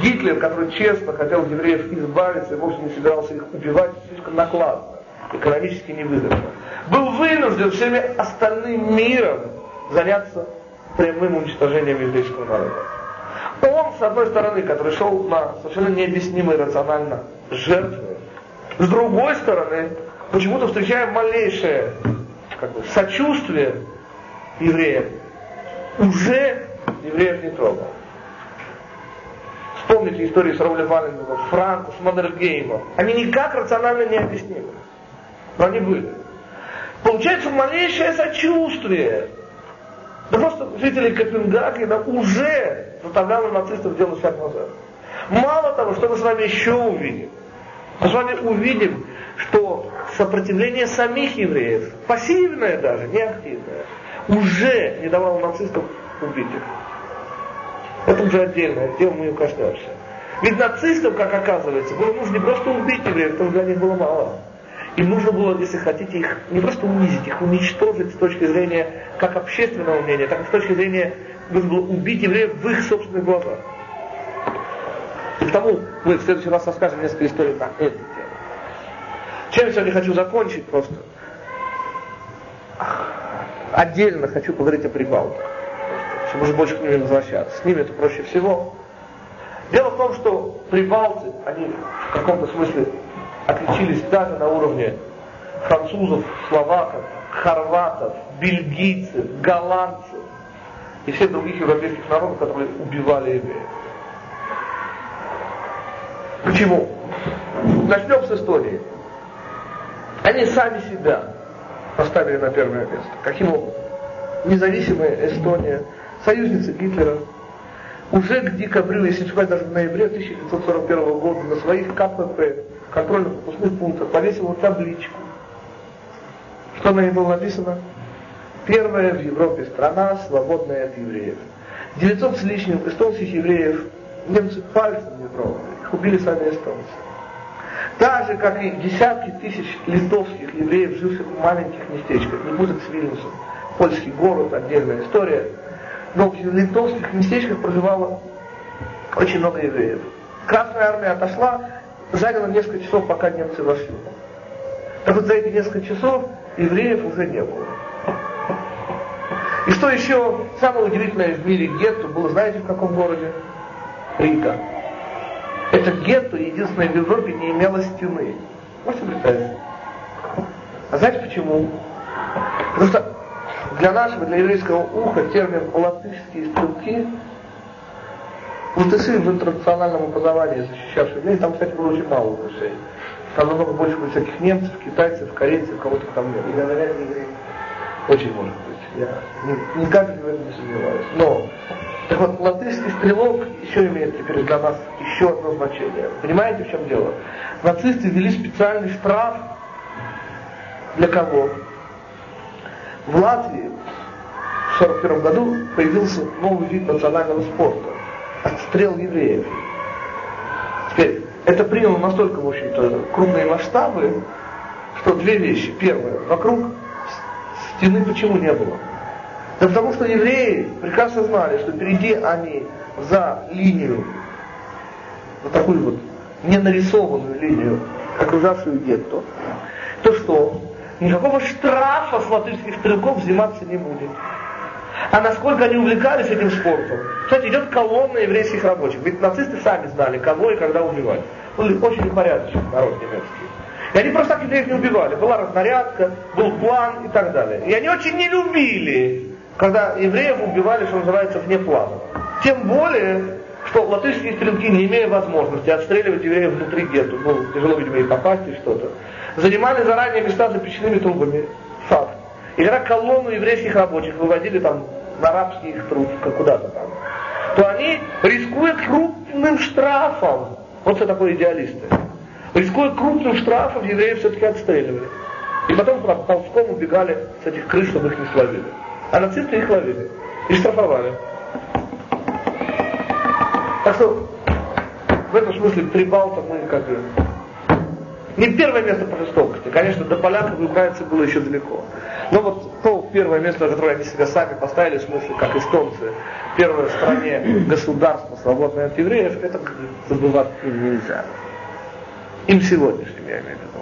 Гитлер, который честно хотел евреев избавиться и вовсе не собирался их убивать, слишком накладно, экономически невыгодно, был вынужден всеми остальным миром заняться прямым уничтожением еврейского народа. Он, с одной стороны, который шел на совершенно необъяснимые рационально жертвы, с другой стороны, почему-то встречаем малейшее как бы, сочувствие евреям, уже евреев не трогал. Вспомните историю с Раулем Валенбергом, Франко, с Модергеймом. Они никак рационально не объяснимы. Но они были. Получается малейшее сочувствие. Да просто жители Копенгагена уже заставляло нацистов делать шаг назад. Мало того, что мы с вами еще увидим. Мы с вами увидим, что сопротивление самих евреев, пассивное даже, не активное, уже не давало нацистам убить их. Это уже отдельное дело, мы не коснемся. Ведь нацистам, как оказывается, было нужно не просто убить евреев, что для них было мало. Им нужно было, если хотите, их не просто унизить, их уничтожить с точки зрения как общественного мнения, так и с точки зрения, нужно было убить евреев в их собственных глазах. И потому мы в следующий раз расскажем несколько историй на эту тему. Чем я сегодня хочу закончить просто? Отдельно хочу поговорить о Прибалтах чтобы уже больше к ним не возвращаться. С ними это проще всего. Дело в том, что прибалты, они в каком-то смысле отличились даже на уровне французов, словаков, хорватов, бельгийцев, голландцев и всех других европейских народов, которые убивали евреев. Почему? Начнем с истории. Они сами себя поставили на первое место. Каким образом? Независимая Эстония, союзница Гитлера, уже к декабрю, если не даже в ноябре 1941 года на своих КПП, контрольно-пропускных пунктах, повесила табличку. Что на ней было написано? Первая в Европе страна, свободная от евреев. 900 с лишним эстонских евреев немцы пальцем не трогали, их убили сами эстонцы. Так же, как и десятки тысяч литовских евреев, живших в маленьких местечках, не будет с Вильнюсом, польский город, отдельная история – но в литовских местечках проживало очень много евреев. Красная армия отошла, заняло несколько часов, пока немцы вошли. Так вот за эти несколько часов евреев уже не было. И что еще самое удивительное в мире гетто было, знаете, в каком городе? Рига. Это гетто, единственное в Европе, не имело стены. Можете представить? А знаете почему? Потому что для нашего, для еврейского уха термин латышские стрелки латыши в интернациональном образовании, защищавшие евреев, там, кстати, было очень мало латышей. Там намного больше было всяких немцев, китайцев, корейцев, кого-то там нет. И говорят евреи. Очень может быть. Я ни, ни капельки в этом не сомневаюсь. Но, так вот, латышский стрелок еще имеет теперь для нас еще одно значение. Понимаете, в чем дело? Нацисты ввели специальный штраф для кого? В Латвии в 1941 году появился новый вид национального спорта – отстрел евреев. Теперь, это приняло настолько, в общем-то, крупные масштабы, что две вещи. Первое, вокруг стены почему не было? Да потому что евреи прекрасно знали, что впереди они за линию, вот такую вот ненарисованную линию, окружавшую гетто, то что никакого штрафа с латышских стрелков взиматься не будет. А насколько они увлекались этим спортом. Кстати, идет колонна еврейских рабочих. Ведь нацисты сами знали, кого и когда убивать. Были очень непорядочный народ немецкий. И они просто так евреев не убивали. Была разнарядка, был план и так далее. И они очень не любили, когда евреев убивали, что называется, вне плана. Тем более, что латышские стрелки, не имея возможности отстреливать евреев внутри гетто, ну, тяжело, видимо, и попасть и что-то, занимали заранее места за печными трубами. Факт. И когда колонну еврейских рабочих выводили там на арабский их труд куда-то там, то они, рискуя крупным штрафом, вот что такое идеалисты, рискуя крупным штрафом, евреев все-таки отстреливали. И потом ползком убегали с этих крыш, чтобы их не словили. А нацисты их ловили и штрафовали. Так что в этом смысле Прибалта мы как бы не первое место по жестокости. Конечно, до поляков и украинцев было еще далеко. Но вот то первое место, которое они себя сами поставили, в смысле, как эстонцы, первое в стране государство, свободное от евреев, это забывать нельзя. Им сегодняшним, я имею в виду.